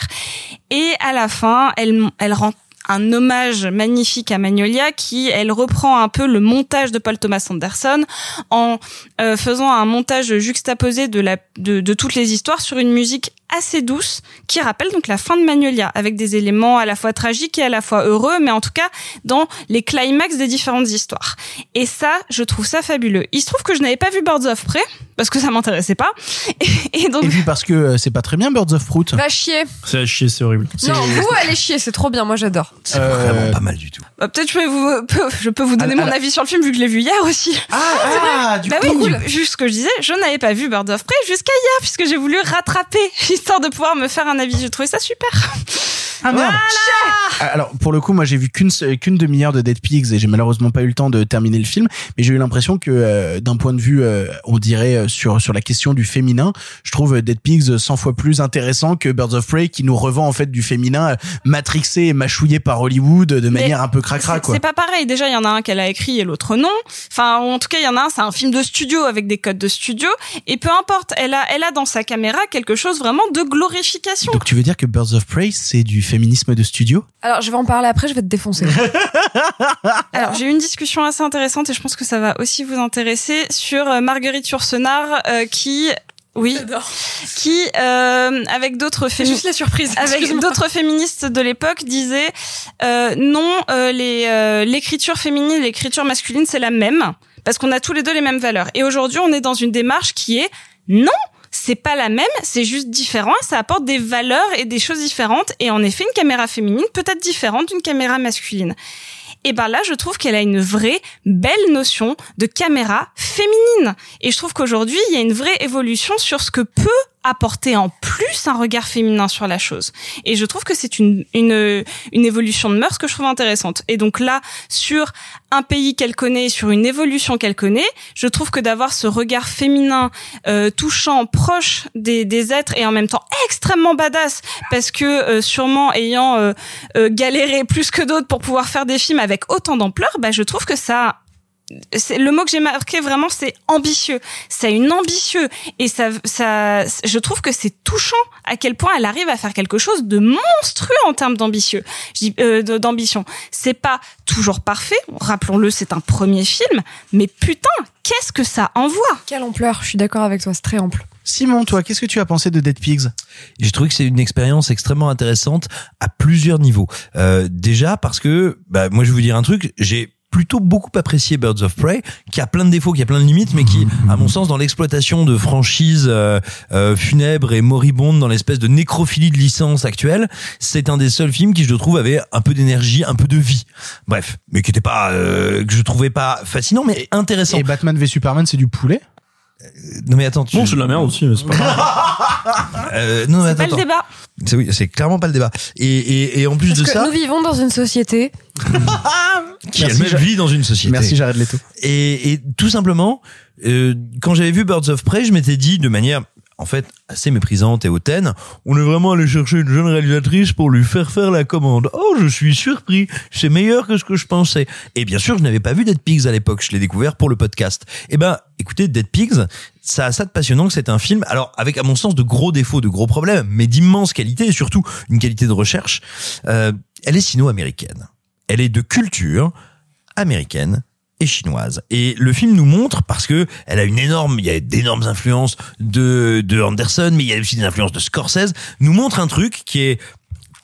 [SPEAKER 9] Et à la fin, elle, elle rend un hommage magnifique à Magnolia qui, elle reprend un peu le montage de Paul Thomas Anderson en euh, faisant un montage juxtaposé de, la, de, de toutes les histoires sur une musique assez douce qui rappelle donc la fin de Magnolia avec des éléments à la fois tragiques et à la fois heureux mais en tout cas dans les climax des différentes histoires et ça je trouve ça fabuleux il se trouve que je n'avais pas vu Birds of Prey parce que ça m'intéressait pas et, et donc
[SPEAKER 6] Et puis parce que euh, c'est pas très bien Birds of Fruit.
[SPEAKER 7] Va chier.
[SPEAKER 10] C'est à chier, c'est horrible.
[SPEAKER 7] Non, vous allez chier, c'est trop bien, moi j'adore.
[SPEAKER 2] C'est
[SPEAKER 6] Euh,
[SPEAKER 2] vraiment pas mal du tout.
[SPEAKER 9] bah, peut-être je peux vous peux- je peux vous donner
[SPEAKER 6] Ah,
[SPEAKER 9] mon
[SPEAKER 6] ah,
[SPEAKER 9] avis sur le film vu que je l'ai vu hier aussi
[SPEAKER 6] Ah, ah, du
[SPEAKER 9] bah
[SPEAKER 6] coup.
[SPEAKER 9] oui, juste ce que je disais, je n'avais pas vu Bird of Prey jusqu'à hier, puisque j'ai voulu rattraper, histoire de pouvoir me faire un avis. J'ai trouvé ça super.
[SPEAKER 6] Ah merde. Alors pour le coup, moi j'ai vu qu'une demi-heure de Dead Pigs et j'ai malheureusement pas eu le temps de terminer le film, mais j'ai eu l'impression que euh, d'un point de vue, euh, on dirait euh, sur sur la question du féminin, je trouve Dead Pigs 100 fois plus intéressant que Birds of Prey qui nous revend en fait du féminin matrixé et mâchouillé par Hollywood de manière un peu cracra
[SPEAKER 9] C'est
[SPEAKER 6] quoi.
[SPEAKER 9] c'est pas pareil. Déjà, il y en a un qu'elle a écrit et l'autre non. Enfin, en tout cas, il y en a un, c'est un film de studio avec des codes de studio. Et peu importe, elle a, elle a dans sa caméra quelque chose vraiment de glorification.
[SPEAKER 6] Donc tu veux dire que Birds of Prey c'est du féminisme de studio
[SPEAKER 7] Alors, je vais en parler après, je vais te défoncer.
[SPEAKER 9] Alors, j'ai eu une discussion assez intéressante et je pense que ça va aussi vous intéresser sur euh, Marguerite Yourcenar euh, qui oui, qui euh, avec d'autres
[SPEAKER 7] la surprise.
[SPEAKER 9] avec féministes de l'époque disait euh, non euh, les euh, l'écriture féminine et l'écriture masculine c'est la même parce qu'on a tous les deux les mêmes valeurs et aujourd'hui on est dans une démarche qui est non c'est pas la même, c'est juste différent, ça apporte des valeurs et des choses différentes. Et en effet, une caméra féminine peut être différente d'une caméra masculine. Et ben là, je trouve qu'elle a une vraie belle notion de caméra féminine. Et je trouve qu'aujourd'hui, il y a une vraie évolution sur ce que peut apporter en plus un regard féminin sur la chose. Et je trouve que c'est une, une, une évolution de mœurs que je trouve intéressante. Et donc là, sur un pays qu'elle connaît, sur une évolution qu'elle connaît, je trouve que d'avoir ce regard féminin euh, touchant, proche des, des êtres et en même temps extrêmement badass, parce que euh, sûrement ayant euh, euh, galéré plus que d'autres pour pouvoir faire des films avec autant d'ampleur, bah, je trouve que ça le mot que j'ai marqué vraiment c'est ambitieux. C'est une ambitieux. Et ça ça je trouve que c'est touchant à quel point elle arrive à faire quelque chose de monstrueux en termes d'ambitieux. Je dis, euh, d'ambition. C'est pas toujours parfait. Rappelons-le c'est un premier film. Mais putain qu'est-ce que ça envoie?
[SPEAKER 7] Quelle ampleur, je suis d'accord avec toi, c'est très ample.
[SPEAKER 6] Simon, toi, qu'est-ce que tu as pensé de Dead Pigs?
[SPEAKER 2] J'ai trouvé que c'est une expérience extrêmement intéressante à plusieurs niveaux. Euh, déjà parce que, bah, moi je vais vous dire un truc, j'ai plutôt beaucoup apprécié Birds of Prey, qui a plein de défauts, qui a plein de limites, mais qui, à mon sens, dans l'exploitation de franchises euh, euh, funèbres et moribondes, dans l'espèce de nécrophilie de licence actuelle, c'est un des seuls films qui, je trouve, avait un peu d'énergie, un peu de vie. Bref, mais qui était pas, euh, que je trouvais pas fascinant, mais intéressant.
[SPEAKER 6] Et Batman v Superman, c'est du poulet?
[SPEAKER 2] Non mais attends, tu...
[SPEAKER 10] Bon, c'est de la merde aussi, mais c'est pas grave.
[SPEAKER 2] Euh, non, mais
[SPEAKER 9] c'est
[SPEAKER 2] attends,
[SPEAKER 9] pas le
[SPEAKER 2] attends.
[SPEAKER 9] débat
[SPEAKER 2] C'est oui, c'est clairement pas le débat. Et, et, et en plus
[SPEAKER 7] Parce
[SPEAKER 2] de
[SPEAKER 7] que
[SPEAKER 2] ça,
[SPEAKER 7] nous vivons dans une société.
[SPEAKER 2] qui
[SPEAKER 6] Merci,
[SPEAKER 2] elle-même vit dans une société.
[SPEAKER 6] Merci Jared Leto.
[SPEAKER 2] Et, et tout simplement, euh, quand j'avais vu Birds of Prey, je m'étais dit de manière en fait assez méprisante et hautaine. On est vraiment allé chercher une jeune réalisatrice pour lui faire faire la commande. Oh, je suis surpris, c'est meilleur que ce que je pensais. Et bien sûr, je n'avais pas vu Dead Pigs à l'époque, je l'ai découvert pour le podcast. Eh ben, écoutez, Dead Pigs, ça a ça de passionnant que c'est un film, alors avec à mon sens de gros défauts, de gros problèmes, mais d'immenses qualités et surtout une qualité de recherche. Euh, elle est sino-américaine. Elle est de culture américaine et chinoise. Et le film nous montre parce que elle a une énorme, il y a d'énormes influences de de Anderson, mais il y a aussi des influences de Scorsese. Nous montre un truc qui est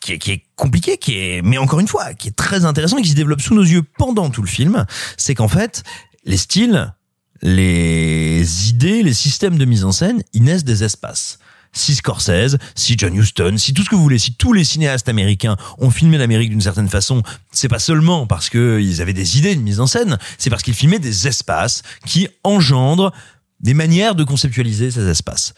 [SPEAKER 2] qui est, qui est compliqué, qui est, mais encore une fois, qui est très intéressant et qui se développe sous nos yeux pendant tout le film. C'est qu'en fait, les styles, les idées, les systèmes de mise en scène, ils naissent des espaces si Scorsese, si John Huston, si tout ce que vous voulez, si tous les cinéastes américains ont filmé l'Amérique d'une certaine façon, c'est pas seulement parce qu'ils avaient des idées de mise en scène, c'est parce qu'ils filmaient des espaces qui engendrent des manières de conceptualiser ces espaces.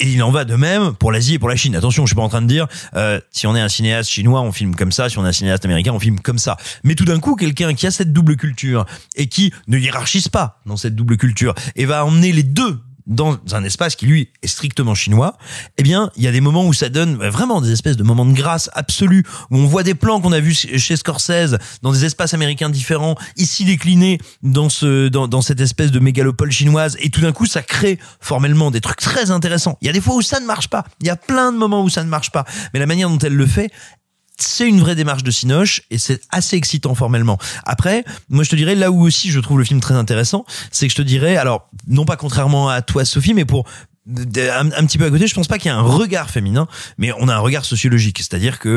[SPEAKER 2] Et il en va de même pour l'Asie et pour la Chine. Attention, je suis pas en train de dire euh, si on est un cinéaste chinois, on filme comme ça, si on est un cinéaste américain, on filme comme ça. Mais tout d'un coup, quelqu'un qui a cette double culture et qui ne hiérarchise pas dans cette double culture et va emmener les deux dans un espace qui lui est strictement chinois, eh bien, il y a des moments où ça donne vraiment des espèces de moments de grâce absolue, où on voit des plans qu'on a vus chez Scorsese dans des espaces américains différents, ici déclinés dans ce dans, dans cette espèce de mégalopole chinoise, et tout d'un coup, ça crée formellement des trucs très intéressants. Il y a des fois où ça ne marche pas, il y a plein de moments où ça ne marche pas, mais la manière dont elle le fait, c'est une vraie démarche de Cinoche et c'est assez excitant formellement. Après, moi je te dirais là où aussi je trouve le film très intéressant, c'est que je te dirais alors non pas contrairement à toi Sophie mais pour un, un, petit peu à côté, je pense pas qu'il y ait un regard féminin, mais on a un regard sociologique, c'est-à-dire que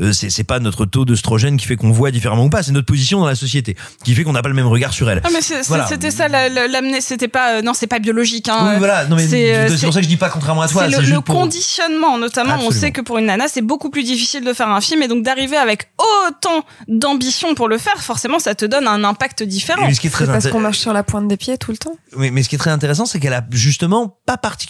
[SPEAKER 2] euh, c'est c'est pas notre taux d'œstrogène qui fait qu'on voit différemment ou pas, c'est notre position dans la société qui fait qu'on n'a pas le même regard sur elle.
[SPEAKER 9] Ah mais c'est-
[SPEAKER 2] Voilà.
[SPEAKER 9] c'était ça la- la- l'amener, c'était pas euh, non c'est pas biologique. Hein,
[SPEAKER 2] Oui, voilà, non mais
[SPEAKER 9] C'est, euh,
[SPEAKER 2] pour ça que je dis pas contrairement à toi,
[SPEAKER 9] c'est le,
[SPEAKER 2] juste
[SPEAKER 9] le
[SPEAKER 2] pour-
[SPEAKER 9] conditionnement, notamment. On sait que pour une nana, c'est beaucoup plus difficile de faire un film et donc d'arriver avec autant d'ambition pour le faire, forcément, ça te donne un impact différent.
[SPEAKER 2] Et ce qui est très
[SPEAKER 7] C'est parce qu'on marche sur la pointe des pieds tout le temps.
[SPEAKER 2] Oui, mais ce qui est très intéressant, c'est qu'elle a justement pas particulièrement,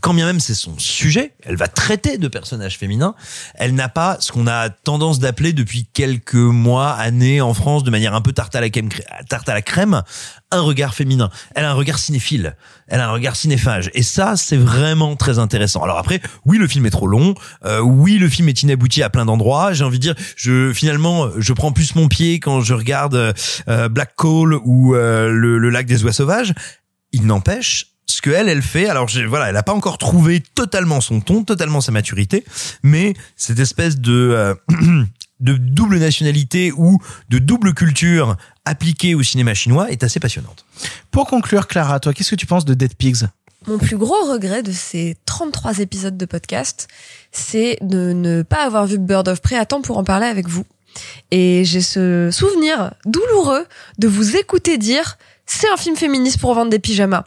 [SPEAKER 2] quand bien même c'est son sujet, elle va traiter de personnages féminins, elle n'a pas ce qu'on a tendance d'appeler depuis quelques mois, années en France, de manière un peu tarte à la crème, tarte à la crème, un regard féminin. Elle a un regard cinéphile, elle a un regard cinéphage, et ça, c'est vraiment très intéressant. Alors après, oui, le film est trop long, euh, oui, le film est inabouti à plein d'endroits. J'ai envie de dire, je finalement, je prends plus mon pied quand je regarde euh, Black Coal ou euh, le, le lac des oies sauvages. Il n'empêche, ce que elle, elle fait, alors voilà, elle a pas encore trouvé totalement son ton, totalement sa maturité, mais cette espèce de euh, de double nationalité ou de double culture appliquée au cinéma chinois est assez passionnante.
[SPEAKER 6] Pour conclure, Clara, toi, qu'est-ce que tu penses de Dead Pigs?
[SPEAKER 7] Mon plus gros regret de ces 33 épisodes de podcast, c'est de ne pas avoir vu Bird of Prey à temps pour en parler avec vous. Et j'ai ce souvenir douloureux de vous écouter dire c'est un film féministe pour vendre des pyjamas.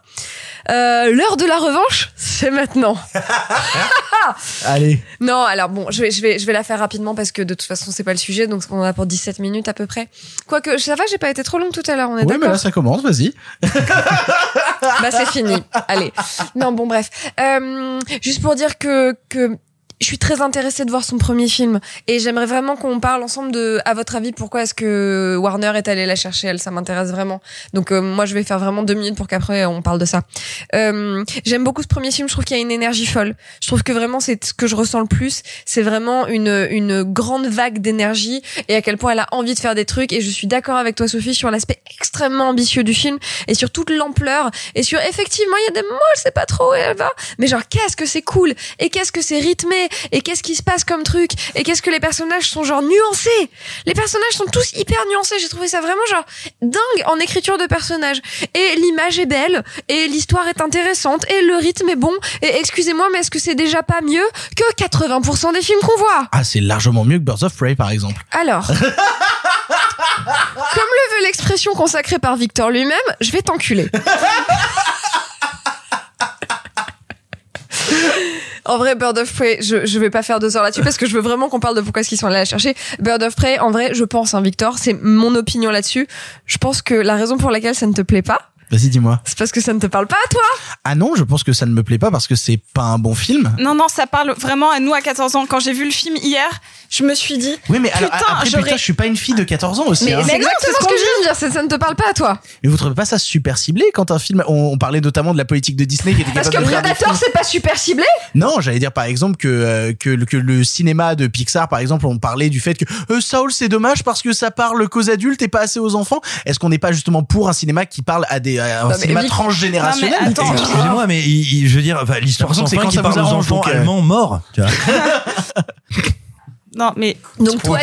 [SPEAKER 7] Euh, L'heure de la revanche, c'est maintenant.
[SPEAKER 6] Allez.
[SPEAKER 7] Non, alors bon, je vais, je vais, je vais la faire rapidement parce que de toute façon, c'est pas le sujet, donc on en a pour 17 minutes à peu près. Quoique, ça va, j'ai pas été trop longue tout à l'heure, on est
[SPEAKER 6] Oui, mais là, ça commence, vas-y.
[SPEAKER 7] bah c'est fini. Allez. Non bon bref. Euh, juste pour dire que que je suis très intéressée de voir son premier film. Et j'aimerais vraiment qu'on parle ensemble de à votre avis pourquoi est-ce que Warner est allé la chercher? Elle ça m'intéresse vraiment. Donc euh, moi je vais faire vraiment deux minutes pour qu'après on parle de ça. Euh, j'aime beaucoup ce premier film. Je trouve qu'il y a une énergie folle. Je trouve que vraiment c'est ce que je ressens le plus. C'est vraiment une une grande vague d'énergie et à quel point elle a envie de faire des trucs. Et je suis d'accord avec toi Sophie sur l'aspect extrêmement ambitieux du film et sur toute l'ampleur et sur effectivement il y a des moments je sais pas trop où elle va mais genre qu'est-ce que c'est cool et qu'est-ce que c'est rythmé et qu'est-ce qui se passe comme truc? Et qu'est-ce que les personnages sont genre nuancés? Les personnages sont tous hyper nuancés j'ai trouvé ça vraiment genre dingue en écriture de personnages. Et l'image est belle et l'histoire est intéressante et le rythme est bon et excusez-moi mais est-ce que c'est déjà pas mieux que 80% des films qu'on voit?
[SPEAKER 6] Ah, c'est largement mieux que Birds of Prey, par exemple.
[SPEAKER 7] alors comme le veut l'expression consacrée par Victor lui-même je vais t'enculer En vrai, Bird of Prey, je, je vais pas faire deux heures là-dessus parce que je veux vraiment qu'on parle de pourquoi est-ce qu'ils sont allés la chercher. Bird of Prey, en vrai, je pense, hein, Victor, c'est mon opinion là-dessus. Je pense que la raison pour laquelle ça ne te plaît pas,
[SPEAKER 6] Vas-y, dis-moi.
[SPEAKER 7] c'est parce que ça ne te parle pas à toi.
[SPEAKER 6] Ah non, je pense que ça ne me plaît pas parce que c'est pas un bon film.
[SPEAKER 9] Non, non, ça parle vraiment à nous à 14 ans. Quand j'ai vu le film hier, je me suis dit,
[SPEAKER 6] Oui, mais alors,
[SPEAKER 9] putain,
[SPEAKER 6] après, putain, je suis pas une fille de 14 ans aussi.
[SPEAKER 7] Mais
[SPEAKER 6] hein.
[SPEAKER 7] c'est
[SPEAKER 9] exact,
[SPEAKER 7] exactement
[SPEAKER 9] c'est
[SPEAKER 7] ce
[SPEAKER 9] ce
[SPEAKER 7] que je viens de dire, ça, ça ne te parle pas à toi.
[SPEAKER 6] Mais vous trouvez pas ça super ciblé quand un film, on, on parlait notamment de la politique de Disney qui était
[SPEAKER 7] Parce que
[SPEAKER 6] de
[SPEAKER 7] Predator, c'est pas super ciblé
[SPEAKER 6] Non, j'allais dire par exemple que, euh, que, le- que le cinéma de Pixar, par exemple, on parlait du fait que euh, Saul, c'est dommage parce que ça parle qu'aux adultes et pas assez aux enfants. Est-ce qu'on n'est pas justement pour un cinéma qui parle à des à un
[SPEAKER 7] Non, mais
[SPEAKER 6] cinéma transgénérationnel
[SPEAKER 9] mais
[SPEAKER 2] Excusez-moi, mais il- il- je veux dire, l'histoire sans fin qui
[SPEAKER 6] quand ça
[SPEAKER 2] parle aux enfants
[SPEAKER 6] euh,
[SPEAKER 2] allemands morts. Tu vois.
[SPEAKER 9] Non, mais
[SPEAKER 7] Donc toi.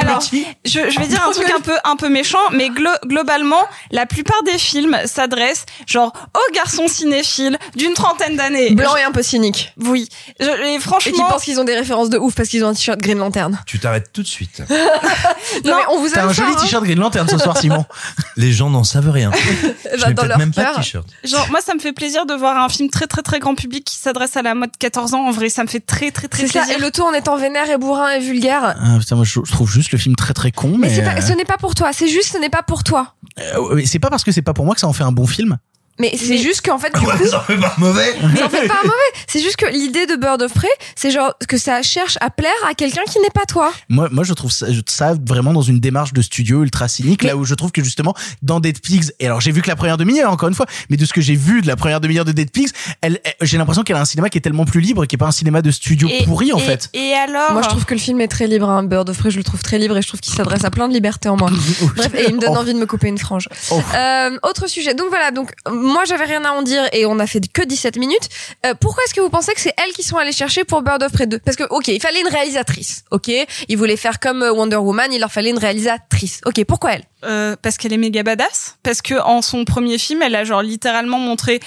[SPEAKER 9] Alors, je, je vais dire un truc un peu un peu méchant, mais glo- globalement, la plupart des films s'adressent genre aux garçons cinéphiles d'une trentaine d'années.
[SPEAKER 7] Blanc et un peu cynique.
[SPEAKER 9] Oui. Je- et
[SPEAKER 7] Et qui
[SPEAKER 9] franchement,
[SPEAKER 7] pensent qu'ils ont des références de ouf parce qu'ils ont un t-shirt Green Lantern.
[SPEAKER 2] Tu t'arrêtes tout de suite.
[SPEAKER 7] Non, mais on vous
[SPEAKER 6] T'as
[SPEAKER 7] aime
[SPEAKER 6] un joli
[SPEAKER 7] hein.
[SPEAKER 6] t-shirt Green Lantern ce soir, Simon.
[SPEAKER 2] Les gens n'en savent rien.
[SPEAKER 7] Bah,
[SPEAKER 2] Je
[SPEAKER 7] dans leur
[SPEAKER 2] même pas
[SPEAKER 7] cœur.
[SPEAKER 2] t-shirt.
[SPEAKER 9] genre moi ça me fait plaisir de voir un film très très très grand public qui s'adresse à la mode 14 ans. En vrai, ça me fait très très très
[SPEAKER 7] C'est ça,
[SPEAKER 9] plaisir.
[SPEAKER 7] et le tout en étant vénère et bourrin et vulgaire.
[SPEAKER 6] Ah, putain, moi je, trouve juste le film très très con, mais,
[SPEAKER 7] pas,
[SPEAKER 6] euh,
[SPEAKER 7] ce n'est pas pour toi, c'est juste ce n'est pas pour toi.
[SPEAKER 6] euh, c'est pas parce que c'est pas pour moi que ça en fait un bon film.
[SPEAKER 7] Mais c'est juste qu'en fait, du
[SPEAKER 2] Ouais,
[SPEAKER 7] coup,
[SPEAKER 2] ça fait pas mauvais.
[SPEAKER 7] ça en fait pas un mauvais. C'est juste que l'idée de Bird of Prey, c'est genre que ça cherche à plaire à quelqu'un qui n'est pas toi.
[SPEAKER 6] Moi, moi, je trouve ça, je- ça vraiment dans une démarche de studio ultra cynique, là où je trouve que justement dans Dead Pigs, et alors j'ai vu que la première demi-heure encore une fois, mais de ce que j'ai vu de la première demi-heure de Dead Pigs, elle, elle- j'ai l'impression qu'elle a un cinéma qui est tellement plus libre, qui est pas un cinéma de studio
[SPEAKER 9] Et-
[SPEAKER 6] pourri en
[SPEAKER 9] et-
[SPEAKER 6] fait.
[SPEAKER 9] Et alors
[SPEAKER 7] Moi, je trouve que le film est très libre. Hein. Bird of Prey, je le trouve très libre et je trouve qu'il s'adresse à plein de libertés en moi. Bref, et il me donne
[SPEAKER 6] Oh.
[SPEAKER 7] envie de me couper une frange.
[SPEAKER 6] Oh.
[SPEAKER 7] Euh, autre sujet. Donc voilà. Donc moi, j'avais rien à en dire et on a fait que 17 minutes. Euh, pourquoi est-ce que vous pensez que c'est elles qui sont allées chercher pour Bird of Prey 2 Parce que ok, il fallait une réalisatrice. Ok, ils voulaient faire comme euh, Wonder Woman, il leur fallait une réalisatrice. Ok, pourquoi elle
[SPEAKER 9] Euh, parce qu'elle est méga badass? Parce que en son premier film, elle a genre littéralement montré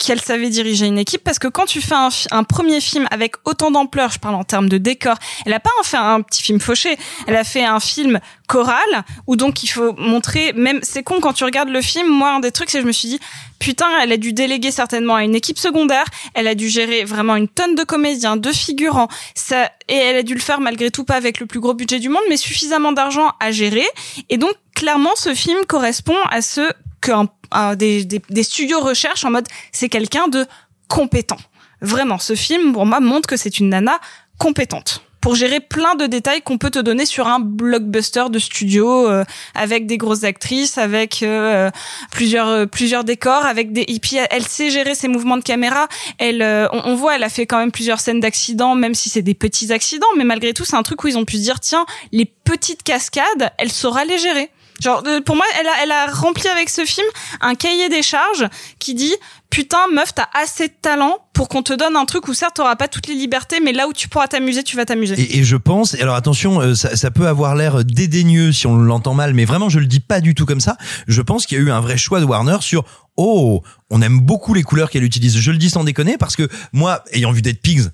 [SPEAKER 9] qu'elle savait diriger une équipe. Parce que quand tu fais un, premier film avec autant d'ampleur, je parle en termes de décor, elle a pas fait un petit film fauché. Elle a fait un film choral où donc il faut montrer. Même c'est con quand tu regardes le film. Moi, un des trucs, c'est que je me suis dit putain, elle a dû déléguer certainement à une équipe secondaire. Elle a dû gérer vraiment une tonne de comédiens, de figurants. Ça et elle a dû le faire malgré tout pas avec le plus gros budget du monde, mais suffisamment d'argent à gérer. Et donc, clairement, ce film correspond à ce que un- un des, des, des studios recherchent en mode c'est quelqu'un de compétent. Vraiment, ce film, pour moi, montre que c'est une nana compétente pour gérer plein de détails qu'on peut te donner sur un blockbuster de studio euh, avec des grosses actrices, avec euh, plusieurs euh, plusieurs décors, avec des puis elle sait gérer ses mouvements de caméra. Elle, euh, on, on voit, elle a fait quand même plusieurs scènes d'accidents, même si c'est des petits accidents, mais malgré tout, c'est un truc où ils ont pu se dire tiens, les petites cascades, elle saura les gérer. Genre, euh, pour moi, elle a, elle a rempli avec ce film un cahier des charges qui dit putain, meuf, t'as assez de talent pour qu'on te donne un truc où certes t'auras pas toutes les libertés, mais là où tu pourras t'amuser, tu vas t'amuser.
[SPEAKER 2] Et, je pense, alors attention, euh, ça, ça peut avoir l'air dédaigneux si on l'entend mal, mais vraiment je le dis pas du tout comme ça. Je pense qu'il y a eu un vrai choix de Warner sur oh, on aime beaucoup les couleurs qu'elle utilise. Je le dis sans déconner parce que moi, ayant vu Dead Pigs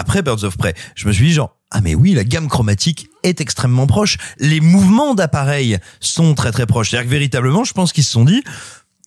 [SPEAKER 2] après Birds of Prey, je me suis dit genre ah mais oui, la gamme chromatique est extrêmement proche. Les mouvements d'appareil sont très très proches. C'est-à-dire que véritablement, je pense qu'ils se sont dit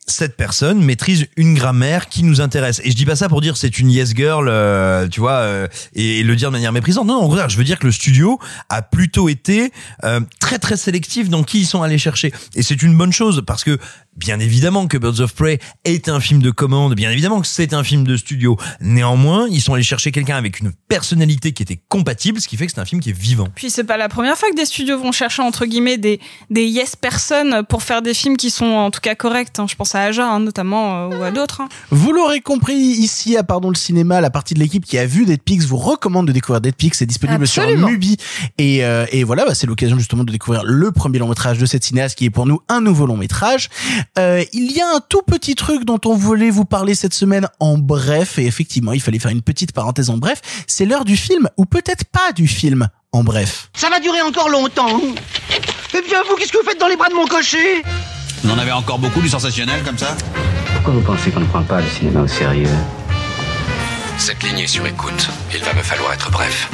[SPEAKER 2] cette personne maîtrise une grammaire qui nous intéresse. Et je dis pas ça pour dire c'est une yes girl, euh, tu vois, euh, et, le dire de manière méprisante. Non, non, au je veux dire que le studio a plutôt été euh, très très sélectif dans qui ils sont allés chercher. Et c'est une bonne chose parce que bien évidemment que Birds of Prey est un film de commande, bien évidemment que c'est un film de studio. Néanmoins, ils sont allés chercher quelqu'un avec une personnalité qui était compatible, ce qui fait que c'est un film qui est vivant.
[SPEAKER 9] Puis c'est pas la première fois que des studios vont chercher entre guillemets des des yes personnes pour faire des films qui sont en tout cas corrects. hein. Je pense à Aja hein, notamment euh, ou à d'autres. hein.
[SPEAKER 6] Vous l'aurez compris, ici à Pardon le Cinéma, la partie de l'équipe qui a vu Dead Pigs vous recommande de découvrir Dead Pigs. C'est disponible
[SPEAKER 7] Absolument.
[SPEAKER 6] sur Mubi. Et, euh, et voilà, bah, c'est l'occasion justement de découvrir le premier long métrage de cette cinéaste qui est pour nous un nouveau long métrage. Euh, il y a un tout petit truc dont on voulait vous parler cette semaine en bref. Et effectivement, il fallait faire une petite parenthèse en bref. C'est l'heure du film, ou peut-être pas du film en bref.
[SPEAKER 19] Ça va durer encore longtemps. Eh bien, vous, qu'est-ce que vous faites dans les bras de mon cocher?
[SPEAKER 20] On en avait encore beaucoup du sensationnel comme ça
[SPEAKER 13] Pourquoi vous pensez qu'on ne prend pas le cinéma au sérieux?
[SPEAKER 21] Cette ligne est sur écoute. Il va me falloir être bref.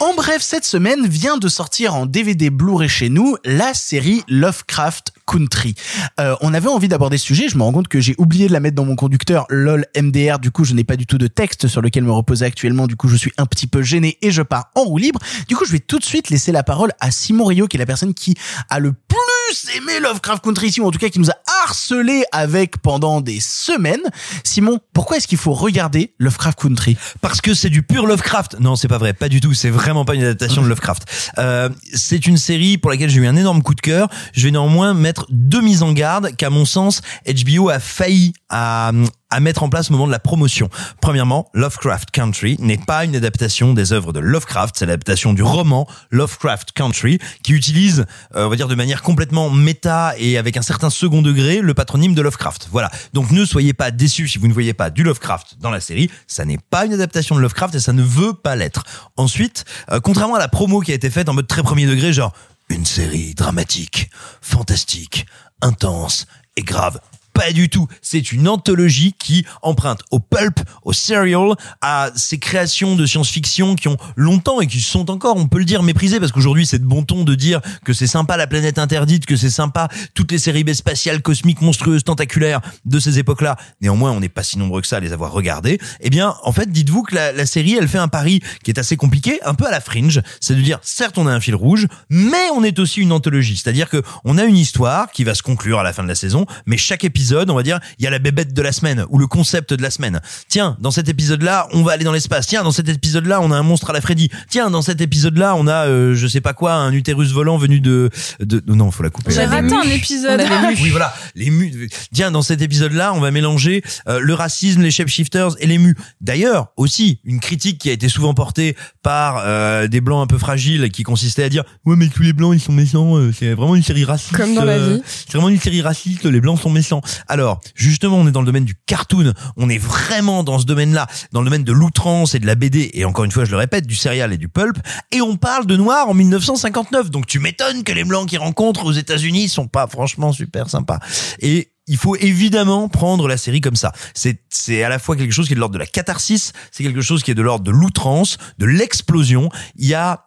[SPEAKER 6] En bref, cette semaine vient de sortir en DVD Blu-ray chez nous la série Lovecraft Country. Euh, on avait envie d'aborder ce sujet, je me rends compte que j'ai oublié de la mettre dans mon conducteur LOL MDR, du coup je n'ai pas du tout de texte sur lequel me reposer actuellement, du coup je suis un petit peu gêné et je pars en roue libre. Du coup je vais tout de suite laisser la parole à Simon Rio qui est la personne qui a le plus plus aimé Lovecraft Country ici, ou en tout cas qui nous a harcelé avec pendant des semaines. Simon, pourquoi est-ce qu'il faut regarder Lovecraft Country?
[SPEAKER 2] Parce que c'est du pur Lovecraft. Non, c'est pas vrai, pas du tout. C'est vraiment pas une adaptation de Lovecraft. Euh, c'est une série pour laquelle j'ai eu un énorme coup de cœur. Je vais néanmoins mettre deux mises en garde qu'à mon sens, HBO a failli à, à mettre en place au moment de la promotion. Premièrement, Lovecraft Country n'est pas une adaptation des œuvres de Lovecraft, c'est l'adaptation du roman Lovecraft Country qui utilise, euh, on va dire de manière complètement méta et avec un certain second degré, le patronyme de Lovecraft. Voilà. Donc ne soyez pas déçus si vous ne voyez pas du Lovecraft dans la série, ça n'est pas une adaptation de Lovecraft et ça ne veut pas l'être. Ensuite, euh, contrairement à la promo qui a été faite en mode très premier degré, genre une série dramatique, fantastique, intense et grave. Pas du tout. C'est une anthologie qui emprunte au pulp, au serial, à ces créations de science-fiction qui ont longtemps et qui sont encore, on peut le dire, méprisées parce qu'aujourd'hui c'est de bon ton de dire que c'est sympa la planète interdite, que c'est sympa toutes les séries B spatiales, cosmiques, monstrueuses, tentaculaires de ces époques-là. Néanmoins, on n'est pas si nombreux que ça à les avoir regardées. Eh bien, en fait, dites-vous que la, série, elle fait un pari qui est assez compliqué, un peu à la fringe. C'est de dire, certes, on a un fil rouge, mais on est aussi une anthologie. C'est-à-dire que on a une histoire qui va se conclure à la fin de la saison, mais chaque épisode, on va dire, il y a la bébête de la semaine ou le concept de la semaine. Tiens, dans cet épisode-là, on va aller dans l'espace. Tiens, dans cet épisode-là, on a un monstre à la Freddy. Tiens, dans cet épisode-là, on a, euh, je sais pas quoi, un utérus volant venu de, de, non, faut la couper.
[SPEAKER 9] J'ai raté un épisode.
[SPEAKER 2] Oui, voilà, les mus. Tiens, dans cet épisode-là, on va mélanger euh, le racisme, les shapeshifters et les mus. D'ailleurs, aussi, une critique qui a été souvent portée par euh, des blancs un peu fragiles, qui consistait à dire, ouais, mais tous les blancs, ils sont méchants. euh, c'est vraiment une série raciste.
[SPEAKER 7] Comme dans la
[SPEAKER 2] euh,
[SPEAKER 7] vie.
[SPEAKER 2] C'est vraiment une série raciste. Les blancs sont méchants. Alors, justement, on est dans le domaine du cartoon. On est vraiment dans ce domaine-là, dans le domaine de l'outrance et de la BD. Et encore une fois, je le répète, du serial et du pulp. Et on parle de noir en 1959. Donc, tu m'étonnes que les blancs qu'ils rencontrent aux États-Unis sont pas franchement super sympas. Et il faut évidemment prendre la série comme ça. C'est c'est à la fois quelque chose qui est de l'ordre de la catharsis, c'est quelque chose qui est de l'ordre de l'outrance, de l'explosion. Il y a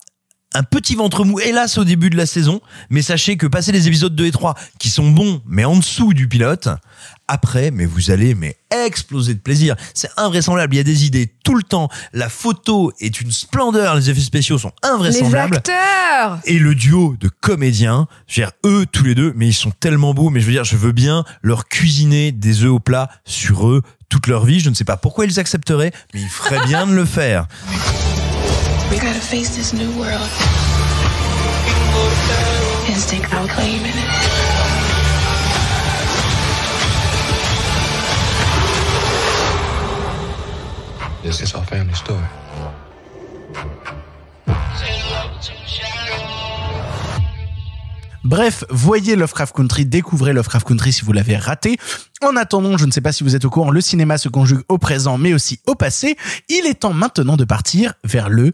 [SPEAKER 2] un petit ventre mou, hélas, au début de la saison, mais sachez que passer les épisodes 2 et 3, qui sont bons, mais en dessous du pilote, après, mais vous allez mais exploser de plaisir. C'est invraisemblable, il y a des idées tout le temps. La photo est une splendeur, les effets spéciaux sont
[SPEAKER 7] Les
[SPEAKER 2] invraisemblables.
[SPEAKER 7] acteurs
[SPEAKER 2] Et le duo de comédiens, je veux dire, eux tous les deux, mais ils sont tellement beaux, mais je veux dire, je veux bien leur cuisiner des œufs au plat sur eux toute leur vie. Je ne sais pas pourquoi ils accepteraient, mais ils feraient bien de le faire.
[SPEAKER 22] We gotta face this new world. And stake our claim in it.
[SPEAKER 13] This is our family story.
[SPEAKER 6] Bref, voyez Lovecraft Country, découvrez Lovecraft Country si vous l'avez raté. En attendant, je ne sais pas si vous êtes au courant, le cinéma se conjugue au présent mais aussi au passé. Il est temps maintenant de partir vers le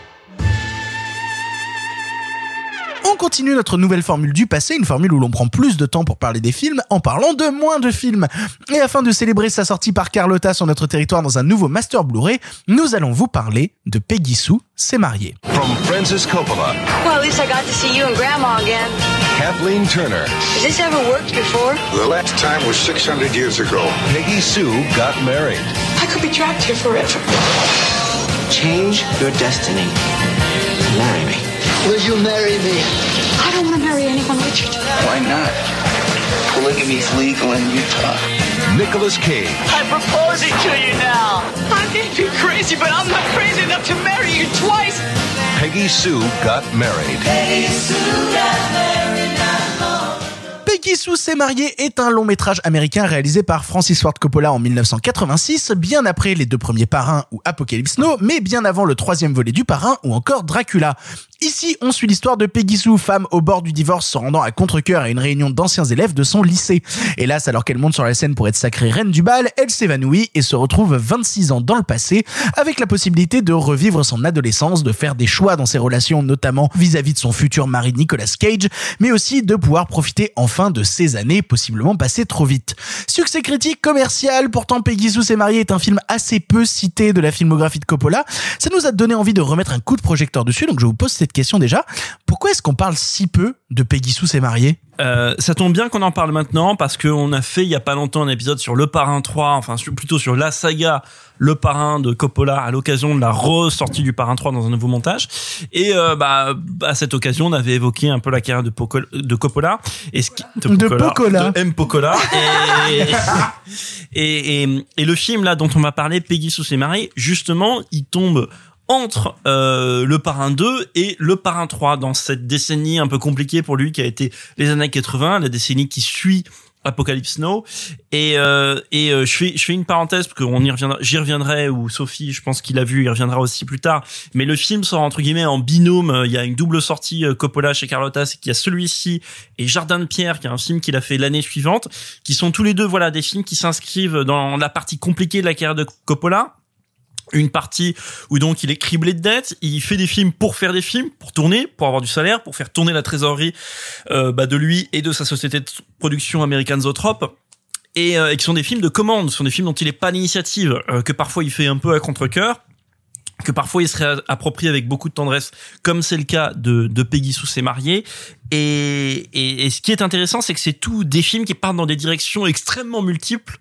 [SPEAKER 6] On continue notre nouvelle formule du passé, une formule où l'on prend plus de temps pour parler des films en parlant de moins de films. Et afin de célébrer sa sortie par Carlotta sur notre territoire dans un nouveau master Blu-ray, nous allons vous parler de Peggy Sue s'est mariée.
[SPEAKER 23] From Francis Coppola,
[SPEAKER 4] Well, at least I got to see you and Grandma again.
[SPEAKER 23] Kathleen Turner,
[SPEAKER 4] Has this ever worked before?
[SPEAKER 14] The last time was 600 years ago.
[SPEAKER 23] Peggy Sue got married.
[SPEAKER 22] I could be trapped here forever.
[SPEAKER 19] Change your destiny. Marry me. Will you marry me?
[SPEAKER 22] I don't want to marry anyone, Richard.
[SPEAKER 19] Why not? Polygamy's legal in Utah.
[SPEAKER 23] Nicholas Cage,
[SPEAKER 8] I'm proposing to you now. I may be crazy, but I'm not crazy enough to marry you twice.
[SPEAKER 23] Peggy Sue got married.
[SPEAKER 6] Peggy Sue s'est mariée est un long métrage américain réalisé par Francis Ford Coppola en 1986, bien après les deux premiers parrains ou Apocalypse Now, mais bien avant le troisième volet du parrain ou encore Dracula. Ici, on suit l'histoire de Peggy Sue, femme au bord du divorce se rendant à contre-cœur à une réunion d'anciens élèves de son lycée. Hélas, alors qu'elle monte sur la scène pour être sacrée reine du bal, elle s'évanouit et se retrouve 26 ans dans le passé, avec la possibilité de revivre son adolescence, de faire des choix dans ses relations, notamment vis-à-vis de son futur mari Nicolas Cage, mais aussi de pouvoir profiter enfin de ces années possiblement passées trop vite. Succès critique commercial, pourtant Peggy Sue s'est mariée est un film assez peu cité de la filmographie de Coppola. Ça nous a donné envie de remettre un coup de projecteur dessus, donc je vous pose cette cette question déjà. Pourquoi est-ce qu'on parle si peu de Peggy Sue s'est mariée
[SPEAKER 10] Euh, ça tombe bien qu'on en parle maintenant parce qu'on a fait il y a pas longtemps un épisode sur Le Parrain 3, enfin sur- plutôt sur la saga Le Parrain de Coppola à l'occasion de la ressortie du Parrain 3 dans un nouveau montage. Et euh, bah à cette occasion, on avait évoqué un peu la carrière de, Coppola et ce qui,
[SPEAKER 6] De Pocola.
[SPEAKER 10] de M Pocola et, et, et, et le film là dont on va parler, Peggy Sue s'est mariée, justement, il tombe entre euh, le parrain 2 et le parrain 3 dans cette décennie un peu compliquée pour lui qui a été les années 80, la décennie qui suit Apocalypse Now. Et euh, et euh, je fais je fais une parenthèse parce qu'on y reviendra j'y reviendrai ou Sophie je pense qu'il a vu il reviendra aussi plus tard. Mais le film sort entre guillemets en binôme. Il y a une double sortie euh, Coppola chez Carlotta c'est qu'il y a celui-ci et Jardin de pierre qui est un film qu'il a fait l'année suivante qui sont tous les deux voilà des films qui s'inscrivent dans la partie compliquée de la carrière de Coppola une partie où donc il est criblé de dettes, il fait des films pour faire des films, pour tourner, pour avoir du salaire, pour faire tourner la trésorerie euh, bah, de lui et de sa société de production American Zoetrope. Et, euh, et qui sont des films de commande, ce sont des films dont il est pas l'initiative, euh, que parfois il fait un peu à contre-cœur, que parfois il serait approprié avec beaucoup de tendresse, comme c'est le cas de, de Peggy Sue s'est mariée. Et, et, et ce qui est intéressant, c'est que c'est tout des films qui partent dans des directions extrêmement multiples,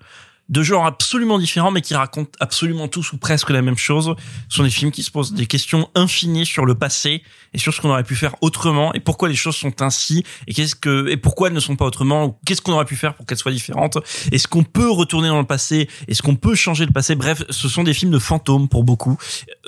[SPEAKER 10] de genres absolument différents, mais qui racontent absolument tous ou presque la même chose. Ce sont des films qui se posent des questions infinies sur le passé et sur ce qu'on aurait pu faire autrement et pourquoi les choses sont ainsi et qu'est-ce que et pourquoi elles ne sont pas autrement ou qu'est-ce qu'on aurait pu faire pour qu'elles soient différentes. Est-ce qu'on peut retourner dans le passé? Est-ce qu'on peut changer le passé? Bref, ce sont des films de fantômes pour beaucoup.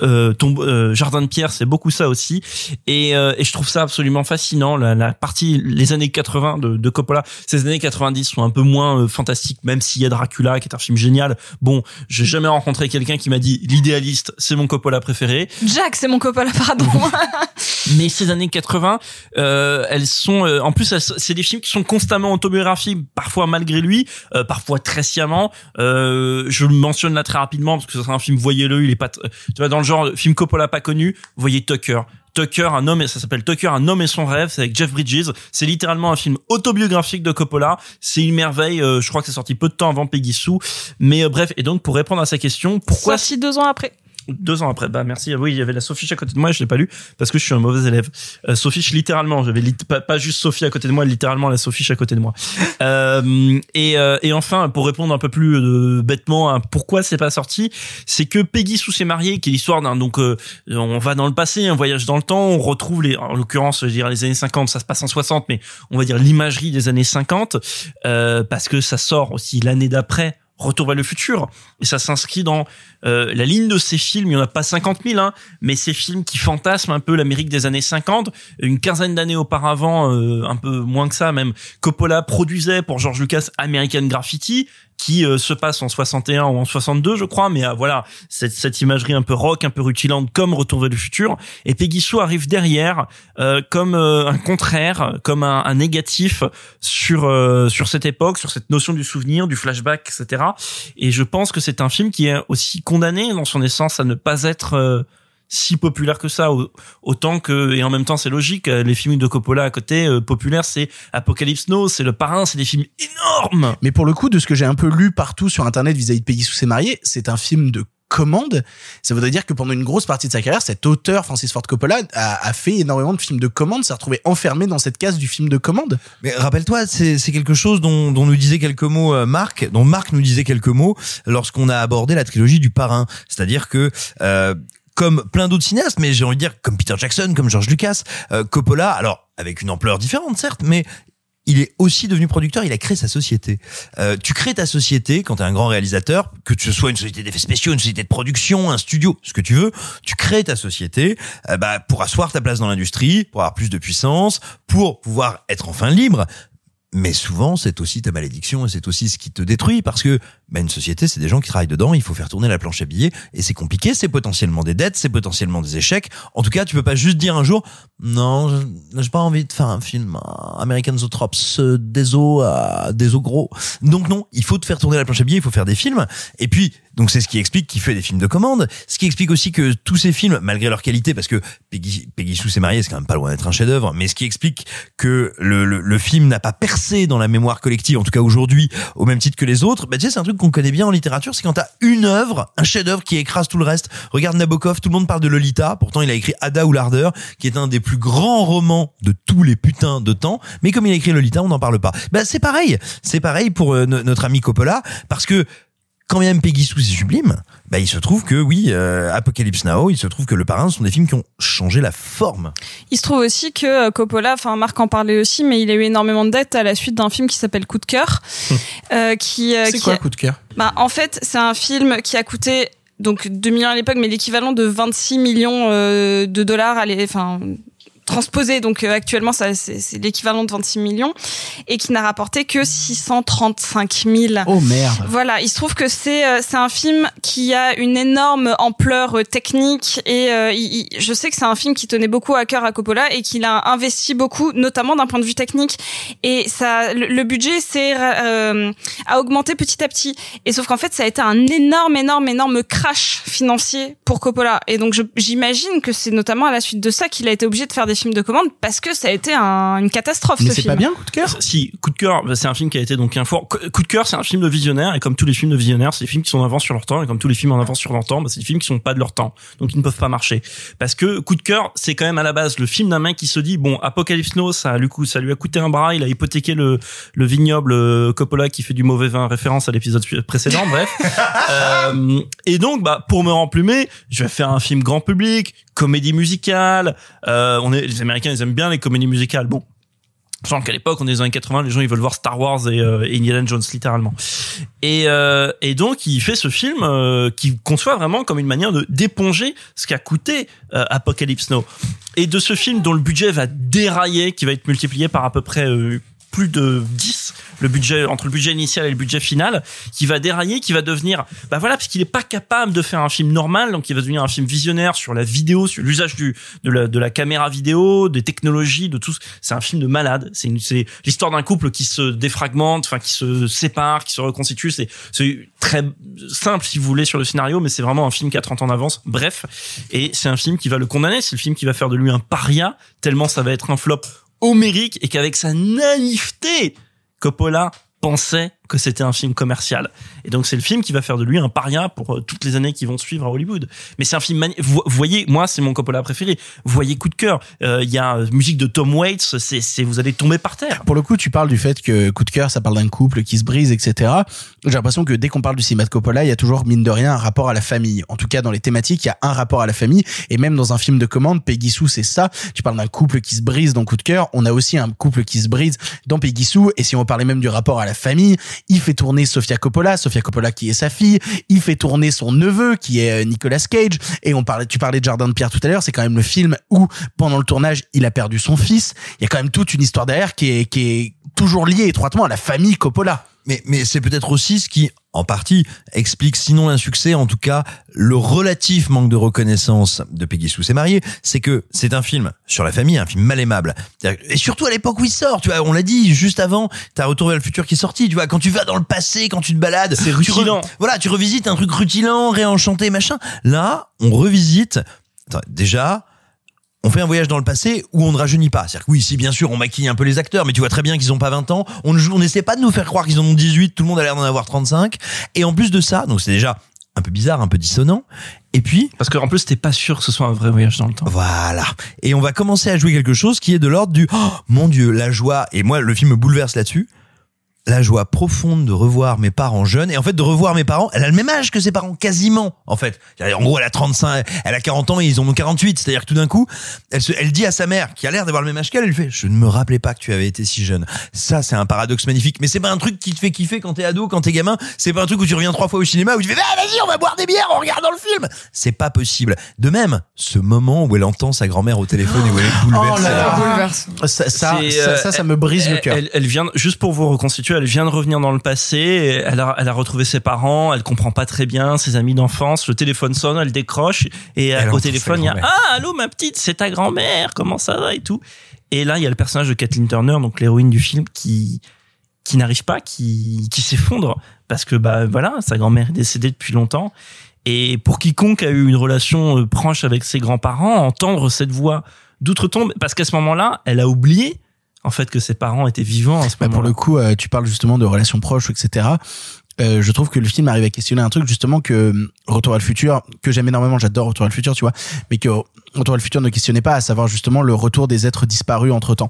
[SPEAKER 10] Euh, tombe, euh, Jardin de pierre, c'est beaucoup ça aussi. Et, euh, et je trouve ça absolument fascinant. La, la partie, les années 80 de, de Coppola, ces années 90 sont un peu moins euh, fantastiques, même s'il y a Dracula, qui un film génial. Bon, j'ai jamais rencontré quelqu'un qui m'a dit l'idéaliste, c'est mon Coppola préféré.
[SPEAKER 9] Jack, c'est mon copain, pardon.
[SPEAKER 10] Mais ces années 80, euh, elles sont, euh, en plus, c'est des films qui sont constamment autobiographiques, parfois malgré lui, euh, parfois très sciemment. Euh, je le mentionne là très rapidement parce que c'est un film, voyez-le, il est pas, tu vois, dans le genre film Coppola pas connu, voyez Tucker. Tucker, un homme, et ça s'appelle Tucker, un homme et son rêve, c'est avec Jeff Bridges. C'est littéralement un film autobiographique de Coppola. C'est une merveille. euh, je crois que c'est sorti peu de temps avant Peggy Sue. Mais euh, bref, et donc pour répondre à sa question, pourquoi
[SPEAKER 9] Sorti deux ans après.
[SPEAKER 10] Deux ans après, bah merci. Oui, il y avait la Sophie à côté de moi, je l'ai pas lu parce que je suis un mauvais élève. Euh, Sophie, littéralement, j'avais pas juste Sophie à côté de moi, littéralement la Sophie à côté de moi. Euh, et, euh, et enfin, pour répondre un peu plus euh, bêtement à pourquoi c'est pas sorti, c'est que Peggy sous ses mariés, qui est l'histoire d'un donc euh, on va dans le passé, un voyage dans le temps, on retrouve les, en l'occurrence, je dirais les années 50, ça se passe en 60, mais on va dire l'imagerie des années 50 euh, parce que ça sort aussi l'année d'après. Retour vers le futur. Et ça s'inscrit dans euh, la ligne de ces films. Il n'y en a pas 50 000, hein, mais ces films qui fantasment un peu l'Amérique des années 50. Une quinzaine d'années auparavant, euh, un peu moins que ça même, Coppola produisait pour George Lucas American Graffiti, qui euh, se passe en 61 ou en 62, je crois. Mais euh, voilà, cette, cette imagerie un peu rock, un peu rutilante, comme Retour vers le futur. Et Peggy Sue arrive derrière, euh, comme euh, un contraire, comme un, un négatif sur euh, sur cette époque, sur cette notion du souvenir, du flashback, etc. Et je pense que c'est un film qui est aussi condamné dans son essence à ne pas être si populaire que ça au- autant que et en même temps c'est logique euh, les films de Coppola à côté euh, populaires c'est Apocalypse Now c'est le parrain c'est des films énormes
[SPEAKER 6] Mais pour le coup, de ce que j'ai un peu lu partout sur internet vis-à-vis de Peggy Sue s'est mariée, c'est un film de commande. Ça voudrait dire que pendant une grosse partie de sa carrière, cet auteur, Francis Ford Coppola, a, a fait énormément de films de commande, s'est retrouvé enfermé dans cette case du film de commande.
[SPEAKER 2] Mais rappelle-toi, c'est c'est quelque chose dont, dont nous disait quelques mots euh, Marc, dont Marc nous disait quelques mots lorsqu'on a abordé la trilogie du parrain. C'est-à-dire que euh, comme plein d'autres cinéastes, mais j'ai envie de dire comme Peter Jackson, comme George Lucas, euh, Coppola, alors avec une ampleur différente certes, mais il est aussi devenu producteur, il a créé sa société. Euh, tu crées ta société quand tu es un grand réalisateur, que ce soit une société d'effets spéciaux, une société de production, un studio, ce que tu veux, tu crées ta société euh, bah, pour asseoir ta place dans l'industrie, pour avoir plus de puissance, pour pouvoir être enfin libre. Mais souvent, c'est aussi ta malédiction et c'est aussi ce qui te détruit parce que bah, une société, c'est des gens qui travaillent dedans, il faut faire tourner la planche à billets et c'est compliqué, c'est potentiellement des dettes, c'est potentiellement des échecs. En tout cas, tu peux pas juste dire un jour non, j'ai pas envie de faire un film American Zoetrope, euh, des os, des os gros. Donc non, il faut te faire tourner la planche à billets, il faut faire des films et puis Donc c'est ce qui explique qu'il fait des films de commande. Ce qui explique aussi que tous ces films, malgré leur qualité, parce que Peggy, Peggy Sue s'est mariée, c'est quand même pas loin d'être un chef-d'œuvre, mais ce qui explique que le, le, le film n'a pas percé dans la mémoire collective, en tout cas aujourd'hui, au même titre que les autres, bah tu sais, c'est un truc qu'on connaît bien en littérature, c'est quand t'as une œuvre, un chef-d'œuvre qui écrase tout le reste. Regarde Nabokov, tout le monde parle de Lolita, pourtant il a écrit Ada ou l'ardeur, qui est un des plus grands romans de tous les putains de temps, mais comme il a écrit Lolita, on n'en parle pas. Bah c'est pareil, c'est pareil pour euh, no- notre ami Coppola, parce que quand même Peggy Sue c'est sublime, bah il se trouve que oui, euh, Apocalypse Now, il se trouve que Le Parrain sont des films qui ont changé la forme.
[SPEAKER 9] Il se trouve aussi que euh, Coppola, enfin Marc en parlait aussi, mais il a eu énormément de dettes à la suite d'un film qui s'appelle Coup de cœur, euh, qui. euh,
[SPEAKER 6] C'est quoi
[SPEAKER 9] a-
[SPEAKER 6] coup de cœur?
[SPEAKER 9] Bah en fait, c'est un film qui a coûté donc 2 millions à l'époque, mais l'équivalent de 26 millions euh, de dollars à l'é- enfin transposé donc euh, actuellement ça c'est c'est l'équivalent de 26 millions et qui n'a rapporté que 635 000
[SPEAKER 6] Oh merde.
[SPEAKER 9] voilà, il se trouve que c'est euh, c'est un film qui a une énorme ampleur euh, technique et euh, il- il- je sais que c'est un film qui tenait beaucoup à cœur à Coppola et qu'il a investi beaucoup, notamment d'un point de vue technique. Et ça, le, le budget s'est euh, a augmenté petit à petit. Et sauf qu'en fait, ça a été un énorme, énorme, énorme crash financier pour Coppola. Et donc je- j'imagine que c'est notamment à la suite de ça qu'il a été obligé de faire des films de commande parce que ça a été un- une catastrophe. ce film.
[SPEAKER 6] coup de cœur?
[SPEAKER 10] Si, coup de cœur, bah, c'est un film qui a été donc un fort. Coup de cœur, c'est un film de visionnaire et comme tous les films de visionnaire, c'est des films qui sont en avance sur leur temps et comme tous les films en avance sur leur temps, bah, c'est des films qui sont pas de leur temps, donc ils ne peuvent pas marcher. Parce que coup de cœur, c'est quand même à la base le film d'un mec qui se dit bon, Apocalypse Now, ça lui ça lui a coûté un bras, il a hypothéqué le le vignoble euh, Coppola qui fait du mauvais vin, référence à l'épisode précédent, bref. Euh, et donc, bah, pour me remplumer, je vais faire un film grand public, comédie musicale. Euh, on est, les Américains, ils aiment bien les comédies musicales. Bon, Genre qu'à l'époque, on est dans les années 80, les gens ils veulent voir Star Wars et, euh, et Indiana Jones littéralement. Et, euh, et donc il fait ce film euh, qui conçoit vraiment comme une manière de d'éponger ce qu'a coûté euh, Apocalypse Now. Et de ce film dont le budget va dérailler, qui va être multiplié par à peu près euh, plus de 10 le budget entre le budget initial et le budget final qui va dérailler qui va devenir bah voilà parce qu'il est pas capable de faire un film normal. Donc il va devenir un film visionnaire sur la vidéo sur l'usage du de la, de la caméra vidéo des technologies de tout. C'est un film de malade. C'est c'est l'histoire d'un couple qui se défragmente enfin qui se sépare qui se reconstitue. C'est c'est très simple si vous voulez sur le scénario mais c'est vraiment un film qui a 30 ans d'avance. Bref. Et c'est un film qui va le condamner. C'est le film qui va faire de lui un paria tellement ça va être un flop homérique et qu'avec sa naïveté, Coppola pensait que c'était un film commercial. Et donc c'est le film qui va faire de lui un paria pour euh, toutes les années qui vont suivre à Hollywood. Mais c'est un film magnifique. Vous, voyez, moi c'est mon Coppola préféré. Vous voyez Coup de cœur. Euh, Il y a euh, musique de Tom Waits. C'est, c'est, vous allez tomber par terre.
[SPEAKER 6] Pour le coup, tu parles du fait que coup de cœur, ça parle d'un couple qui se brise, etc. J'ai l'impression que dès qu'on parle du cinéma de Coppola, il y a toujours mine de rien un rapport à la famille. En tout cas, dans les thématiques, il y a un rapport à la famille. Et même dans un film de commande, Peggy Sue, c'est ça. Tu parles d'un couple qui se brise dans coup de cœur. On a aussi un couple qui se brise dans Peggy Sue. Et si on parlait même du rapport à la famille, il fait tourner Sofia Coppola, Sofia Coppola qui est sa fille. Il fait tourner son neveu qui est euh, Nicolas Cage. Et on parlait, tu parlais de Jardin de Pierre tout à l'heure. C'est quand même le film où pendant le tournage, il a perdu son fils. Il y a quand même toute une histoire derrière qui est, qui est toujours liée étroitement à la famille Coppola.
[SPEAKER 2] Mais, mais c'est peut-être aussi ce qui, en partie, explique sinon l'insuccès, en tout cas le relatif manque de reconnaissance de Peggy Sue s'est mariée, c'est que c'est un film sur la famille, un film mal aimable. Et surtout à l'époque où il sort, tu vois, on l'a dit juste avant, t'as Retour vers le futur qui est sorti, tu vois, quand tu vas dans le passé, quand tu te balades,
[SPEAKER 10] C'est
[SPEAKER 2] tu
[SPEAKER 10] rutilant.
[SPEAKER 2] voilà, tu revisites un truc rutilant, réenchanté, machin. Là, on revisite, attends, déjà, on fait un voyage dans le passé où on ne rajeunit pas. C'est-à-dire que oui, si bien sûr on maquille un peu les acteurs, mais tu vois très bien qu'ils ont pas 20 ans. On ne joue, on n'essaie pas de nous faire croire qu'ils en ont 18. Tout le monde a l'air d'en avoir 35. Et en plus de ça, donc c'est déjà un peu bizarre, un peu dissonant. Et puis,
[SPEAKER 10] Parce qu'en plus, t'es pas sûr que ce soit un vrai voyage dans le temps.
[SPEAKER 2] voilà. Et on va commencer à jouer quelque chose qui est de l'ordre du oh, mon Dieu, la joie. Et moi, le film me bouleverse là-dessus. La joie profonde de revoir mes parents jeunes et en fait de revoir mes parents. Elle a le même âge que ses parents quasiment en fait. En gros, elle a 35, elle a 40 ans et ils en ont 48. C'est-à-dire que tout d'un coup, elle, se, elle dit à sa mère qui a l'air d'avoir le même âge qu'elle, elle lui fait "Je ne me rappelais pas que tu avais été si jeune." Ça, c'est un paradoxe magnifique. Mais c'est pas un truc qui te fait kiffer quand t'es ado, quand t'es gamin. C'est pas un truc où tu reviens trois fois au cinéma où tu fais "Ah, vas-y, on va boire des bières en regardant le film." C'est pas possible. De même, ce moment où elle entend sa grand-mère au téléphone et où elle est bouleversée.
[SPEAKER 6] Ça, ça,
[SPEAKER 10] C'est,
[SPEAKER 6] ça,
[SPEAKER 10] euh,
[SPEAKER 6] ça, ça me brise
[SPEAKER 10] elle,
[SPEAKER 6] le cœur.
[SPEAKER 10] Elle, elle vient juste pour vous reconstituer. Elle vient de revenir dans le passé. Elle a, elle a retrouvé ses parents. Elle comprend pas très bien ses amis d'enfance. Le téléphone sonne, elle décroche et
[SPEAKER 2] Elle
[SPEAKER 10] au téléphone il y a ah allô ma petite, c'est ta grand-mère. Comment ça va et tout? Et là il y a le personnage de Kathleen Turner, donc l'héroïne du film, qui qui n'arrive pas, qui qui s'effondre parce que bah voilà, sa grand-mère est décédée depuis longtemps. Et pour quiconque a eu une relation euh, proche avec ses grands-parents, entendre cette voix d'outre-tombe, parce qu'à ce moment-là, elle a oublié en fait que ses parents étaient vivants à ce
[SPEAKER 6] Bah, pour le coup, euh, tu parles justement de relations proches, etc. Euh, je trouve que le film arrive à questionner un truc justement que euh, Retour à le futur, que j'aime énormément, j'adore Retour à le futur, tu vois, mais que Retour à le futur ne questionnait pas, à savoir justement le retour des êtres disparus entre temps.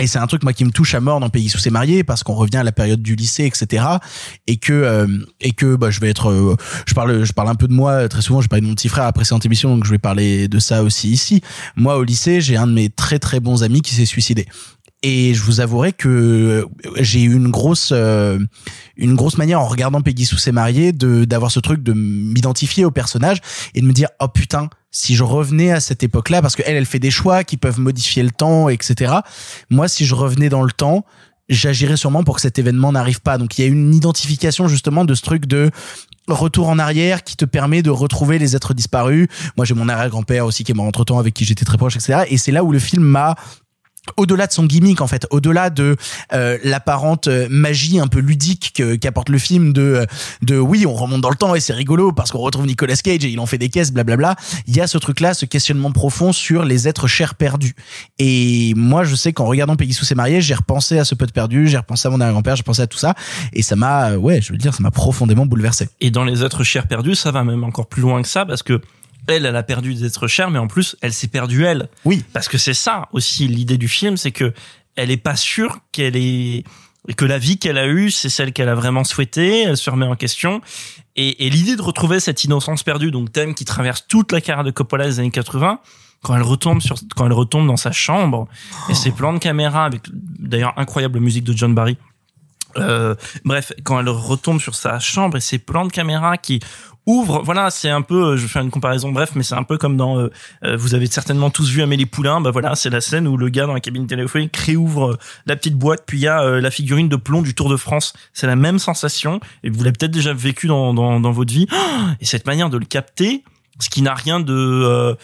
[SPEAKER 6] Et c'est un truc moi qui me touche à mort dans Pays sous ses mariés parce qu'on revient à la période du lycée etc et que euh, et que bah je vais être euh, je parle je parle un peu de moi très souvent je parlais de mon petit frère à la précédente émission donc je vais parler de ça aussi ici moi au lycée j'ai un de mes très très bons amis qui s'est suicidé et je vous avouerai que j'ai eu une grosse euh, une grosse manière en regardant Peggy sous ses mariés de d'avoir ce truc de m'identifier au personnage et de me dire oh putain si je revenais à cette époque-là parce que elle elle fait des choix qui peuvent modifier le temps etc moi si je revenais dans le temps j'agirais sûrement pour que cet événement n'arrive pas. Donc il y a une identification justement de ce truc de retour en arrière qui te permet de retrouver les êtres disparus. Moi j'ai mon arrière-grand-père aussi qui est mort entre temps avec qui j'étais très proche etc et c'est là où le film m'a au-delà de son gimmick en fait, au-delà de euh, l'apparente euh, magie un peu ludique que- qu'apporte le film de euh, de oui on remonte dans le temps et c'est rigolo parce qu'on retrouve Nicolas Cage et il en fait des caisses blablabla, il y a ce truc là, ce questionnement profond sur les êtres chers perdus. Et moi je sais qu'en regardant Peggy sous ses mariés, j'ai repensé à ce pote perdu, j'ai repensé à mon arrière-grand-père, j'ai pensé à tout ça et ça m'a euh, ouais je veux dire ça m'a profondément bouleversé.
[SPEAKER 10] Et dans les êtres chers perdus, ça va même encore plus loin que ça parce que elle, elle a perdu des êtres chers, mais en plus, elle s'est perdue elle.
[SPEAKER 6] Oui.
[SPEAKER 10] Parce que c'est ça aussi l'idée du film, c'est que elle est pas sûre qu'elle est que la vie qu'elle a eue, c'est celle qu'elle a vraiment souhaitée. Elle se remet en question. Et, et l'idée de retrouver cette innocence perdue, donc thème qui traverse toute la carrière de Coppola des années 80, quand elle retombe sur, quand elle retombe dans sa chambre et ses plans de caméra avec d'ailleurs incroyable musique de John Barry. Euh, bref, quand elle retombe sur sa chambre et ses plans de caméra qui ouvrent, voilà, c'est un peu, je fais une comparaison bref, mais c'est un peu comme dans, euh, euh, vous avez certainement tous vu Amélie Poulain, bah voilà, c'est la scène où le gars dans la cabine téléphonique réouvre euh, la petite boîte, puis il y a euh, la figurine de plomb du Tour de France. C'est la même sensation, et vous l'avez peut-être déjà vécu dans, dans, dans votre vie. Et cette manière de le capter, ce qui n'a rien de euh,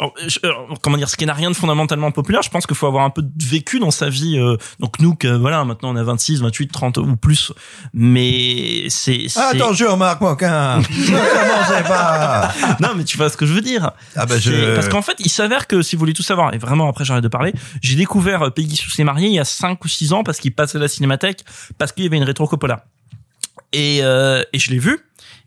[SPEAKER 10] euh, comment dire ce qui n'a rien de fondamentalement populaire je pense qu'il faut avoir un peu de vécu dans sa vie euh, donc nous que voilà maintenant on a 26 28 30 ou plus mais c'est
[SPEAKER 2] Attention, Marc Moquin. Ne pas.
[SPEAKER 10] non mais tu vois ce que je veux dire
[SPEAKER 2] Ah bah, je-
[SPEAKER 10] parce qu'en fait il s'avère que si vous voulez tout savoir et vraiment après j'arrête de parler j'ai découvert euh, Peggy sous ses mariés il y a 5 ou 6 ans parce qu'il passait à la cinémathèque parce qu'il y avait une rétro Coppola et, euh, et je l'ai vu.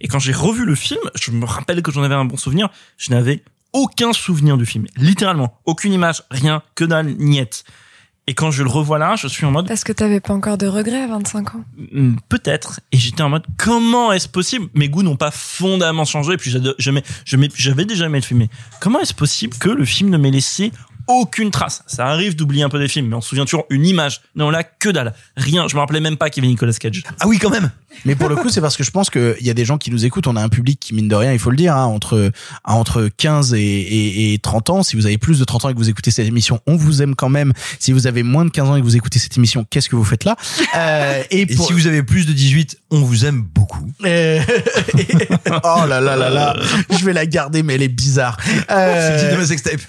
[SPEAKER 10] Et quand j'ai revu le film je me rappelle que j'en avais un bon souvenir. Je n'avais aucun souvenir du film. Littéralement aucune image rien que dalle niette. Et quand je le revois là je suis en mode
[SPEAKER 7] Parce que t'avais pas encore de regrets à 25 ans.
[SPEAKER 10] Hmm, peut-être. Et j'étais en mode comment est-ce possible? Mes goûts n'ont pas fondamentalement changé. Et puis j'avais déjà aimé le film. Mais comment est-ce possible que le film ne m'ait laissé aucune trace ça arrive d'oublier un peu des films mais on se souvient toujours une image non là que dalle rien je me rappelais même pas qu'il y avait Nicolas Cage
[SPEAKER 2] ah oui quand même
[SPEAKER 6] Mais pour le coup, c'est parce que je pense qu'il y a des gens qui nous écoutent. On a un public qui, mine de rien, il faut le dire, hein, entre, entre 15 et, et, et 30 ans. Si vous avez plus de 30 ans et que vous écoutez cette émission, on vous aime quand même. Si vous avez moins de 15 ans et que vous écoutez cette émission, qu'est-ce que vous faites là? Euh, et,
[SPEAKER 2] Et
[SPEAKER 6] pour-
[SPEAKER 2] si vous avez plus de 18, on vous aime beaucoup.
[SPEAKER 6] Euh, oh là là là là, je vais la garder, mais elle est bizarre. Euh,
[SPEAKER 2] C'est le titre de ma sextape.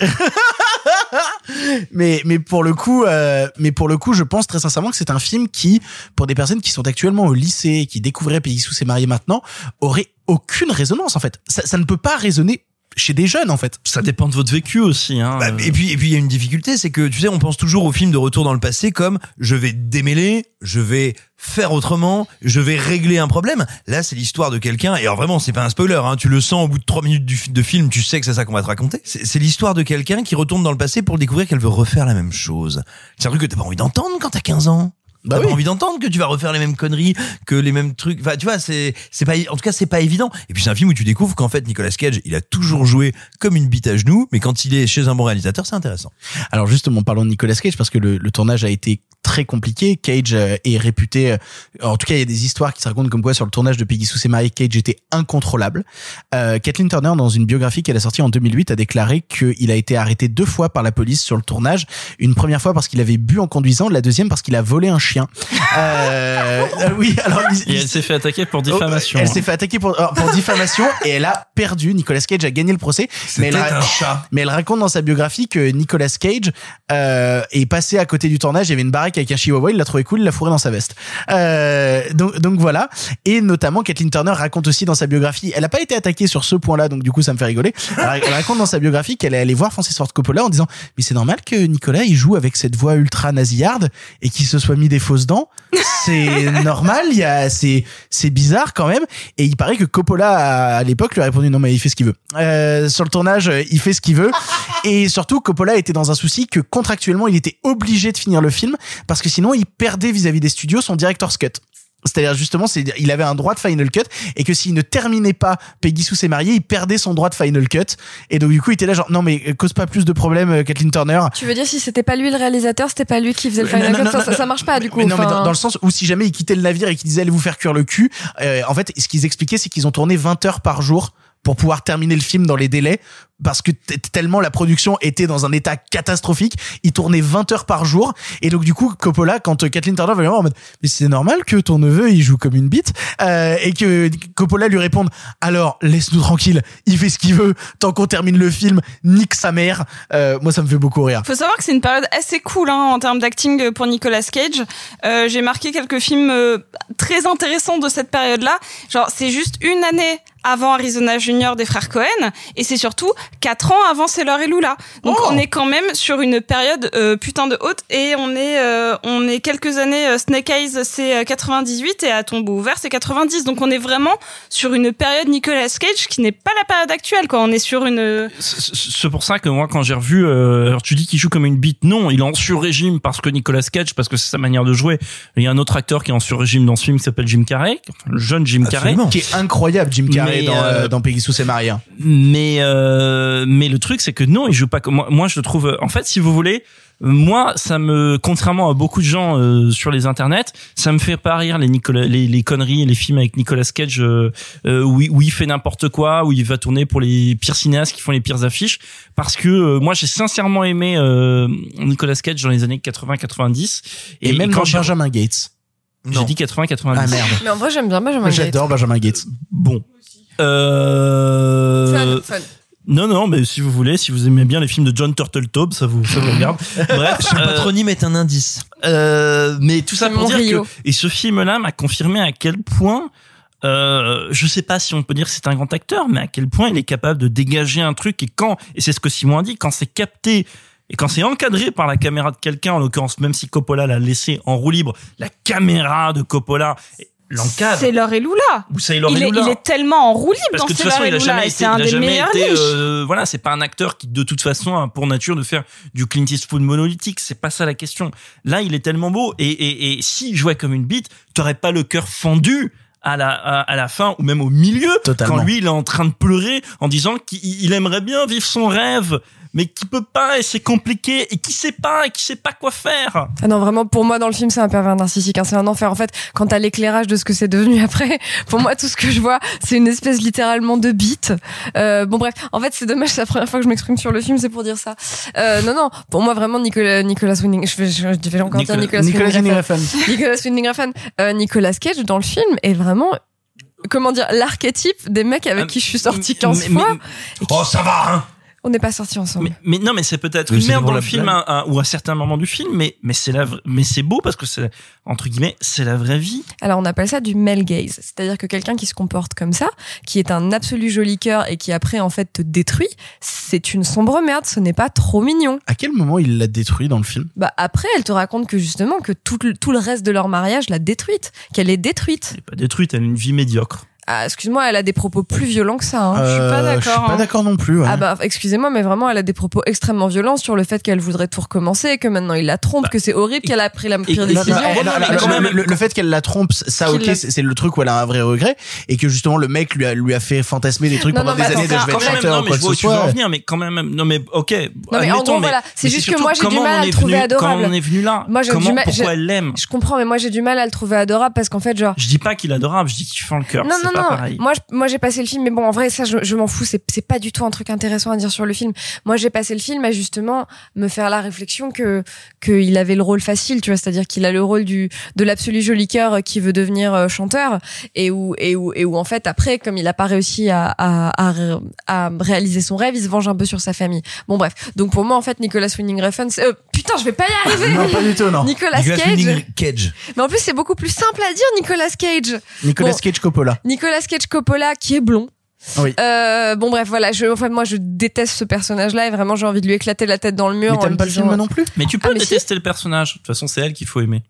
[SPEAKER 6] mais mais pour le coup euh, mais pour le coup je pense très sincèrement que c'est un film qui pour des personnes qui sont actuellement au lycée qui découvraient Peggy Sue s'est marié maintenant aurait aucune résonance en fait. Ça, ça ne peut pas résonner chez des jeunes en fait
[SPEAKER 10] ça dépend de votre vécu aussi hein
[SPEAKER 2] Bah, et puis et puis il y a une difficulté, c'est que tu sais, on pense toujours au film de retour dans le passé comme je vais démêler, je vais faire autrement, je vais régler un problème. Là, c'est l'histoire de quelqu'un et alors vraiment, c'est pas un spoiler, hein, tu le sens au bout de trois minutes du, de film, tu sais que c'est ça qu'on va te raconter. C'est c'est l'histoire de quelqu'un qui retourne dans le passé pour découvrir qu'elle veut refaire la même chose. C'est un truc que t'as pas envie d'entendre quand t'as 15 ans.
[SPEAKER 6] Bah oui.
[SPEAKER 2] pas envie d'entendre que tu vas refaire les mêmes conneries, que les mêmes trucs. Enfin, tu vois, c'est c'est pas en tout cas c'est pas évident. Et puis c'est un film où tu découvres qu'en fait Nicolas Cage, il a toujours joué comme une bite à genoux, mais quand il est chez un bon réalisateur, c'est intéressant.
[SPEAKER 6] alors justement parlons de Nicolas Cage parce que le, le tournage a été très compliqué Cage euh, est réputé euh, en tout cas il y a des histoires qui se racontent comme quoi sur le tournage de Peggy Sue s'est marié Cage était incontrôlable euh, Kathleen Turner dans une biographie qu'elle a sortie en 2008 a déclaré qu'il a été arrêté deux fois par la police sur le tournage une première fois parce qu'il avait bu en conduisant la deuxième parce qu'il a volé un chien chien. Euh, euh, oui, alors il-
[SPEAKER 10] Et elle s'est fait attaquer pour diffamation.
[SPEAKER 6] Oh, Elle
[SPEAKER 10] hein.
[SPEAKER 6] s'est fait attaquer pour, alors, pour diffamation et elle a perdu. Nicolas Cage a gagné le procès. Mais elle,
[SPEAKER 2] C'était
[SPEAKER 6] ra-
[SPEAKER 2] un chat.
[SPEAKER 6] mais elle raconte dans sa biographie que Nicolas Cage euh, est passé à côté du tournage. Il y avait une baraque avec un chihuahua. Il l'a trouvé cool. Il l'a fourré dans sa veste. Euh, donc, donc voilà. Et notamment, Kathleen Turner raconte aussi dans sa biographie. Elle n'a pas été attaquée sur ce point-là. Donc du coup, ça me fait rigoler. Elle, elle raconte dans sa biographie qu'elle est allée voir Francis Ford Coppola en disant mais c'est normal que Nicolas il joue avec cette voix ultra nasillarde et qu'il se soit mis des fausses dents. C'est normal. Il y a c'est c'est bizarre quand même. Et il paraît que Coppola à, l'époque lui a répondu non mais il fait ce qu'il veut. Euh, sur le tournage, il fait ce qu'il veut. Et surtout, Coppola était dans un souci que contractuellement, il était obligé de finir le film parce que sinon, il perdait vis-à-vis des studios son director's cut. C'est-à-dire justement, c'est, il avait un droit de final cut et que s'il ne terminait pas Peggy Sue s'est mariée, il perdait son droit de final cut. Et donc du coup, il était là genre non mais euh, cause pas plus de problèmes, euh, Kathleen Turner.
[SPEAKER 7] Tu veux dire si c'était pas lui le réalisateur, c'était pas lui qui faisait le final
[SPEAKER 6] non,
[SPEAKER 7] cut,
[SPEAKER 6] non,
[SPEAKER 7] ça,
[SPEAKER 6] non,
[SPEAKER 7] ça, ça marche pas du coup.
[SPEAKER 6] Mais non, mais dans, dans le sens où si jamais ils quittaient le navire et qu'ils disaient allez vous faire cuire le cul, euh, en fait, ce qu'ils expliquaient, c'est qu'ils ont tourné 20 heures par jour pour pouvoir terminer le film dans les délais parce que tellement la production était dans un état catastrophique, ils tournaient 20 heures par jour et donc du coup Coppola quand euh, Kathleen Turner va lui en mais c'est normal que ton neveu il joue comme une bite euh, et que Coppola lui réponde alors laisse-nous tranquille, il fait ce qu'il veut tant qu'on termine le film, nique sa mère. Euh, moi ça me fait beaucoup rire.
[SPEAKER 9] Faut savoir que c'est une période assez cool hein, en termes d'acting pour Nicolas Cage. Euh, J'ai marqué quelques films euh, très intéressants de cette période-là. Genre, c'est juste une année avant Arizona Junior des frères Cohen, et c'est surtout quatre ans avant Sailor et Lula. Donc
[SPEAKER 6] Oh
[SPEAKER 9] on est quand même sur une période euh, putain de haute, et on est euh, on est quelques années. euh, Snake Eyes c'est euh, 98 et à tombeau ouvert c'est 90. Donc on est vraiment sur une période Nicolas Cage qui n'est pas la période actuelle. Quoi. On est sur une
[SPEAKER 10] C'est- pour ça que moi, quand j'ai revu, euh, alors tu dis qu'il joue comme une bite, non, il est en sur-régime parce que Nicolas Cage, parce que c'est sa manière de jouer. Il y a un autre acteur qui est en sur-régime dans ce film qui s'appelle Jim Carrey, enfin, le jeune Jim Carrey.
[SPEAKER 6] Qui est incroyable Jim Carrey
[SPEAKER 10] Mais,
[SPEAKER 6] dans,
[SPEAKER 10] euh,
[SPEAKER 6] euh, dans Peggy Sue mariée. hein.
[SPEAKER 10] Mais euh, mais le truc c'est que non, il joue pas comme moi. Moi, je le trouve. En fait, si vous voulez, moi, ça me, contrairement à beaucoup de gens euh, sur les internets, ça me fait pas rire les, Nicolas, les, les conneries et les films avec Nicolas Cage euh, euh, où, il, où il fait n'importe quoi, où il va tourner pour les pires cinéastes qui font les pires affiches. Parce que euh, moi, j'ai sincèrement aimé euh, Nicolas Cage dans les années 80-90
[SPEAKER 6] Et, même
[SPEAKER 10] quand
[SPEAKER 6] dans Benjamin Gates.
[SPEAKER 10] j'ai dit 80-90.
[SPEAKER 6] Ah merde.
[SPEAKER 7] Mais en vrai, j'aime bien Benjamin
[SPEAKER 6] Moi,
[SPEAKER 7] Gates.
[SPEAKER 6] J'adore Benjamin Gates.
[SPEAKER 10] Bon. Euh...
[SPEAKER 7] Fun, fun.
[SPEAKER 10] Non, non, mais si vous voulez, si vous aimez bien les films de John Turtletaube, ça vous, ça vous regarde. Bref. Euh,
[SPEAKER 2] patronyme est un indice.
[SPEAKER 10] euh, mais tout ça pour dire
[SPEAKER 7] Rio.
[SPEAKER 10] que, et ce film-là m'a confirmé à quel point, euh, je sais pas si on peut dire que c'est un grand acteur, mais à quel point il est capable de dégager un truc et quand, et c'est ce que Simon a dit, quand c'est capté et quand c'est encadré par la caméra de quelqu'un, en l'occurrence, même si Coppola l'a laissé en roue libre, la caméra de Coppola l'encadre.
[SPEAKER 9] Sailor et Lula.
[SPEAKER 10] Ou Sailor
[SPEAKER 9] il,
[SPEAKER 10] et
[SPEAKER 9] est,
[SPEAKER 10] Lula.
[SPEAKER 9] il est tellement en roue libre
[SPEAKER 10] Parce
[SPEAKER 9] dans
[SPEAKER 10] que de toute façon,
[SPEAKER 9] et
[SPEAKER 10] il a jamais été,
[SPEAKER 9] c'est
[SPEAKER 10] il
[SPEAKER 9] un
[SPEAKER 10] a
[SPEAKER 9] des
[SPEAKER 10] jamais
[SPEAKER 9] meilleurs
[SPEAKER 10] été, euh, voilà, c'est pas un acteur qui, de toute façon, a pour nature de faire du Clint Eastwood monolithique. C'est pas ça la question. Là, il est tellement beau. Et, et, et s'il jouait comme une bite, t'aurais pas le cœur fendu à la, à, à la fin ou même au milieu.
[SPEAKER 6] Totalement.
[SPEAKER 10] Quand lui, il est en train de pleurer en disant qu'il il aimerait bien vivre son rêve, mais qu'il peut pas et c'est compliqué et qu'il sait pas et qu'il sait pas quoi faire.
[SPEAKER 7] Ah non, vraiment, pour moi, dans le film, c'est un pervers narcissique. hein, c'est un enfer. En fait, quand t'as l'éclairage de ce que c'est devenu après, pour moi, tout ce que je vois, c'est une espèce littéralement de bite. Euh, bon, bref, en fait, c'est dommage, c'est la première fois que je m'exprime sur le film, c'est pour dire ça. Euh, non, non, pour moi, vraiment, Nicolas, Nicolas Winding, je vais, je, je vais encore dire
[SPEAKER 10] Nicolas-
[SPEAKER 7] Nicolas,
[SPEAKER 6] Nicolas Refn.
[SPEAKER 7] Refn. Nicolas Winding Refn. Euh, Nicolas Cage, dans le film, est vraiment, comment dire, l'archétype des mecs avec
[SPEAKER 10] Ah,
[SPEAKER 7] qui je suis sortie 15
[SPEAKER 10] mais-
[SPEAKER 7] fois.
[SPEAKER 10] mais- Oh, ça va, hein
[SPEAKER 7] On n'est pas sortis ensemble.
[SPEAKER 10] Mais, mais non, mais c'est peut-être une merde dans le film à- à- ou à certains moments du film, mais mais c'est la, mais c'est beau parce que c'est entre guillemets c'est la vraie vie.
[SPEAKER 7] Alors on appelle ça du male gaze, c'est-à-dire que quelqu'un qui se comporte comme ça, qui est un absolu joli cœur et qui après en fait te détruit, c'est une sombre merde, ce n'est pas trop mignon.
[SPEAKER 6] À quel moment il l'a détruit dans le film?
[SPEAKER 7] Bah après elle te raconte que justement que tout le, tout le reste de leur mariage l'a détruite, qu'elle est détruite.
[SPEAKER 10] Elle est pas détruite, elle a une vie médiocre.
[SPEAKER 7] Ah, excuse-moi, elle a des propos plus violents que ça. Hein.
[SPEAKER 6] Euh, Je suis pas
[SPEAKER 9] hein.
[SPEAKER 6] d'accord non plus. ouais.
[SPEAKER 7] Ah bah excusez-moi mais vraiment elle a des propos extrêmement violents sur le fait qu'elle voudrait tout recommencer, que maintenant il la trompe, que c'est horrible qu'elle a pris la pire
[SPEAKER 6] Non, non,
[SPEAKER 7] décision.
[SPEAKER 10] non,
[SPEAKER 6] le- fait qu'elle la trompe, ça ok, c'est le truc où elle a un vrai regret et que justement le mec lui a, lui a fait fantasmer des trucs
[SPEAKER 7] Non,
[SPEAKER 6] pendant
[SPEAKER 7] non,
[SPEAKER 6] des
[SPEAKER 7] mais
[SPEAKER 6] années de je vais
[SPEAKER 10] Quand
[SPEAKER 6] être
[SPEAKER 10] même,
[SPEAKER 6] chanteur
[SPEAKER 10] non,
[SPEAKER 6] ou quoi
[SPEAKER 10] je
[SPEAKER 6] que ce soit.
[SPEAKER 10] venir, mais quand même, non mais ok.
[SPEAKER 7] Non, mais en gros, voilà, c'est juste que moi, j'ai du mal à le trouver adorable.
[SPEAKER 10] Comment on est venu là?
[SPEAKER 7] Moi, j'ai du
[SPEAKER 10] Comment,
[SPEAKER 7] mal-
[SPEAKER 10] pourquoi
[SPEAKER 7] je-
[SPEAKER 10] elle l'aime?
[SPEAKER 7] Je comprends mais moi j'ai du mal à le trouver adorable parce qu'en fait genre
[SPEAKER 10] Je dis pas qu'il est adorable, je dis qu'il fend le cœur.
[SPEAKER 7] Non,
[SPEAKER 10] c'est
[SPEAKER 7] non,
[SPEAKER 10] pas
[SPEAKER 7] non.
[SPEAKER 10] pareil.
[SPEAKER 7] Moi, je- moi, j'ai passé le film, mais bon, en vrai, ça, je, je m'en fous. C'est, c'est pas du tout un truc intéressant à dire sur le film. Moi, j'ai passé le film à justement me faire la réflexion que qu'il avait le rôle facile, tu vois, c'est-à-dire qu'il a le rôle du de l'absolu joli cœur qui veut devenir euh, chanteur et où et où et où en fait après, comme il a pas réussi à à, à, ré- à réaliser son rêve, il se venge un peu sur sa famille. Bon, bref. Donc pour moi, en fait, Nicolas Winding Refn, c'est- euh, putain, je vais pas y arriver.
[SPEAKER 6] Non, pas du tout, non.
[SPEAKER 7] Nicolas,
[SPEAKER 2] Nicolas
[SPEAKER 7] Cage. Mais en plus, c'est beaucoup plus simple à dire, Nicolas Cage.
[SPEAKER 6] Nicolas
[SPEAKER 7] Bon,
[SPEAKER 6] Cage Coppola.
[SPEAKER 7] Nicolas Cage Coppola qui est blond.
[SPEAKER 6] Oui.
[SPEAKER 7] Euh, bon bref voilà je en fait moi je déteste ce personnage là et vraiment j'ai envie de lui éclater la tête dans le mur
[SPEAKER 6] Mais t'aimes pas le film non plus
[SPEAKER 10] Mais tu peux
[SPEAKER 7] Ah, mais
[SPEAKER 10] détester le personnage. De toute façon, c'est elle qu'il faut aimer.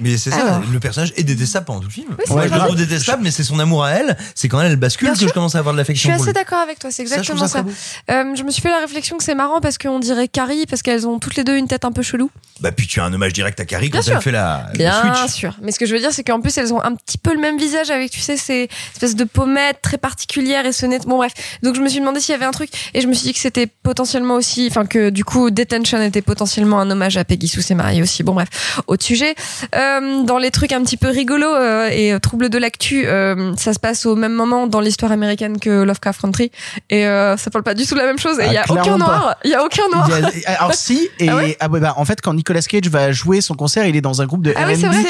[SPEAKER 2] Mais c'est ça,
[SPEAKER 7] Alors.
[SPEAKER 2] le personnage est détestable pendant tout le film.
[SPEAKER 7] c'est
[SPEAKER 2] Moi, je le trouve détestable, mais c'est son amour à elle. C'est quand elle, elle bascule
[SPEAKER 7] Bien
[SPEAKER 2] que
[SPEAKER 7] sûr.
[SPEAKER 2] je commence à avoir de
[SPEAKER 7] je
[SPEAKER 2] l'affection
[SPEAKER 7] suis
[SPEAKER 2] pour
[SPEAKER 7] assez d'accord avec toi c'est
[SPEAKER 2] je
[SPEAKER 7] exactement
[SPEAKER 2] ça
[SPEAKER 7] Euh, je me suis fait la réflexion que c'est marrant parce qu'on dirait Carrie parce qu'elles ont toutes les deux une tête un peu chelou
[SPEAKER 2] Bah, puis tu as un hommage direct à Carrie
[SPEAKER 7] Bien
[SPEAKER 2] quand elle fait la, le
[SPEAKER 7] Bien
[SPEAKER 2] switch.
[SPEAKER 7] sûr. Mais ce que je veux dire, c'est qu'en plus, elles ont un petit peu le même visage avec, tu sais, ces espèces de pommettes très particulières et ce net. Bon, bref. Donc, je me suis demandé s'il y avait un truc et je me suis dit que c'était potentiellement aussi, enfin, que du coup, Detention était potentiellement un hommage à Peggy Sue, c'est marié aussi. Bon, bref. Autre sujet. Euh, dans les trucs un petit peu rigolos euh, et euh, troubles de l'actu, euh, ça se passe au même moment dans l'histoire américaine que Lovecraft Country et euh, ça parle pas du tout de la même chose et il
[SPEAKER 6] Ah,
[SPEAKER 7] y a aucun noir. Il y a aucun noir.
[SPEAKER 6] A- alors si et
[SPEAKER 7] Ah
[SPEAKER 6] ah
[SPEAKER 7] ouais
[SPEAKER 6] bah, en fait quand Nicolas Cage va jouer son concert il est dans un groupe de
[SPEAKER 7] Ah oui, c'est vrai,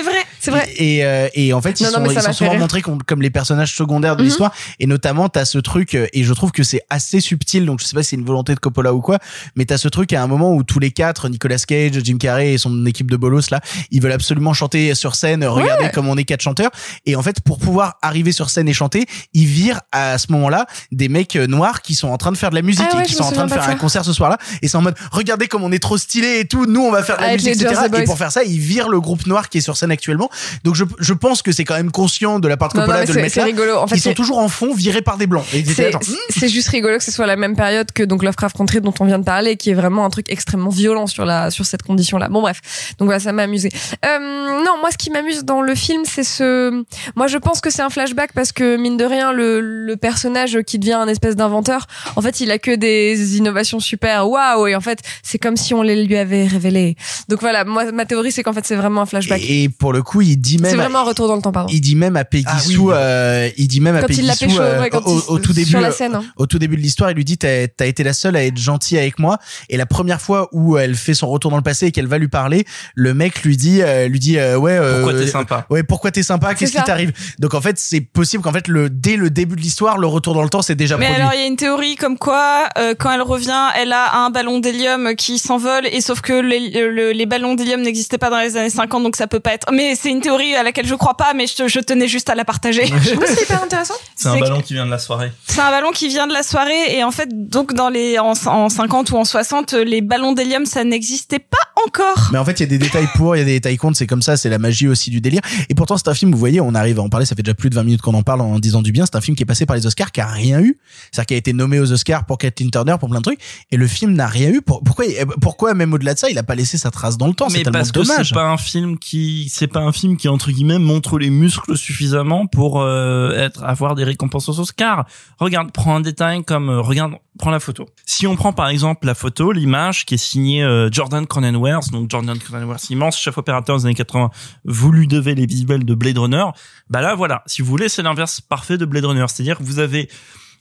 [SPEAKER 7] c'est vrai,
[SPEAKER 6] et, euh, et en fait ils
[SPEAKER 7] Non,
[SPEAKER 6] sont, ils sont souvent
[SPEAKER 7] rire.
[SPEAKER 6] montrés comme, comme les personnages secondaires de
[SPEAKER 7] Mhm.
[SPEAKER 6] l'histoire. Et notamment t'as ce truc euh, et je trouve que c'est assez subtil donc je sais pas si c'est une volonté de Coppola ou quoi mais t'as ce truc à un moment où tous les quatre Nicolas Cage Jim Carrey et son équipe de bolos là ils veulent absolument chanter sur scène regardez comme on est quatre chanteurs. Et en fait pour pouvoir arriver sur scène et chanter ils virent à ce moment là des mecs euh, noirs qui sont en train de faire de la musique
[SPEAKER 7] Ah ouais,
[SPEAKER 6] et qui sont en train de faire un concert ce soir-là. Et c'est en mode regardez comme on est trop stylé et tout nous on va faire de la
[SPEAKER 7] Avec
[SPEAKER 6] musique etc et pour faire ça ils virent le groupe noir qui est sur scène actuellement donc je, je pense que c'est quand même conscient de la part de
[SPEAKER 7] Non, non,
[SPEAKER 6] Coppola
[SPEAKER 7] mais
[SPEAKER 6] de le mettre
[SPEAKER 7] c'est
[SPEAKER 6] là
[SPEAKER 7] rigolo. En fait,
[SPEAKER 6] ils sont toujours en fond virés par des blancs
[SPEAKER 7] C'est
[SPEAKER 6] hmm,
[SPEAKER 7] c'est juste rigolo que ce soit la même période que donc Lovecraft Country dont on vient de parler, qui est vraiment un truc extrêmement violent sur la sur cette condition-là. Bon bref, donc voilà, ça m'a amusé. Euh, non, moi ce qui m'amuse dans le film, c'est ce. Moi, je pense que c'est un flashback parce que mine de rien, le le personnage qui devient un espèce d'inventeur, en fait, il a que des innovations super. Waouh Et en fait, c'est comme si on les lui avait révélées. Donc voilà, moi ma théorie, c'est qu'en fait, c'est vraiment un flashback.
[SPEAKER 6] et pour le coup il dit
[SPEAKER 7] C'est
[SPEAKER 6] même
[SPEAKER 7] vraiment un retour dans le temps, pardon.
[SPEAKER 6] il dit même à Peggy
[SPEAKER 2] Ah oui.
[SPEAKER 6] Sue euh, il dit même à Peggy Sue
[SPEAKER 7] pécho,
[SPEAKER 6] euh,
[SPEAKER 7] ouais, quand
[SPEAKER 6] au,
[SPEAKER 7] il-
[SPEAKER 6] au tout début
[SPEAKER 7] sur la scène. hein.
[SPEAKER 6] au tout début de l'histoire, il lui dit t'as as été la seule à être gentille avec moi. Et la première fois où elle fait son retour dans le passé et qu'elle va lui parler, le mec lui dit euh, lui dit euh, ouais euh,
[SPEAKER 10] Pourquoi t'es sympa?
[SPEAKER 6] Ouais, pourquoi t'es sympa? Qu'est-ce
[SPEAKER 7] C'est
[SPEAKER 6] qui t'arrive? Donc en fait, c'est possible qu'en fait le dès le début de l'histoire, le retour dans le temps, c'est déjà
[SPEAKER 9] Mais
[SPEAKER 6] produit.
[SPEAKER 9] alors il y a une théorie comme quoi euh, quand elle revient, elle a un ballon d'hélium qui s'envole et sauf que les, le- les ballons d'hélium n'existaient pas dans les années 50 donc ça peut pas être. Mais c'est une théorie à laquelle je crois pas mais je, je tenais juste à la partager.
[SPEAKER 7] C'est hyper intéressant.
[SPEAKER 10] C'est un ballon qui vient de la soirée.
[SPEAKER 9] C'est un ballon qui vient de la soirée et en fait donc dans les en, en 50 ou en 60 les ballons d'hélium ça n'existait pas encore.
[SPEAKER 6] Mais en fait, il y a des détails pour, il y a des détails contre, c'est comme ça, c'est la magie aussi du délire. Et pourtant, c'est un film, vous voyez, on arrive à en parler, ça fait déjà plus de 20 minutes qu'on en parle en disant du bien, c'est un film qui est passé par les Oscars, qui a rien eu. C'est-à-dire qui a été nommé aux Oscars pour Kathleen Turner, pour plein de trucs, et le film n'a rien eu. Pour- Pourquoi, pourquoi même au-delà de ça, il a pas laissé sa trace dans le temps? C'est tellement
[SPEAKER 10] parce que
[SPEAKER 6] dommage.
[SPEAKER 10] c'est pas un film qui, c'est pas un film qui entre guillemets montre les muscles suffisamment pour euh, être avoir des récompenses aux Oscars. Regarde, prends un détail comme euh, regarde, prends la photo. Si on prend par exemple la photo, l'image qui est signée euh, Jordan Cronenworth, donc Jordan Cronenworth, immense chef opérateur des années 80, vous lui devez les visuels de Blade Runner. Bah là voilà, si vous voulez, c'est l'inverse parfait de Blade Runner, c'est-à-dire que vous avez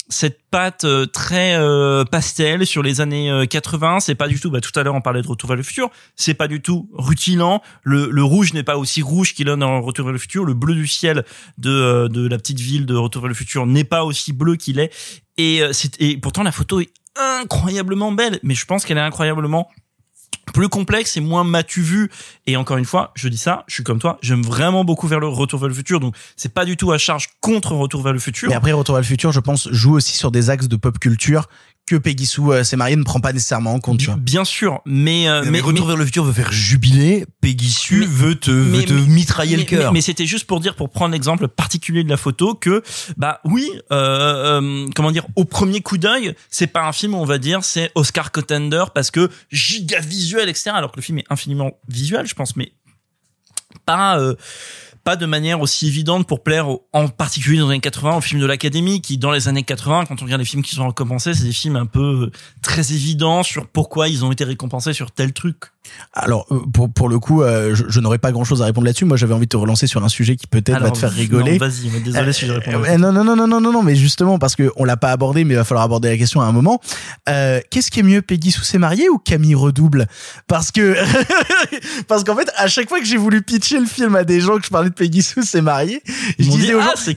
[SPEAKER 10] cette patte euh, très euh, pastel sur les années euh, 80 c'est pas du tout bah tout à l'heure on parlait de Retour vers le futur. C'est pas du tout rutilant. Le, le rouge n'est pas aussi rouge qu'il est dans Retour vers le futur. Le bleu du ciel de euh, de la petite ville de Retour vers le futur n'est pas aussi bleu qu'il est. Et euh, et pourtant la photo est incroyablement belle. Mais je pense qu'elle est incroyablement plus complexe et moins m'as-tu vu. Et encore une fois je dis ça je suis comme toi j'aime vraiment beaucoup vers le retour vers le futur. Donc c'est pas du tout à charge contre retour vers le futur.
[SPEAKER 6] Mais après, Retour vers le futur, je pense, joue aussi sur des axes de pop culture que Peggy Sue, euh, s'est mariée, ne prend pas nécessairement en compte, tu vois.
[SPEAKER 10] Bien sûr, mais euh,
[SPEAKER 2] Mais,
[SPEAKER 10] mais,
[SPEAKER 2] Retour
[SPEAKER 10] mais-
[SPEAKER 2] vers le futur veut faire jubiler. Peggy Sue
[SPEAKER 10] Mais-
[SPEAKER 2] veut te, veut te
[SPEAKER 10] mais-
[SPEAKER 2] mitrailler
[SPEAKER 10] mais-
[SPEAKER 2] le cœur.
[SPEAKER 10] Mais, mais c'était juste pour dire, pour prendre l'exemple particulier de la photo, que bah oui, euh, euh, comment dire, au premier coup d'œil, c'est pas un film, on va dire, c'est Oscar contender parce que giga visuel, etc. Alors que le film est infiniment visuel, je pense, mais pas. Pas de manière aussi évidente pour plaire en particulier dans les années 80 aux films de l'académie qui dans les années 80 quand on regarde les films qui sont récompensés c'est des films un peu euh, très évidents sur pourquoi ils ont été récompensés sur tel truc
[SPEAKER 6] Alors euh, pour pour le coup, euh, je, je n'aurais pas grand chose à répondre là-dessus. Moi, j'avais envie de te relancer sur un sujet qui peut-être va te faire rigoler.
[SPEAKER 10] vas-y, si je réponds
[SPEAKER 6] Euh, non, non, non, non, non, non, non, mais justement parce que on l'a pas abordé, mais il va falloir aborder la question à un moment. Qu'est-ce qui est mieux, Peggy Sue s'est mariée ou Camille Redouble? Parce que parce qu'en fait, à chaque fois que j'ai voulu pitcher le film à des gens que je parlais Peggy Sue s'est mariée, je disais
[SPEAKER 10] dit,
[SPEAKER 6] aux
[SPEAKER 10] ah,
[SPEAKER 6] gens,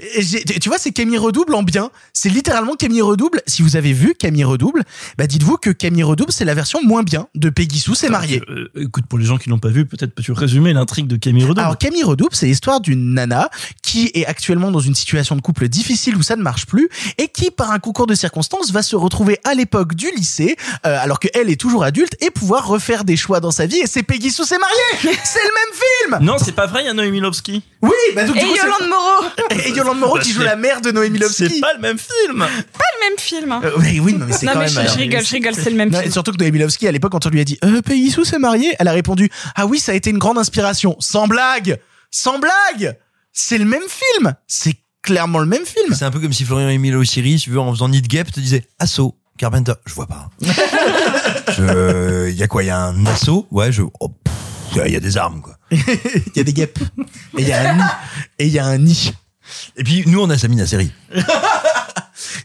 [SPEAKER 6] tu vois, c'est Camille Redouble en bien. C'est littéralement Camille Redouble. Si vous avez vu Camille Redouble, bah dites-vous que Camille Redouble c'est la version moins bien de Peggy Sue s'est mariée.
[SPEAKER 10] Euh, écoute pour les gens qui l'ont pas vu peut-être peux-tu résumer l'intrigue de Camille Redouble
[SPEAKER 6] Alors Camille Redouble, c'est l'histoire d'une nana qui est actuellement dans une situation de couple difficile où ça ne marche plus et qui, par un concours de circonstances, va se retrouver à l'époque du lycée, euh, alors qu'elle est toujours adulte, et pouvoir refaire des choix dans sa vie. Et c'est Peggy Sue s'est mariée C'est le même film
[SPEAKER 10] non c'est pas vrai il y a Noémie Lovski
[SPEAKER 6] Oui, bah donc
[SPEAKER 9] Et
[SPEAKER 6] coup,
[SPEAKER 9] Yolande Moreau
[SPEAKER 6] Et Yolande Moreau qui joue la mère de Noémie Lovski.
[SPEAKER 10] c'est pas le même film
[SPEAKER 9] Pas le même film.
[SPEAKER 6] Euh, oui, oui, non, mais c'est
[SPEAKER 9] Non,
[SPEAKER 6] quand
[SPEAKER 9] mais
[SPEAKER 6] même.
[SPEAKER 9] je- je rigole, je rigole, c'est le même
[SPEAKER 6] Non,
[SPEAKER 9] film.
[SPEAKER 6] Et surtout que Noémie Lovski, à l'époque, quand on lui a dit euh, Peggy Sue s'est mariée, elle a répondu Ah oui, ça a été une grande inspiration. Sans blague Sans blague C'est le même film C'est clairement le même film.
[SPEAKER 2] C'est un peu comme si Florian Emile Siri, tu veux, en faisant Need Gap, te disait assaut. Carpenter, je vois pas. Je, y a quoi? Y a un assaut? Ouais, je, oh, a- y a des armes, quoi.
[SPEAKER 6] Il y a des guêpes. Et il y a un nid. Et il y a un nid.
[SPEAKER 2] Et puis, nous, on a Samy la série.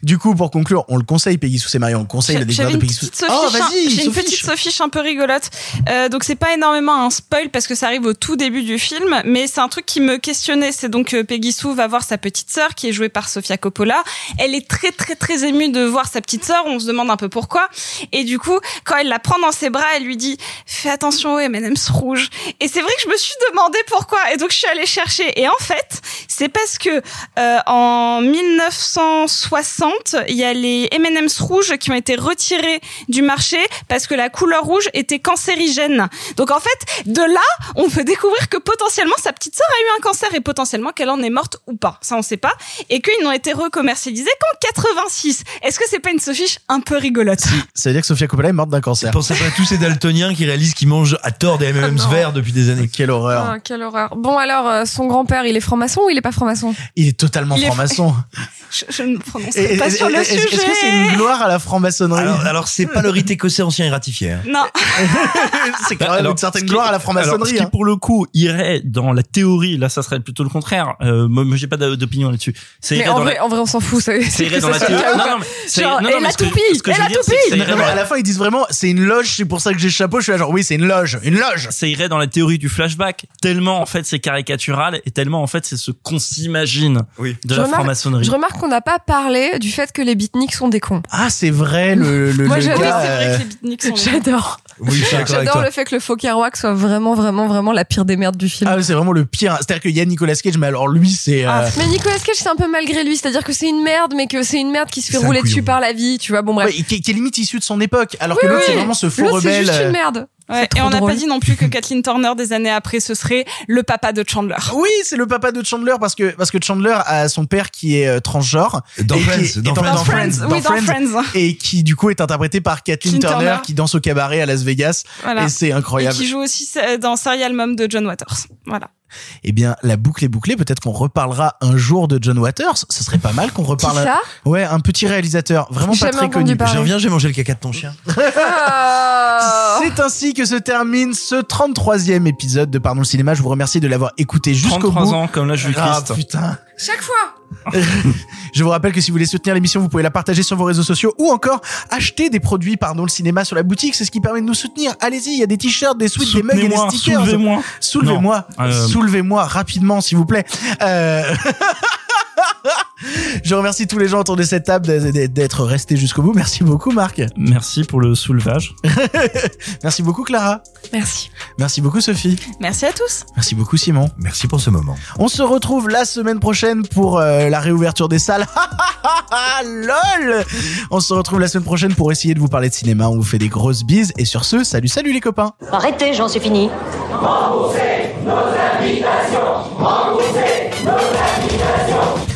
[SPEAKER 6] Du coup, pour conclure, on le conseille, Peggy Sue s'est mariée, on le conseille, la découverte
[SPEAKER 9] une
[SPEAKER 6] de Peggy
[SPEAKER 9] petite
[SPEAKER 6] Oh, vas-y,
[SPEAKER 9] j'ai une petite sophiche un peu rigolote. Euh, donc c'est pas énormément un spoil parce que ça arrive au tout début du film, mais c'est un truc qui me questionnait. C'est donc euh, Peggy Sue va voir sa petite sœur qui est jouée par Sofia Coppola. Elle est très très très émue de voir sa petite sœur. On se demande un peu pourquoi. Et du coup, quand elle la prend dans ses bras, elle lui dit "Fais attention aux M&M's rouges." Et c'est vrai que je me suis demandé pourquoi. Et donc je suis allée chercher. Et en fait, c'est parce que euh, en 1960, il y a les M&M's rouges qui ont été retirés du marché parce que la couleur rouge était cancérigène. Donc en fait, de là, on peut découvrir que potentiellement sa petite sœur a eu un cancer et potentiellement qu'elle en est morte ou pas. Ça, on sait pas. Et qu'ils n'ont été recommercialisés qu'en 86. Est-ce que c'est pas une sophiche un peu rigolote
[SPEAKER 6] Ça veut dire que Sofia Coppola est morte d'un cancer.
[SPEAKER 2] Pensez pas à tous ces daltoniens qui réalisent qu'ils mangent à tort des M&M's
[SPEAKER 7] non.
[SPEAKER 2] verts depuis des années.
[SPEAKER 6] Quelle horreur.
[SPEAKER 7] Ah, quelle horreur. Bon alors, euh, son grand-père, il est franc-maçon ou il est pas franc-maçon?
[SPEAKER 6] Il est totalement franc-maçon.
[SPEAKER 9] je, je ne prononcerai
[SPEAKER 6] et-
[SPEAKER 9] pas sur le
[SPEAKER 6] est-ce-
[SPEAKER 9] sujet.
[SPEAKER 6] Est-ce que c'est une gloire à la franc-maçonnerie
[SPEAKER 2] Alors, alors c'est pas le rite écossais ancien et ratifié. hein.
[SPEAKER 9] Non.
[SPEAKER 6] C'est quand même
[SPEAKER 10] Alors,
[SPEAKER 6] une certaine
[SPEAKER 10] qui-
[SPEAKER 6] gloire à la
[SPEAKER 10] Alors, ce
[SPEAKER 6] franc-maçonnerie.
[SPEAKER 10] qui
[SPEAKER 6] hein.
[SPEAKER 10] pour le coup irait dans la théorie, là ça serait plutôt le contraire. Euh, moi, moi, j'ai pas d'opinion là-dessus.
[SPEAKER 7] Mais en
[SPEAKER 10] dans
[SPEAKER 7] vrai,
[SPEAKER 10] la-
[SPEAKER 7] en vrai, on s'en fout. Ça
[SPEAKER 10] irait dans la théorie. Non, non, mais c'est-
[SPEAKER 7] Genre,
[SPEAKER 10] non,
[SPEAKER 7] et la toupie, et la
[SPEAKER 10] c'est
[SPEAKER 7] toupie.
[SPEAKER 6] à la fin, ils disent vraiment, c'est une loge, c'est pour ça que j'ai le chapeau. Je suis là, genre, oui, c'est une loge, une loge.
[SPEAKER 10] ça irait dans la théorie du flashback. Tellement en fait c'est caricatural et tellement en fait c'est ce qu'on s'imagine
[SPEAKER 2] Oui.
[SPEAKER 10] de la franc-maçonnerie.
[SPEAKER 7] Je remarque qu'on n'a pas parlé du fait que les beatniks sont des cons.
[SPEAKER 6] Ah, c'est vrai, le, le,
[SPEAKER 7] Moi,
[SPEAKER 6] le
[SPEAKER 7] j'adore.
[SPEAKER 6] gars.
[SPEAKER 9] C'est vrai
[SPEAKER 6] euh,
[SPEAKER 9] que les beatniks sont
[SPEAKER 7] J'adore.
[SPEAKER 2] Oui, je suis d'accord avec
[SPEAKER 7] J'adore
[SPEAKER 2] toi.
[SPEAKER 7] le fait que le faux Kerouac soit vraiment, vraiment, vraiment la pire des merdes du film.
[SPEAKER 6] Ah, c'est vraiment le pire. C'est-à-dire qu'il y a Nicolas Cage, mais alors lui, c'est. euh,
[SPEAKER 7] Ah, mais Nicolas Cage, c'est un peu malgré lui. C'est-à-dire que c'est une merde, mais que c'est une merde qui se fait
[SPEAKER 6] C'est un
[SPEAKER 7] rouler
[SPEAKER 6] couillon.
[SPEAKER 7] dessus par la vie. Tu vois, bon, bref.
[SPEAKER 6] ouais, qui, qui est limite issu de son époque, alors
[SPEAKER 7] Oui,
[SPEAKER 6] que l'autre,
[SPEAKER 7] oui.
[SPEAKER 6] c'est vraiment ce faux
[SPEAKER 7] L'autre, c'est
[SPEAKER 6] rebelle.
[SPEAKER 7] juste
[SPEAKER 6] euh,
[SPEAKER 7] une merde.
[SPEAKER 9] Ouais, et on n'a pas dit non plus que Kathleen Turner des années après ce serait le papa de Chandler.
[SPEAKER 6] Oui, c'est le papa de Chandler parce que parce que Chandler a son père qui est euh, transgenre
[SPEAKER 2] Dans
[SPEAKER 6] et qui
[SPEAKER 2] Friends,
[SPEAKER 6] est-
[SPEAKER 2] dans Friends.
[SPEAKER 6] dans Friends,
[SPEAKER 9] oui, dans Friends.
[SPEAKER 6] et qui du coup est interprété par Kathleen Turner,
[SPEAKER 9] Turner.
[SPEAKER 6] qui danse au cabaret à Las Vegas
[SPEAKER 9] Voilà.
[SPEAKER 6] et c'est incroyable.
[SPEAKER 9] Et qui joue aussi dans Serial Mom de John Waters. Voilà.
[SPEAKER 6] Eh bien, la boucle est bouclée. Peut-être qu'on reparlera un jour de John Waters. Ce serait pas mal qu'on reparle.
[SPEAKER 7] Ça
[SPEAKER 6] Ouais, un petit réalisateur, vraiment pas très connu.
[SPEAKER 2] Je reviens, j'ai mangé le caca de ton chien.
[SPEAKER 7] Ah.
[SPEAKER 6] C'est ainsi que se termine ce 33e épisode de Pardon le cinéma. Je vous remercie de l'avoir écouté jusqu'au
[SPEAKER 10] 33
[SPEAKER 6] bout.
[SPEAKER 10] ans comme l'âge du
[SPEAKER 6] Ah
[SPEAKER 10] Christ.
[SPEAKER 6] putain.
[SPEAKER 7] Chaque fois.
[SPEAKER 6] Je vous rappelle que si vous voulez soutenir l'émission, vous pouvez la partager sur vos réseaux sociaux ou encore acheter des produits Pardon le cinéma sur la boutique. C'est ce qui permet de nous soutenir. Allez-y, il y a des t-shirts, des sweats, des mugs et des stickers.
[SPEAKER 10] soulevez-moi.
[SPEAKER 6] Soulevez-moi.
[SPEAKER 10] Euh,
[SPEAKER 6] Soulevez-moi rapidement, s'il vous plaît. Euh... Je remercie tous les gens autour de cette table d'être restés jusqu'au bout. Merci beaucoup, Marc.
[SPEAKER 10] Merci pour le soulevage.
[SPEAKER 6] Merci beaucoup, Clara.
[SPEAKER 7] Merci.
[SPEAKER 6] Merci beaucoup, Sophie.
[SPEAKER 9] Merci à tous.
[SPEAKER 6] Merci beaucoup, Simon.
[SPEAKER 2] Merci pour ce moment.
[SPEAKER 6] On se retrouve la semaine prochaine pour euh, la réouverture des salles. LOL On se retrouve la semaine prochaine pour essayer de vous parler de cinéma. On vous fait des grosses bises. Et sur ce, salut, salut les copains
[SPEAKER 24] Arrêtez, j'en suis fini.